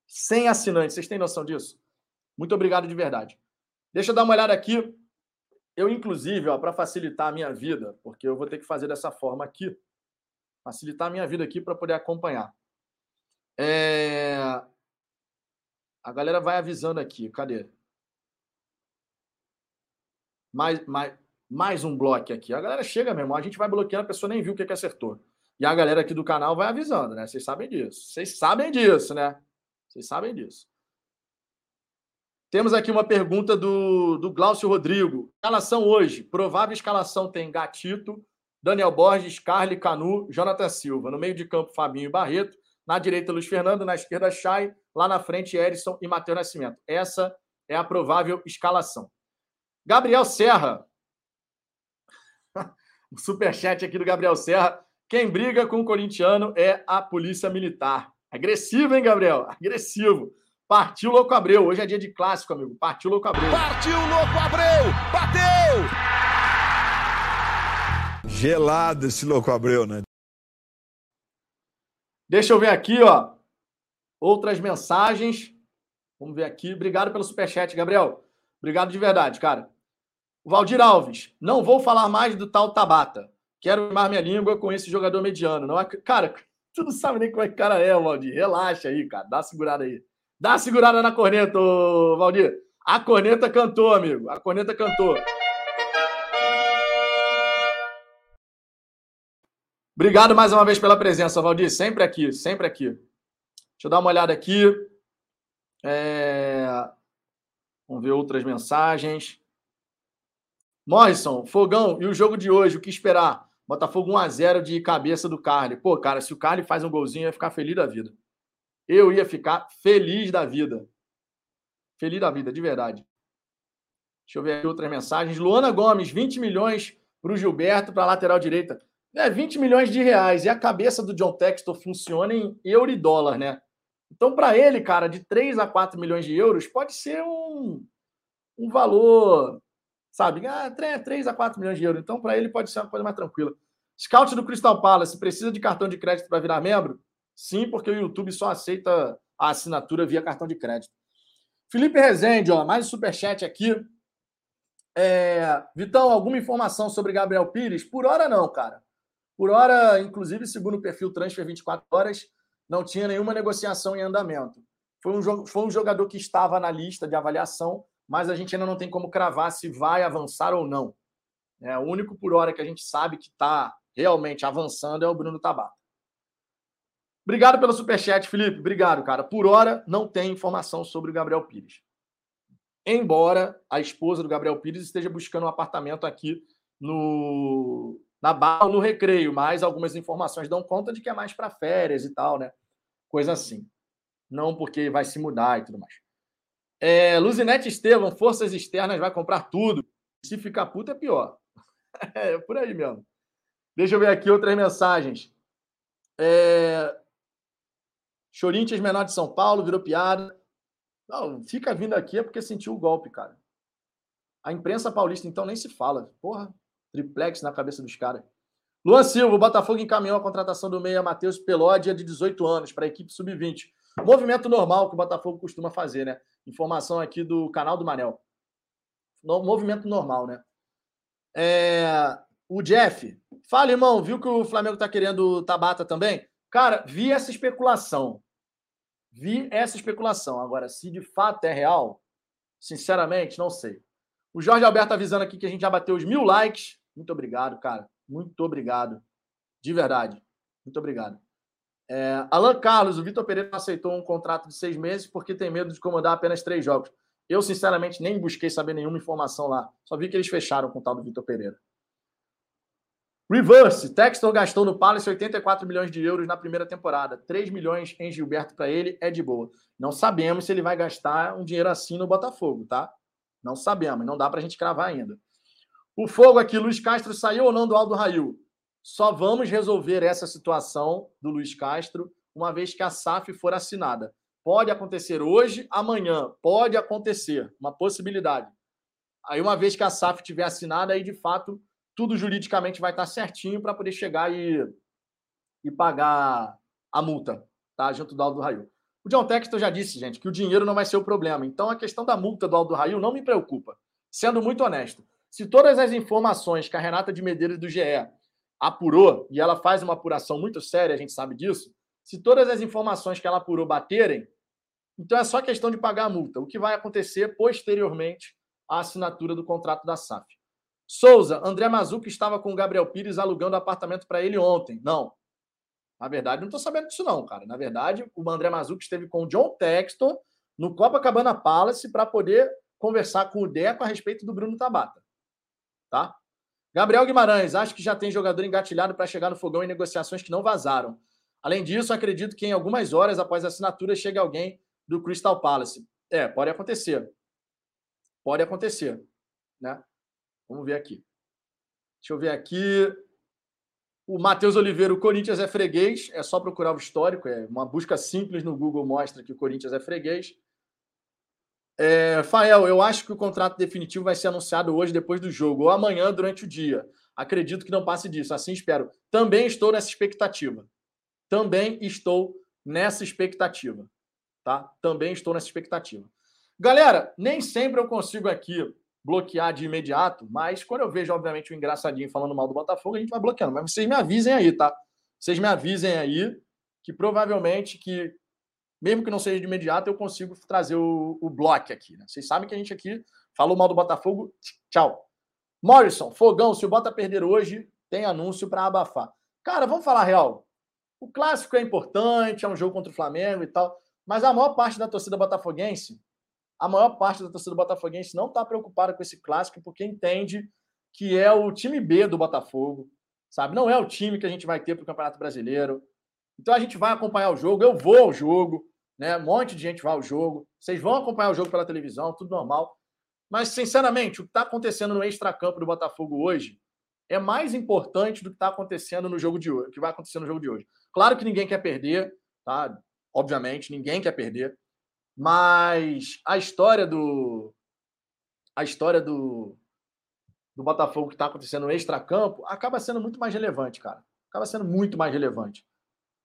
100 assinantes, vocês têm noção disso? Muito obrigado de verdade. Deixa eu dar uma olhada aqui. Eu, inclusive, para facilitar a minha vida, porque eu vou ter que fazer dessa forma aqui, facilitar a minha vida aqui para poder acompanhar. É... A galera vai avisando aqui. Cadê? Mais, mais, mais um bloco aqui. A galera chega mesmo, a gente vai bloqueando, a pessoa nem viu o que, que acertou. E a galera aqui do canal vai avisando, né? Vocês sabem disso. Vocês sabem disso, né? Vocês sabem disso. Temos aqui uma pergunta do, do Glaucio Rodrigo. Escalação hoje. Provável escalação tem Gatito, Daniel Borges, Carly Canu, Jonathan Silva. No meio de campo, Fabinho e Barreto. Na direita, Luiz Fernando. Na esquerda, Chay. Lá na frente, Erisson e Matheus Nascimento. Essa é a provável escalação. Gabriel Serra o superchat aqui do Gabriel Serra. Quem briga com o corintiano é a Polícia Militar. Agressivo, hein, Gabriel? Agressivo. Partiu Louco Abreu. Hoje é dia de clássico, amigo. Partiu Louco Abreu. Partiu Louco Abreu! Bateu! Gelado esse Louco Abreu, né? Deixa eu ver aqui, ó. Outras mensagens. Vamos ver aqui. Obrigado pelo superchat, Gabriel. Obrigado de verdade, cara. Valdir Alves, não vou falar mais do tal Tabata. Quero queimar minha língua com esse jogador mediano. Não, cara, tu não sabe nem como é que o cara é, Valdir. Relaxa aí, cara. Dá segurada aí. Dá segurada na corneta, Valdir. A corneta cantou, amigo. A corneta cantou. Obrigado mais uma vez pela presença, Valdir. Sempre aqui, sempre aqui. Deixa eu dar uma olhada aqui. É... Vamos ver outras mensagens. Morrison, Fogão, e o jogo de hoje, o que esperar? Botafogo 1x0 de cabeça do Carly. Pô, cara, se o Carly faz um golzinho, eu ia ficar feliz da vida. Eu ia ficar feliz da vida. Feliz da vida, de verdade. Deixa eu ver aqui outras mensagens. Luana Gomes, 20 milhões para o Gilberto, para a lateral direita. É, 20 milhões de reais. E a cabeça do John Textor funciona em euro e dólar, né? Então, para ele, cara, de 3 a 4 milhões de euros, pode ser um, um valor sabe? Ah, 3 a 4 milhões de euros. Então, para ele pode ser uma coisa mais tranquila. Scout do Crystal Palace, precisa de cartão de crédito para virar membro? Sim, porque o YouTube só aceita a assinatura via cartão de crédito. Felipe Rezende, ó, mais um superchat aqui. É, Vitão, alguma informação sobre Gabriel Pires? Por hora não, cara. Por hora, inclusive, segundo o perfil Transfer 24 Horas, não tinha nenhuma negociação em andamento. Foi um, foi um jogador que estava na lista de avaliação, mas a gente ainda não tem como cravar se vai avançar ou não. É, o único por hora que a gente sabe que está realmente avançando é o Bruno Tabata. Obrigado pelo superchat, Felipe. Obrigado, cara. Por hora, não tem informação sobre o Gabriel Pires. Embora a esposa do Gabriel Pires esteja buscando um apartamento aqui no na Barra, no Recreio, mas algumas informações dão conta de que é mais para férias e tal, né? Coisa assim. Não porque vai se mudar e tudo mais. É, Luzinete Estevam, forças externas, vai comprar tudo. Se ficar puto é pior. é por aí mesmo. Deixa eu ver aqui outras mensagens. É, Chorinthians menor de São Paulo, virou piada. Não, fica vindo aqui é porque sentiu o golpe, cara. A imprensa paulista, então, nem se fala. Porra, triplex na cabeça dos caras. Luan Silva, o Botafogo encaminhou a contratação do meia Matheus Pelódia, de 18 anos, para a equipe sub-20. Movimento normal que o Botafogo costuma fazer, né? Informação aqui do canal do Manel. No, movimento normal, né? É, o Jeff, fala, irmão, viu que o Flamengo está querendo Tabata também? Cara, vi essa especulação. Vi essa especulação. Agora, se de fato é real, sinceramente, não sei. O Jorge Alberto avisando aqui que a gente já bateu os mil likes. Muito obrigado, cara. Muito obrigado. De verdade. Muito obrigado. É, Alan Carlos, o Vitor Pereira aceitou um contrato de seis meses porque tem medo de comandar apenas três jogos. Eu, sinceramente, nem busquei saber nenhuma informação lá. Só vi que eles fecharam com o tal do Vitor Pereira. Reverse. Textor gastou no Palace 84 milhões de euros na primeira temporada. 3 milhões em Gilberto para ele é de boa. Não sabemos se ele vai gastar um dinheiro assim no Botafogo, tá? Não sabemos. Não dá para a gente cravar ainda. O fogo aqui, Luiz Castro saiu ou não do Aldo Rail? Só vamos resolver essa situação do Luiz Castro uma vez que a SAF for assinada. Pode acontecer hoje, amanhã. Pode acontecer. Uma possibilidade. Aí, uma vez que a SAF tiver assinada, aí de fato tudo juridicamente vai estar certinho para poder chegar e, e pagar a multa, tá? Junto do Aldo Raio. O John Textor já disse, gente, que o dinheiro não vai ser o problema. Então, a questão da multa do Aldo Raio não me preocupa. Sendo muito honesto, se todas as informações que a Renata de Medeiros do GE apurou, e ela faz uma apuração muito séria, a gente sabe disso, se todas as informações que ela apurou baterem, então é só questão de pagar a multa. O que vai acontecer posteriormente à assinatura do contrato da SAF. Souza, André Mazuco estava com o Gabriel Pires alugando apartamento para ele ontem. Não. Na verdade, não estou sabendo disso, não, cara. Na verdade, o André Mazuco esteve com o John Texton no Copacabana Palace para poder conversar com o Deco a respeito do Bruno Tabata. Tá? Gabriel Guimarães, acho que já tem jogador engatilhado para chegar no fogão em negociações que não vazaram. Além disso, acredito que em algumas horas após a assinatura chegue alguém do Crystal Palace. É, pode acontecer. Pode acontecer. Né? Vamos ver aqui. Deixa eu ver aqui. O Matheus Oliveira, o Corinthians é freguês. É só procurar o histórico. É uma busca simples no Google mostra que o Corinthians é freguês. É, Fael, eu acho que o contrato definitivo vai ser anunciado hoje, depois do jogo, ou amanhã, durante o dia. Acredito que não passe disso, assim espero. Também estou nessa expectativa. Também estou nessa expectativa. Tá? Também estou nessa expectativa. Galera, nem sempre eu consigo aqui bloquear de imediato, mas quando eu vejo, obviamente, o engraçadinho falando mal do Botafogo, a gente vai bloqueando. Mas vocês me avisem aí, tá? Vocês me avisem aí que provavelmente que, mesmo que não seja de imediato, eu consigo trazer o, o bloco aqui. Né? Vocês sabem que a gente aqui falou mal do Botafogo. Tchau. Morrison, Fogão, se o Bota perder hoje, tem anúncio para abafar. Cara, vamos falar real. O clássico é importante, é um jogo contra o Flamengo e tal, mas a maior parte da torcida botafoguense a maior parte da torcida botafoguense não está preocupada com esse clássico porque entende que é o time B do Botafogo, sabe? Não é o time que a gente vai ter para o Campeonato Brasileiro. Então a gente vai acompanhar o jogo, eu vou ao jogo, né? Um monte de gente vai ao jogo. Vocês vão acompanhar o jogo pela televisão, tudo normal. Mas, sinceramente, o que está acontecendo no extracampo do Botafogo hoje é mais importante do que está acontecendo no jogo de hoje, que vai acontecer no jogo de hoje. Claro que ninguém quer perder, tá? Obviamente, ninguém quer perder. Mas a história do. A história do. do Botafogo que está acontecendo no extracampo acaba sendo muito mais relevante, cara. Acaba sendo muito mais relevante.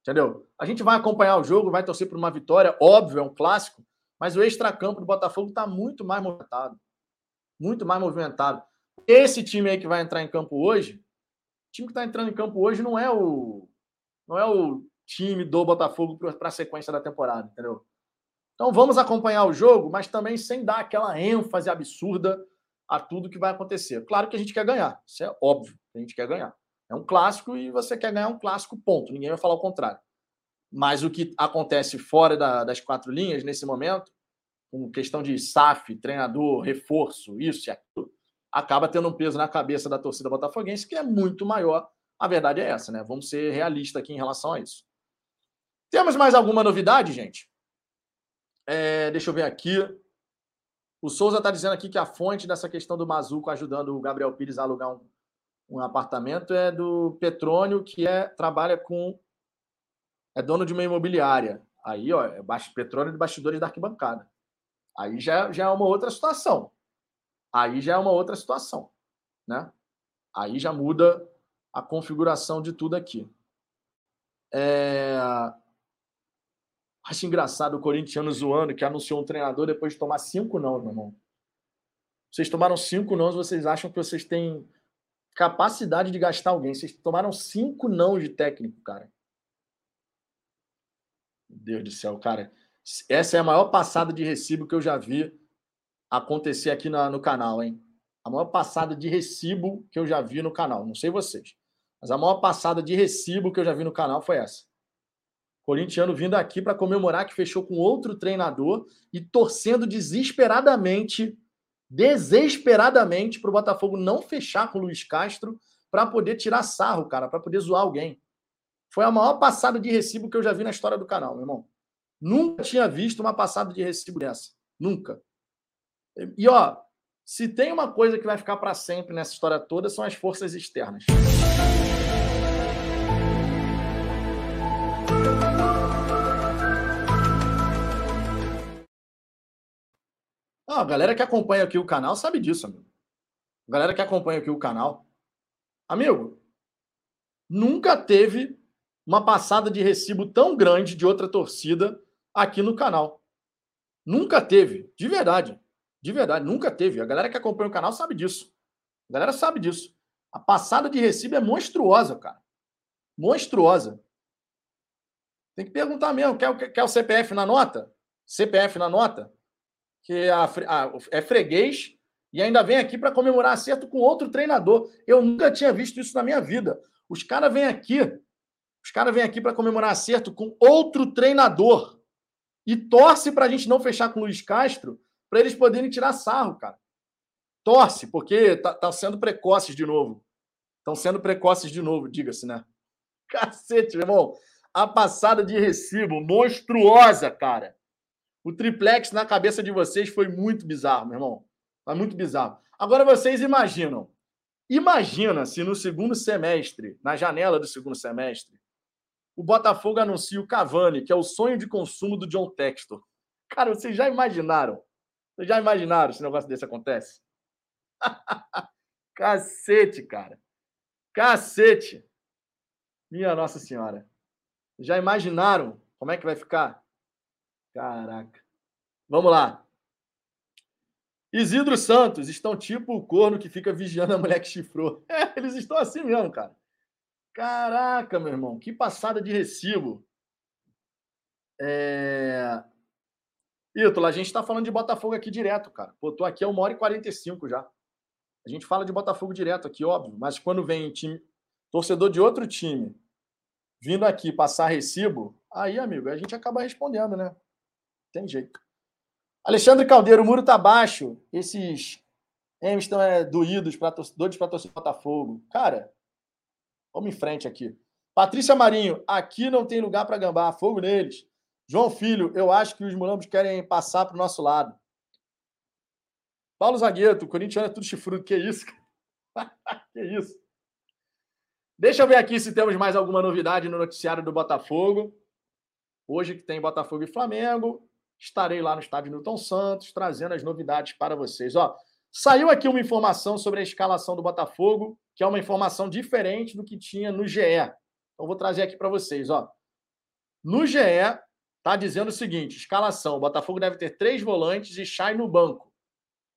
Entendeu? A gente vai acompanhar o jogo, vai torcer por uma vitória, óbvio, é um clássico, mas o extracampo do Botafogo está muito mais movimentado. Muito mais movimentado. Esse time aí que vai entrar em campo hoje, o time que está entrando em campo hoje não é o não é o time do Botafogo para a sequência da temporada, entendeu? Então vamos acompanhar o jogo, mas também sem dar aquela ênfase absurda a tudo que vai acontecer. Claro que a gente quer ganhar, isso é óbvio, a gente quer ganhar. É um clássico e você quer ganhar um clássico, ponto. Ninguém vai falar o contrário. Mas o que acontece fora da, das quatro linhas nesse momento, com questão de SAF, treinador, reforço, isso e aquilo, acaba tendo um peso na cabeça da torcida botafoguense que é muito maior. A verdade é essa, né? Vamos ser realistas aqui em relação a isso. Temos mais alguma novidade, gente? É, deixa eu ver aqui. O Souza está dizendo aqui que a fonte dessa questão do Mazuco ajudando o Gabriel Pires a alugar um, um apartamento é do Petrônio, que é trabalha com. é dono de uma imobiliária. Aí, ó, é Petrônio de bastidores da arquibancada. Aí já, já é uma outra situação. Aí já é uma outra situação. Né? Aí já muda a configuração de tudo aqui. É... Acho engraçado o corintiano zoando que anunciou um treinador depois de tomar cinco não, meu irmão. Vocês tomaram cinco não, vocês acham que vocês têm capacidade de gastar alguém. Vocês tomaram cinco não de técnico, cara. Meu Deus do céu, cara. Essa é a maior passada de recibo que eu já vi acontecer aqui na, no canal, hein? A maior passada de recibo que eu já vi no canal. Não sei vocês. Mas a maior passada de recibo que eu já vi no canal foi essa. Corintiano vindo aqui para comemorar que fechou com outro treinador e torcendo desesperadamente, desesperadamente para o Botafogo não fechar com o Luiz Castro para poder tirar sarro, cara, para poder zoar alguém. Foi a maior passada de recibo que eu já vi na história do canal, meu irmão. Nunca tinha visto uma passada de recibo dessa. Nunca. E ó, se tem uma coisa que vai ficar para sempre nessa história toda são as forças externas. A galera que acompanha aqui o canal sabe disso, amigo. A galera que acompanha aqui o canal. Amigo, nunca teve uma passada de recibo tão grande de outra torcida aqui no canal. Nunca teve, de verdade. De verdade, nunca teve. A galera que acompanha o canal sabe disso. A galera sabe disso. A passada de recibo é monstruosa, cara. Monstruosa. Tem que perguntar mesmo. Quer, quer o CPF na nota? CPF na nota? Que a, a, é freguês e ainda vem aqui para comemorar acerto com outro treinador. Eu nunca tinha visto isso na minha vida. Os caras vêm aqui, os caras vêm aqui para comemorar acerto com outro treinador e torce para a gente não fechar com o Luiz Castro para eles poderem tirar sarro, cara. Torce, porque tá, tá sendo precoces de novo. Estão sendo precoces de novo, diga-se, né? Cacete, meu irmão. A passada de recibo monstruosa, cara. O triplex na cabeça de vocês foi muito bizarro, meu irmão. Foi muito bizarro. Agora vocês imaginam. Imagina se no segundo semestre, na janela do segundo semestre, o Botafogo anuncia o Cavani, que é o sonho de consumo do John Textor. Cara, vocês já imaginaram? Vocês já imaginaram se um negócio desse acontece? Cacete, cara. Cacete. Minha Nossa Senhora. Já imaginaram como é que vai ficar? Caraca. Vamos lá. Isidro Santos estão tipo o corno que fica vigiando a mulher que chifrou. É, eles estão assim mesmo, cara. Caraca, meu irmão, que passada de recibo. É... Ítalo, a gente está falando de Botafogo aqui direto, cara. Pô, tô aqui há uma hora e 45 já. A gente fala de Botafogo direto aqui, óbvio, mas quando vem time, torcedor de outro time vindo aqui passar recibo, aí, amigo, a gente acaba respondendo, né? Tem jeito. Alexandre Caldeiro, o muro tá baixo. Esses M's estão é, doídos, pra, doidos para torcer Botafogo. Cara, vamos em frente aqui. Patrícia Marinho, aqui não tem lugar para gambar, fogo neles. João Filho, eu acho que os mulambos querem passar para o nosso lado. Paulo Zagueto, o corintiano é tudo chifrudo. Que isso? que isso? Deixa eu ver aqui se temos mais alguma novidade no noticiário do Botafogo. Hoje que tem Botafogo e Flamengo estarei lá no estádio Newton Santos trazendo as novidades para vocês. Ó, Saiu aqui uma informação sobre a escalação do Botafogo, que é uma informação diferente do que tinha no GE. Então, vou trazer aqui para vocês. Ó. No GE, está dizendo o seguinte: escalação: o Botafogo deve ter três volantes e Chay no banco.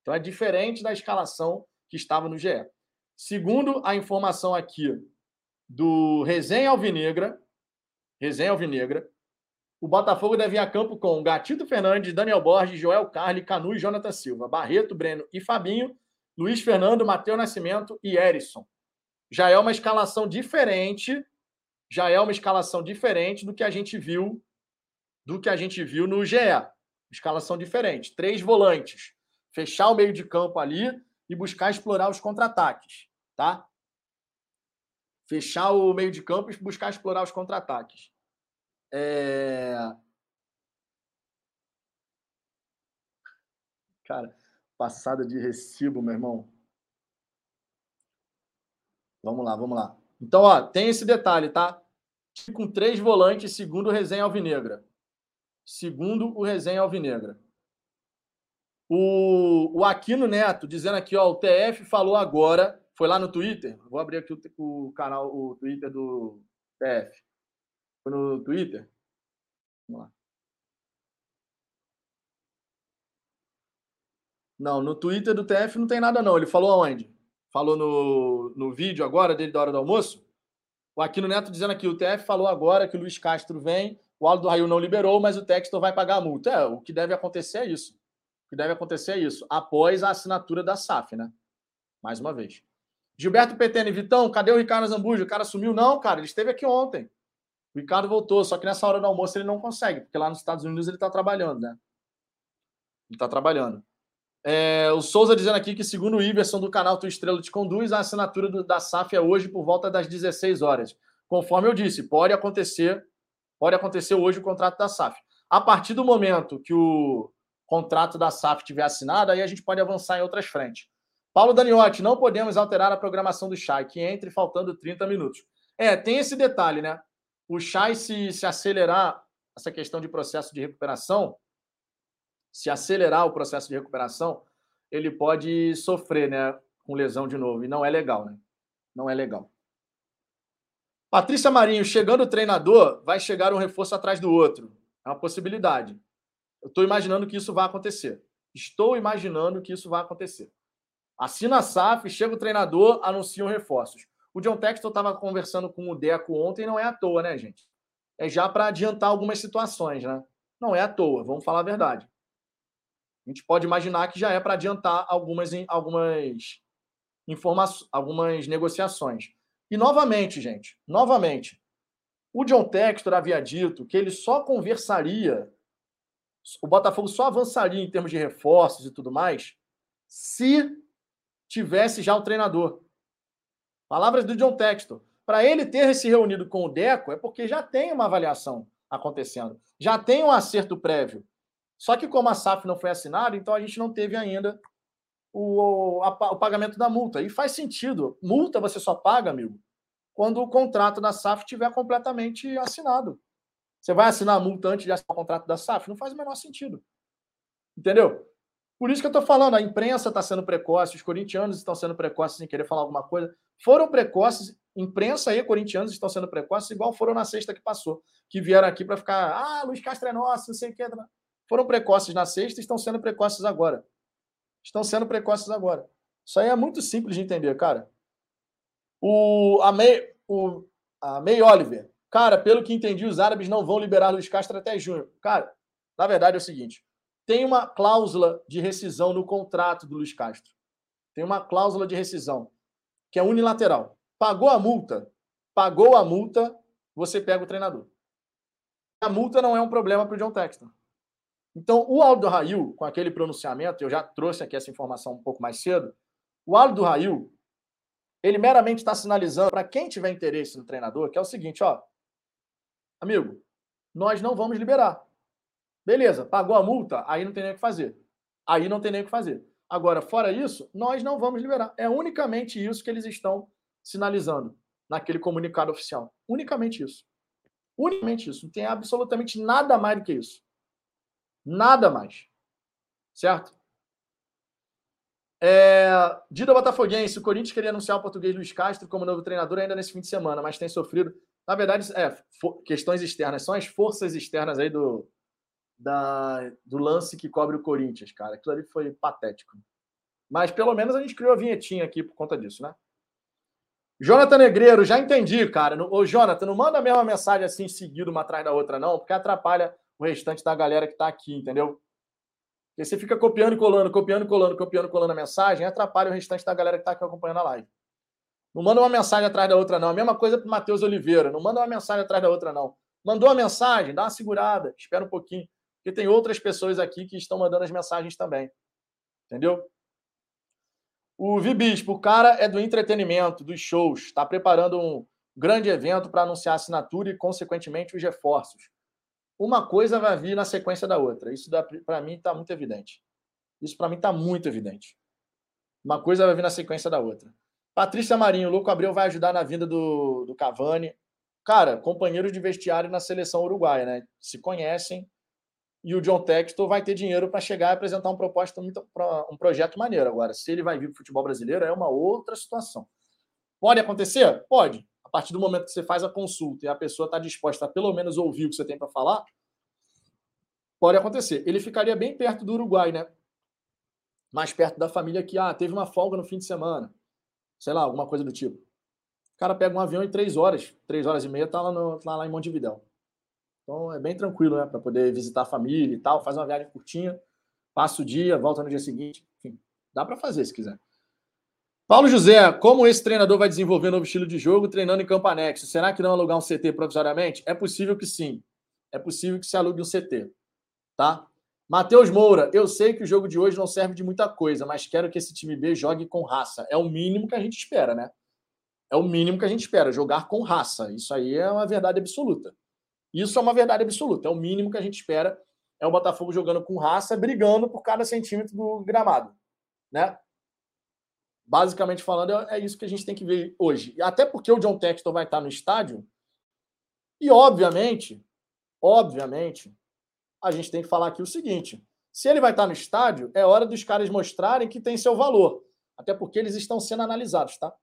Então, é diferente da escalação que estava no GE. Segundo a informação aqui do Resenha Alvinegra, Resenha Alvinegra, o Botafogo deve ir a campo com Gatito Fernandes, Daniel Borges, Joel Carli, Canu e Jonathan Silva, Barreto, Breno e Fabinho, Luiz Fernando, Matheus Nascimento e Erisson. Já é uma escalação diferente, já é uma escalação diferente do que a gente viu do que a gente viu no GE. Escalação diferente, três volantes, fechar o meio de campo ali e buscar explorar os contra-ataques, tá? Fechar o meio de campo e buscar explorar os contra-ataques. É... Cara, passada de recibo, meu irmão. Vamos lá, vamos lá. Então, ó, tem esse detalhe, tá? Com três volantes, segundo o Resenha Alvinegra. Segundo o Resenha Alvinegra. O, o Aquino Neto dizendo aqui, ó, o TF falou agora, foi lá no Twitter. Vou abrir aqui o, o canal, o Twitter do TF. Foi no Twitter? Vamos lá. Não, no Twitter do TF não tem nada, não. Ele falou aonde? Falou no, no vídeo agora, dele da hora do almoço? O Aquino Neto dizendo aqui, o TF falou agora que o Luiz Castro vem, o Aldo Raio não liberou, mas o Textor vai pagar a multa. É, o que deve acontecer é isso. O que deve acontecer é isso, após a assinatura da SAF, né? Mais uma vez. Gilberto Petene, Vitão, cadê o Ricardo Zambujo? O cara sumiu? Não, cara, ele esteve aqui ontem. O Ricardo voltou, só que nessa hora do almoço ele não consegue, porque lá nos Estados Unidos ele está trabalhando, né? Ele está trabalhando. É, o Souza dizendo aqui que, segundo o Iverson do canal Tu Estrela Te Conduz, a assinatura do, da SAF é hoje por volta das 16 horas. Conforme eu disse, pode acontecer, pode acontecer hoje o contrato da SAF. A partir do momento que o contrato da SAF tiver assinado, aí a gente pode avançar em outras frentes. Paulo Daniotti, não podemos alterar a programação do Chay, que entre faltando 30 minutos. É, tem esse detalhe, né? O Chay, se, se acelerar essa questão de processo de recuperação, se acelerar o processo de recuperação, ele pode sofrer, né? Com lesão de novo. E não é legal, né? Não é legal. Patrícia Marinho, chegando o treinador, vai chegar um reforço atrás do outro. É uma possibilidade. Eu estou imaginando que isso vai acontecer. Estou imaginando que isso vai acontecer. Assina a SAF, chega o treinador, anunciam reforços. O John Texton estava conversando com o Deco ontem, não é à toa, né, gente? É já para adiantar algumas situações, né? Não é à toa, vamos falar a verdade. A gente pode imaginar que já é para adiantar algumas, algumas informações, algumas negociações. E novamente, gente, novamente, o John Textor havia dito que ele só conversaria o Botafogo só avançaria em termos de reforços e tudo mais se tivesse já o treinador. Palavras do John Textor. Para ele ter se reunido com o Deco é porque já tem uma avaliação acontecendo, já tem um acerto prévio. Só que como a SAF não foi assinada, então a gente não teve ainda o, a, o pagamento da multa. E faz sentido. Multa você só paga, amigo, quando o contrato da SAF estiver completamente assinado. Você vai assinar a multa antes de assinar o contrato da SAF? Não faz o menor sentido. Entendeu? Por isso que eu estou falando, a imprensa está sendo precoce, os corintianos estão sendo precoces sem querer falar alguma coisa. Foram precoces, imprensa e corintianos estão sendo precoces, igual foram na sexta que passou, que vieram aqui para ficar, ah, Luiz Castro é nosso, não sei o que. Foram precoces na sexta e estão sendo precoces agora. Estão sendo precoces agora. Isso aí é muito simples de entender, cara. O, a, May, o, a May Oliver Cara, pelo que entendi, os árabes não vão liberar Luiz Castro até junho. Cara, na verdade é o seguinte: tem uma cláusula de rescisão no contrato do Luiz Castro. Tem uma cláusula de rescisão que é unilateral. Pagou a multa, pagou a multa, você pega o treinador. A multa não é um problema para o John Texton. Então, o Aldo Rail, com aquele pronunciamento, eu já trouxe aqui essa informação um pouco mais cedo. O Aldo Rail, ele meramente está sinalizando para quem tiver interesse no treinador, que é o seguinte, ó, amigo, nós não vamos liberar. Beleza, pagou a multa, aí não tem nem o que fazer. Aí não tem nem o que fazer. Agora, fora isso, nós não vamos liberar. É unicamente isso que eles estão sinalizando naquele comunicado oficial. Unicamente isso. Unicamente isso. Não tem absolutamente nada mais do que isso. Nada mais. Certo? É, Dida Botafoguense, o Corinthians queria anunciar o português Luiz Castro como novo treinador ainda nesse fim de semana, mas tem sofrido. Na verdade, é, questões externas, são as forças externas aí do, da, do lance que cobre o Corinthians, cara. Aquilo ali foi patético. Mas pelo menos a gente criou a vinhetinha aqui por conta disso, né? Jonathan Negreiro, já entendi, cara. Ô, Jonathan, não manda a mesma mensagem assim, seguido uma atrás da outra, não, porque atrapalha o restante da galera que tá aqui, entendeu? Porque você fica copiando e colando, copiando e colando, copiando e colando a mensagem, atrapalha o restante da galera que tá aqui acompanhando a live. Não manda uma mensagem atrás da outra, não. A mesma coisa pro Matheus Oliveira. Não manda uma mensagem atrás da outra, não. Mandou a mensagem, dá uma segurada, espera um pouquinho. Porque tem outras pessoas aqui que estão mandando as mensagens também. Entendeu? O Vibispo, o cara é do entretenimento, dos shows, está preparando um grande evento para anunciar a assinatura e, consequentemente, os reforços. Uma coisa vai vir na sequência da outra. Isso, para mim, está muito evidente. Isso, para mim, está muito evidente. Uma coisa vai vir na sequência da outra. Patrícia Marinho, o Louco Abreu vai ajudar na vinda do, do Cavani. Cara, companheiros de vestiário na seleção uruguaia, né? Se conhecem, e o John Textor vai ter dinheiro para chegar e apresentar uma proposta, um projeto maneiro. Agora, se ele vai vir para o futebol brasileiro, é uma outra situação. Pode acontecer? Pode. A partir do momento que você faz a consulta e a pessoa está disposta a pelo menos ouvir o que você tem para falar, pode acontecer. Ele ficaria bem perto do Uruguai, né? Mais perto da família que, ah, teve uma folga no fim de semana. Sei lá, alguma coisa do tipo. O cara pega um avião em três horas, três horas e meia, está lá, no, tá lá em Montevidéu. Então é bem tranquilo, né? Para poder visitar a família e tal, faz uma viagem curtinha, passa o dia, volta no dia seguinte. Enfim, dá para fazer se quiser. Paulo José, como esse treinador vai desenvolver um novo estilo de jogo treinando em campo anexo? Será que não alugar um CT provisoriamente? É possível que sim. É possível que se alugue um CT. Tá? Matheus Moura, eu sei que o jogo de hoje não serve de muita coisa, mas quero que esse time B jogue com raça. É o mínimo que a gente espera, né? É o mínimo que a gente espera, jogar com raça. Isso aí é uma verdade absoluta. Isso é uma verdade absoluta. É o mínimo que a gente espera. É o Botafogo jogando com raça, brigando por cada centímetro do gramado, né? Basicamente falando, é isso que a gente tem que ver hoje. Até porque o John Textor vai estar no estádio. E, obviamente, obviamente, a gente tem que falar aqui o seguinte: se ele vai estar no estádio, é hora dos caras mostrarem que tem seu valor. Até porque eles estão sendo analisados, tá?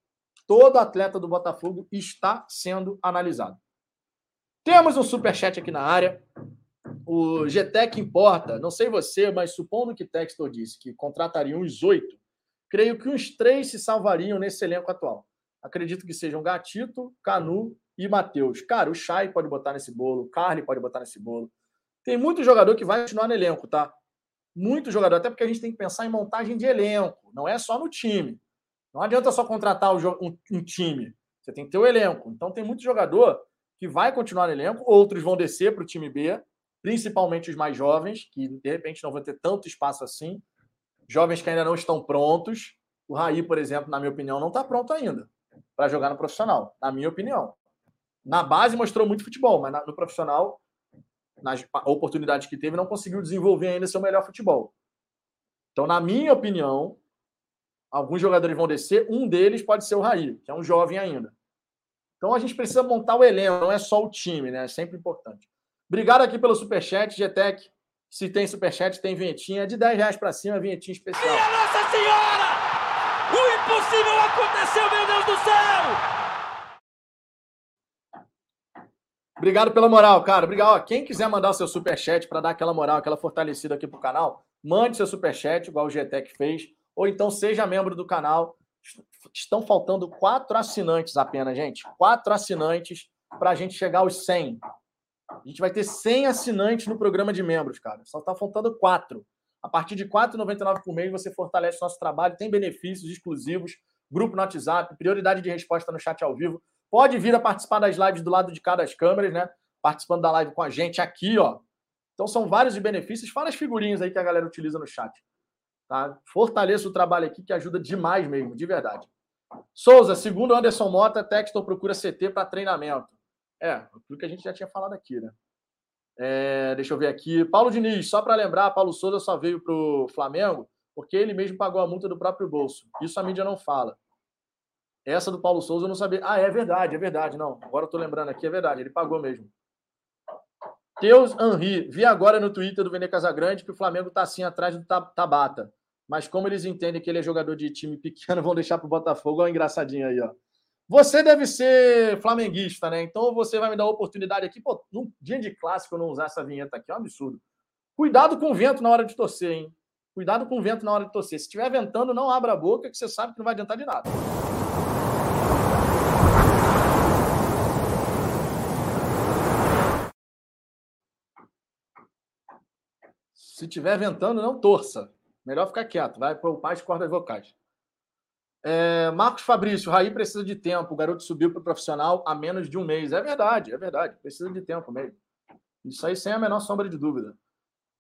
Todo atleta do Botafogo está sendo analisado. Temos um superchat aqui na área. O GTEC importa. Não sei você, mas supondo que Textor disse que contrataria uns oito, creio que uns três se salvariam nesse elenco atual. Acredito que sejam Gatito, Canu e Matheus. Cara, o Chay pode botar nesse bolo, o Carly pode botar nesse bolo. Tem muito jogador que vai continuar no elenco, tá? Muito jogador, até porque a gente tem que pensar em montagem de elenco, não é só no time. Não adianta só contratar um, um time, você tem que ter o elenco. Então tem muito jogador que vai continuar no elenco, outros vão descer para o time B, principalmente os mais jovens, que de repente não vão ter tanto espaço assim. Jovens que ainda não estão prontos. O Raí, por exemplo, na minha opinião, não está pronto ainda para jogar no profissional, na minha opinião. Na base mostrou muito futebol, mas no profissional, nas oportunidades que teve, não conseguiu desenvolver ainda seu melhor futebol. Então, na minha opinião, alguns jogadores vão descer, um deles pode ser o Raí, que é um jovem ainda. Então a gente precisa montar o elenco, não é só o time, né? É sempre importante. Obrigado aqui pelo superchat, GTEC. Se tem superchat, tem vinhetinha. De 10 reais para cima, vinhetinha especial. Minha Nossa Senhora! O impossível aconteceu, meu Deus do céu! Obrigado pela moral, cara. Obrigado. Ó, quem quiser mandar o seu superchat para dar aquela moral, aquela fortalecida aqui pro canal, mande seu superchat, igual o GTEC fez. Ou então seja membro do canal Estão faltando quatro assinantes apenas, gente. Quatro assinantes para a gente chegar aos 100. A gente vai ter 100 assinantes no programa de membros, cara. Só está faltando quatro. A partir de R$ 4,99 por mês, você fortalece nosso trabalho, tem benefícios exclusivos, grupo no WhatsApp, prioridade de resposta no chat ao vivo. Pode vir a participar das lives do lado de cada das câmeras, né? Participando da live com a gente aqui, ó. Então são vários benefícios. Fala as figurinhas aí que a galera utiliza no chat. Tá? Fortaleça o trabalho aqui, que ajuda demais mesmo, de verdade. Souza, segundo Anderson Mota, Textor procura CT para treinamento. É, aquilo que a gente já tinha falado aqui, né? É, deixa eu ver aqui. Paulo Diniz, só para lembrar, Paulo Souza só veio para o Flamengo porque ele mesmo pagou a multa do próprio bolso. Isso a mídia não fala. Essa do Paulo Souza eu não sabia. Ah, é verdade, é verdade. Não, agora eu tô lembrando aqui, é verdade, ele pagou mesmo. Teus Henri, vi agora no Twitter do Vene Casagrande que o Flamengo está assim atrás do Tabata. mas como eles entendem que ele é jogador de time pequeno, vão deixar para o Botafogo. Olha o engraçadinho aí, ó. Você deve ser flamenguista, né? Então você vai me dar a oportunidade aqui. Pô, num dia de clássico eu não usar essa vinheta aqui, é um absurdo. Cuidado com o vento na hora de torcer, hein? Cuidado com o vento na hora de torcer. Se estiver ventando, não abra a boca, que você sabe que não vai adiantar de nada. Se estiver ventando, não torça. Melhor ficar quieto, vai poupar as cordas vocais. É, Marcos Fabrício, Raí precisa de tempo. O garoto subiu para o profissional há menos de um mês. É verdade, é verdade. Precisa de tempo mesmo. Isso aí sem a menor sombra de dúvida.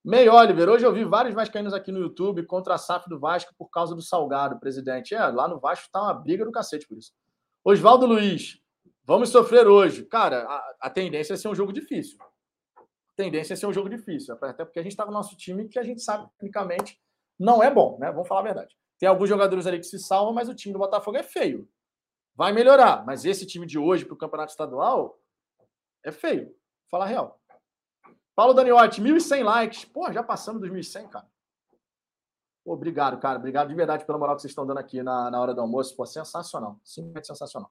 May Oliver, hoje eu vi vários vascaínos aqui no YouTube contra a SAF do Vasco por causa do Salgado, presidente. É, lá no Vasco tá uma briga do cacete por isso. Oswaldo Luiz, vamos sofrer hoje. Cara, a, a tendência é ser um jogo difícil. A tendência é ser um jogo difícil. Até porque a gente está no nosso time que a gente sabe, tecnicamente, não é bom, né? Vamos falar a verdade. Tem alguns jogadores ali que se salvam, mas o time do Botafogo é feio. Vai melhorar, mas esse time de hoje para o campeonato estadual é feio. Falar real. Paulo Daniotti, 1.100 likes. Pô, já passamos dos 1.100, cara. Obrigado, cara. Obrigado de verdade pela moral que vocês estão dando aqui na, na hora do almoço. Pô, sensacional. Simplesmente sensacional.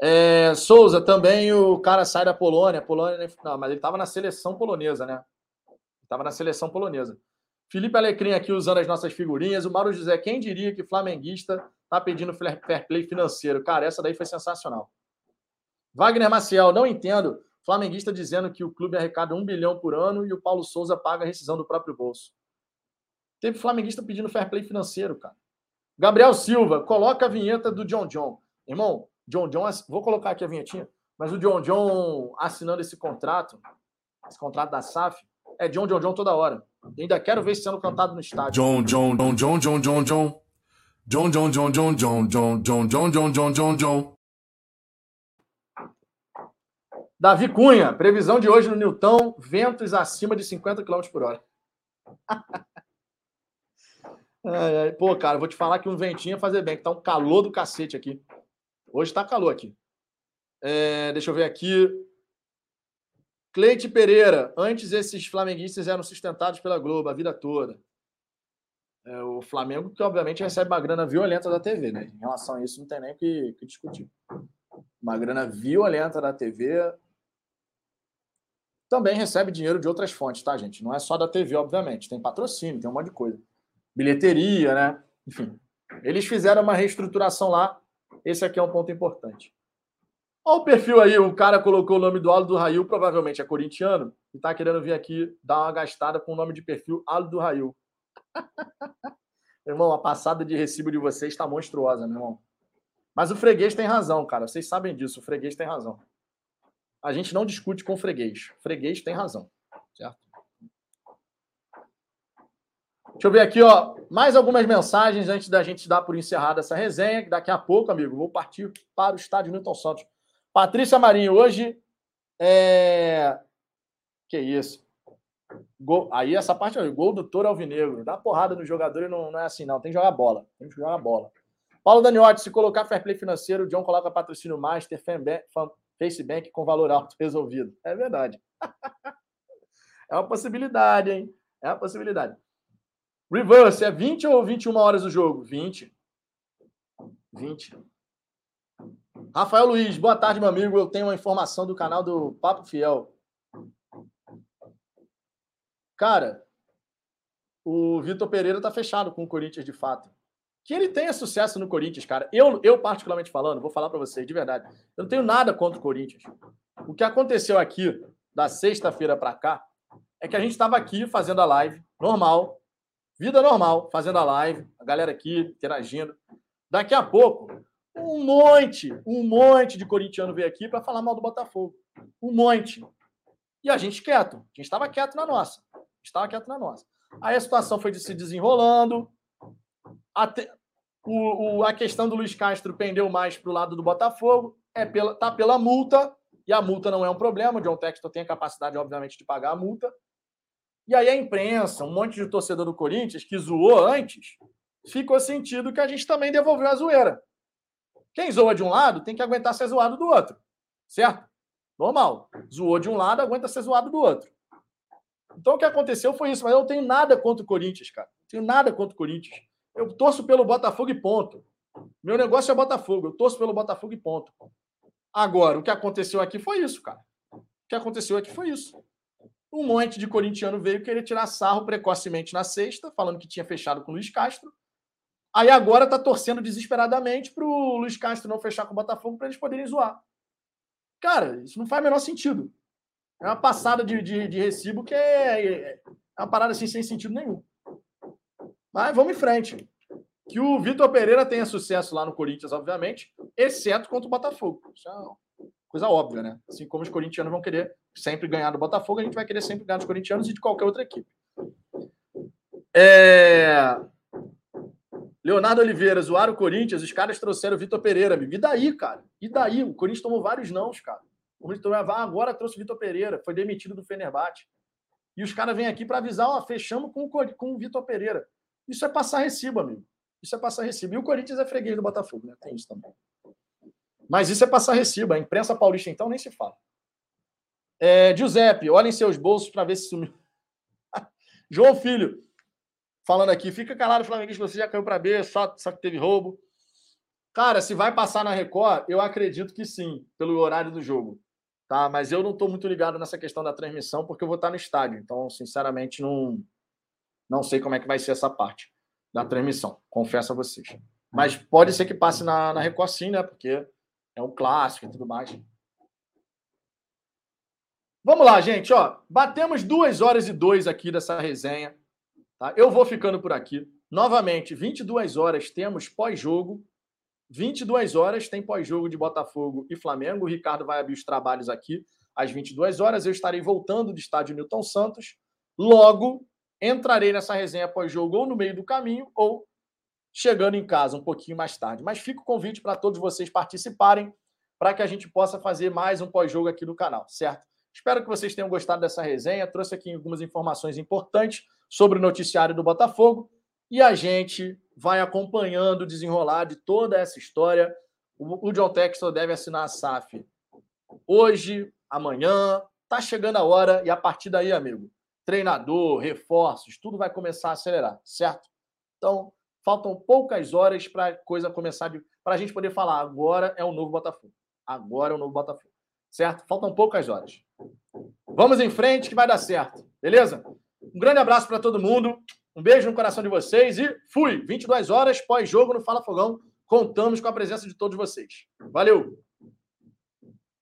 É, Souza, também o cara sai da Polônia. Polônia, não, mas ele estava na seleção polonesa, né? Estava na seleção polonesa. Felipe Alecrim aqui usando as nossas figurinhas. O Mauro José, quem diria que flamenguista tá pedindo fair play financeiro? Cara, essa daí foi sensacional. Wagner Maciel, não entendo. Flamenguista dizendo que o clube arrecada um bilhão por ano e o Paulo Souza paga a rescisão do próprio bolso. Teve flamenguista pedindo fair play financeiro, cara. Gabriel Silva, coloca a vinheta do John John. Irmão, John John, vou colocar aqui a vinhetinha, mas o John John assinando esse contrato, esse contrato da SAF, é John John John toda hora. Ainda quero ver sendo cantado no estádio. John John John John John John John. John John John John John John John John John John John John. Davi Cunha, previsão de hoje no Newton, ventos acima de 50 km por hora. Pô, cara, vou te falar que um ventinho ia fazer bem, que tá um calor do cacete aqui. Hoje tá calor aqui. É, deixa eu ver aqui. Cleite Pereira, antes esses flamenguistas eram sustentados pela Globo a vida toda. É, o Flamengo, que obviamente recebe uma grana violenta da TV, né? Em relação a isso, não tem nem o que, que discutir. Uma grana violenta da TV. Também recebe dinheiro de outras fontes, tá, gente? Não é só da TV, obviamente. Tem patrocínio, tem um monte de coisa. Bilheteria, né? Enfim. Eles fizeram uma reestruturação lá. Esse aqui é um ponto importante. Olha o perfil aí, o cara colocou o nome do Aldo do Rail, provavelmente é corintiano, e tá querendo vir aqui dar uma gastada com o nome de perfil Aldo do Rail. irmão, a passada de recibo de vocês está monstruosa, meu irmão. Mas o freguês tem razão, cara. Vocês sabem disso, o freguês tem razão. A gente não discute com o freguês. O freguês tem razão, certo? Deixa eu ver aqui, ó, mais algumas mensagens antes da gente dar por encerrada essa resenha, daqui a pouco, amigo, vou partir para o estádio Newton Santos Patrícia Marinho, hoje é. Que isso? Gol... Aí essa parte gol do Toro Alvinegro. Dá porrada no jogador e não, não é assim, não. Tem que jogar bola. Tem que jogar bola. Paulo Daniotti, se colocar fair play financeiro, o John coloca patrocínio Master, Facebank com valor alto resolvido. É verdade. é uma possibilidade, hein? É uma possibilidade. Reverse, é 20 ou 21 horas o jogo? 20. 20. Rafael Luiz, boa tarde, meu amigo. Eu tenho uma informação do canal do Papo Fiel. Cara, o Vitor Pereira tá fechado com o Corinthians de fato. Que ele tenha sucesso no Corinthians, cara. Eu, eu particularmente falando, vou falar para vocês de verdade. Eu não tenho nada contra o Corinthians. O que aconteceu aqui da sexta-feira para cá é que a gente estava aqui fazendo a live normal, vida normal, fazendo a live, a galera aqui interagindo. Daqui a pouco um monte, um monte de corintiano veio aqui para falar mal do Botafogo. Um monte. E a gente quieto. A gente estava quieto na nossa. Estava quieto na nossa. Aí a situação foi se desenrolando. Até, o, o, a questão do Luiz Castro pendeu mais para o lado do Botafogo. É pela, tá pela multa. E a multa não é um problema. O John Textor tem a capacidade, obviamente, de pagar a multa. E aí a imprensa, um monte de torcedor do Corinthians que zoou antes, ficou sentido que a gente também devolveu a zoeira. Quem zoa de um lado tem que aguentar ser zoado do outro. Certo? Normal. Zoou de um lado, aguenta ser zoado do outro. Então o que aconteceu foi isso, mas eu não tenho nada contra o Corinthians, cara. Tenho nada contra o Corinthians. Eu torço pelo Botafogo e ponto. Meu negócio é Botafogo. Eu torço pelo Botafogo e ponto. Agora, o que aconteceu aqui foi isso, cara. O que aconteceu aqui foi isso. Um monte de corintiano veio querer tirar sarro precocemente na sexta, falando que tinha fechado com o Luiz Castro. Aí agora tá torcendo desesperadamente para o Luiz Castro não fechar com o Botafogo para eles poderem zoar. Cara, isso não faz o menor sentido. É uma passada de, de, de recibo que é, é, uma parada assim sem sentido nenhum. Mas vamos em frente. Que o Vitor Pereira tenha sucesso lá no Corinthians, obviamente, exceto contra o Botafogo. Isso coisa óbvia, né? Assim como os corintianos vão querer sempre ganhar do Botafogo, a gente vai querer sempre ganhar dos corintianos e de qualquer outra equipe. É... Leonardo Oliveira, zoaram o Corinthians, os caras trouxeram o Vitor Pereira, amigo. E daí, cara? E daí? O Corinthians tomou vários nãos, cara. O Corinthians tomou, ah, agora trouxe o Vitor Pereira, foi demitido do Fenerbahçe. E os caras vêm aqui para avisar, ó, fechamos com com o Vitor Pereira. Isso é passar recibo, amigo. Isso é passar recibo. E o Corinthians é freguês do Botafogo, né? Tem isso também. Mas isso é passar recibo. A imprensa paulista, então, nem se fala. É, Giuseppe, olhem seus bolsos para ver se sumiu. João Filho, falando aqui, fica calado, Flamenguista, você já caiu para B, só, só que teve roubo. Cara, se vai passar na Record, eu acredito que sim, pelo horário do jogo. Tá? Mas eu não estou muito ligado nessa questão da transmissão, porque eu vou estar no estádio. Então, sinceramente, não, não sei como é que vai ser essa parte da transmissão, confesso a vocês. Mas pode ser que passe na, na Record sim, né? Porque é um clássico e tudo mais. Vamos lá, gente. Ó, batemos duas horas e dois aqui dessa resenha. Tá? Eu vou ficando por aqui. Novamente, 22 horas temos pós-jogo. 22 horas tem pós-jogo de Botafogo e Flamengo. O Ricardo vai abrir os trabalhos aqui às 22 horas. Eu estarei voltando do estádio Newton Santos. Logo, entrarei nessa resenha pós-jogo ou no meio do caminho ou chegando em casa um pouquinho mais tarde. Mas fica o convite para todos vocês participarem para que a gente possa fazer mais um pós-jogo aqui no canal, certo? Espero que vocês tenham gostado dessa resenha. Trouxe aqui algumas informações importantes sobre o noticiário do Botafogo e a gente vai acompanhando o desenrolar de toda essa história. O John Textor deve assinar a SAF hoje, amanhã. Tá chegando a hora e a partir daí, amigo, treinador, reforços, tudo vai começar a acelerar, certo? Então, faltam poucas horas para a coisa começar, para a gente poder falar, agora é o novo Botafogo. Agora é o novo Botafogo, certo? Faltam poucas horas. Vamos em frente que vai dar certo, beleza? Um grande abraço para todo mundo, um beijo no coração de vocês e fui! 22 horas, pós-jogo no Fala Fogão, contamos com a presença de todos vocês. Valeu!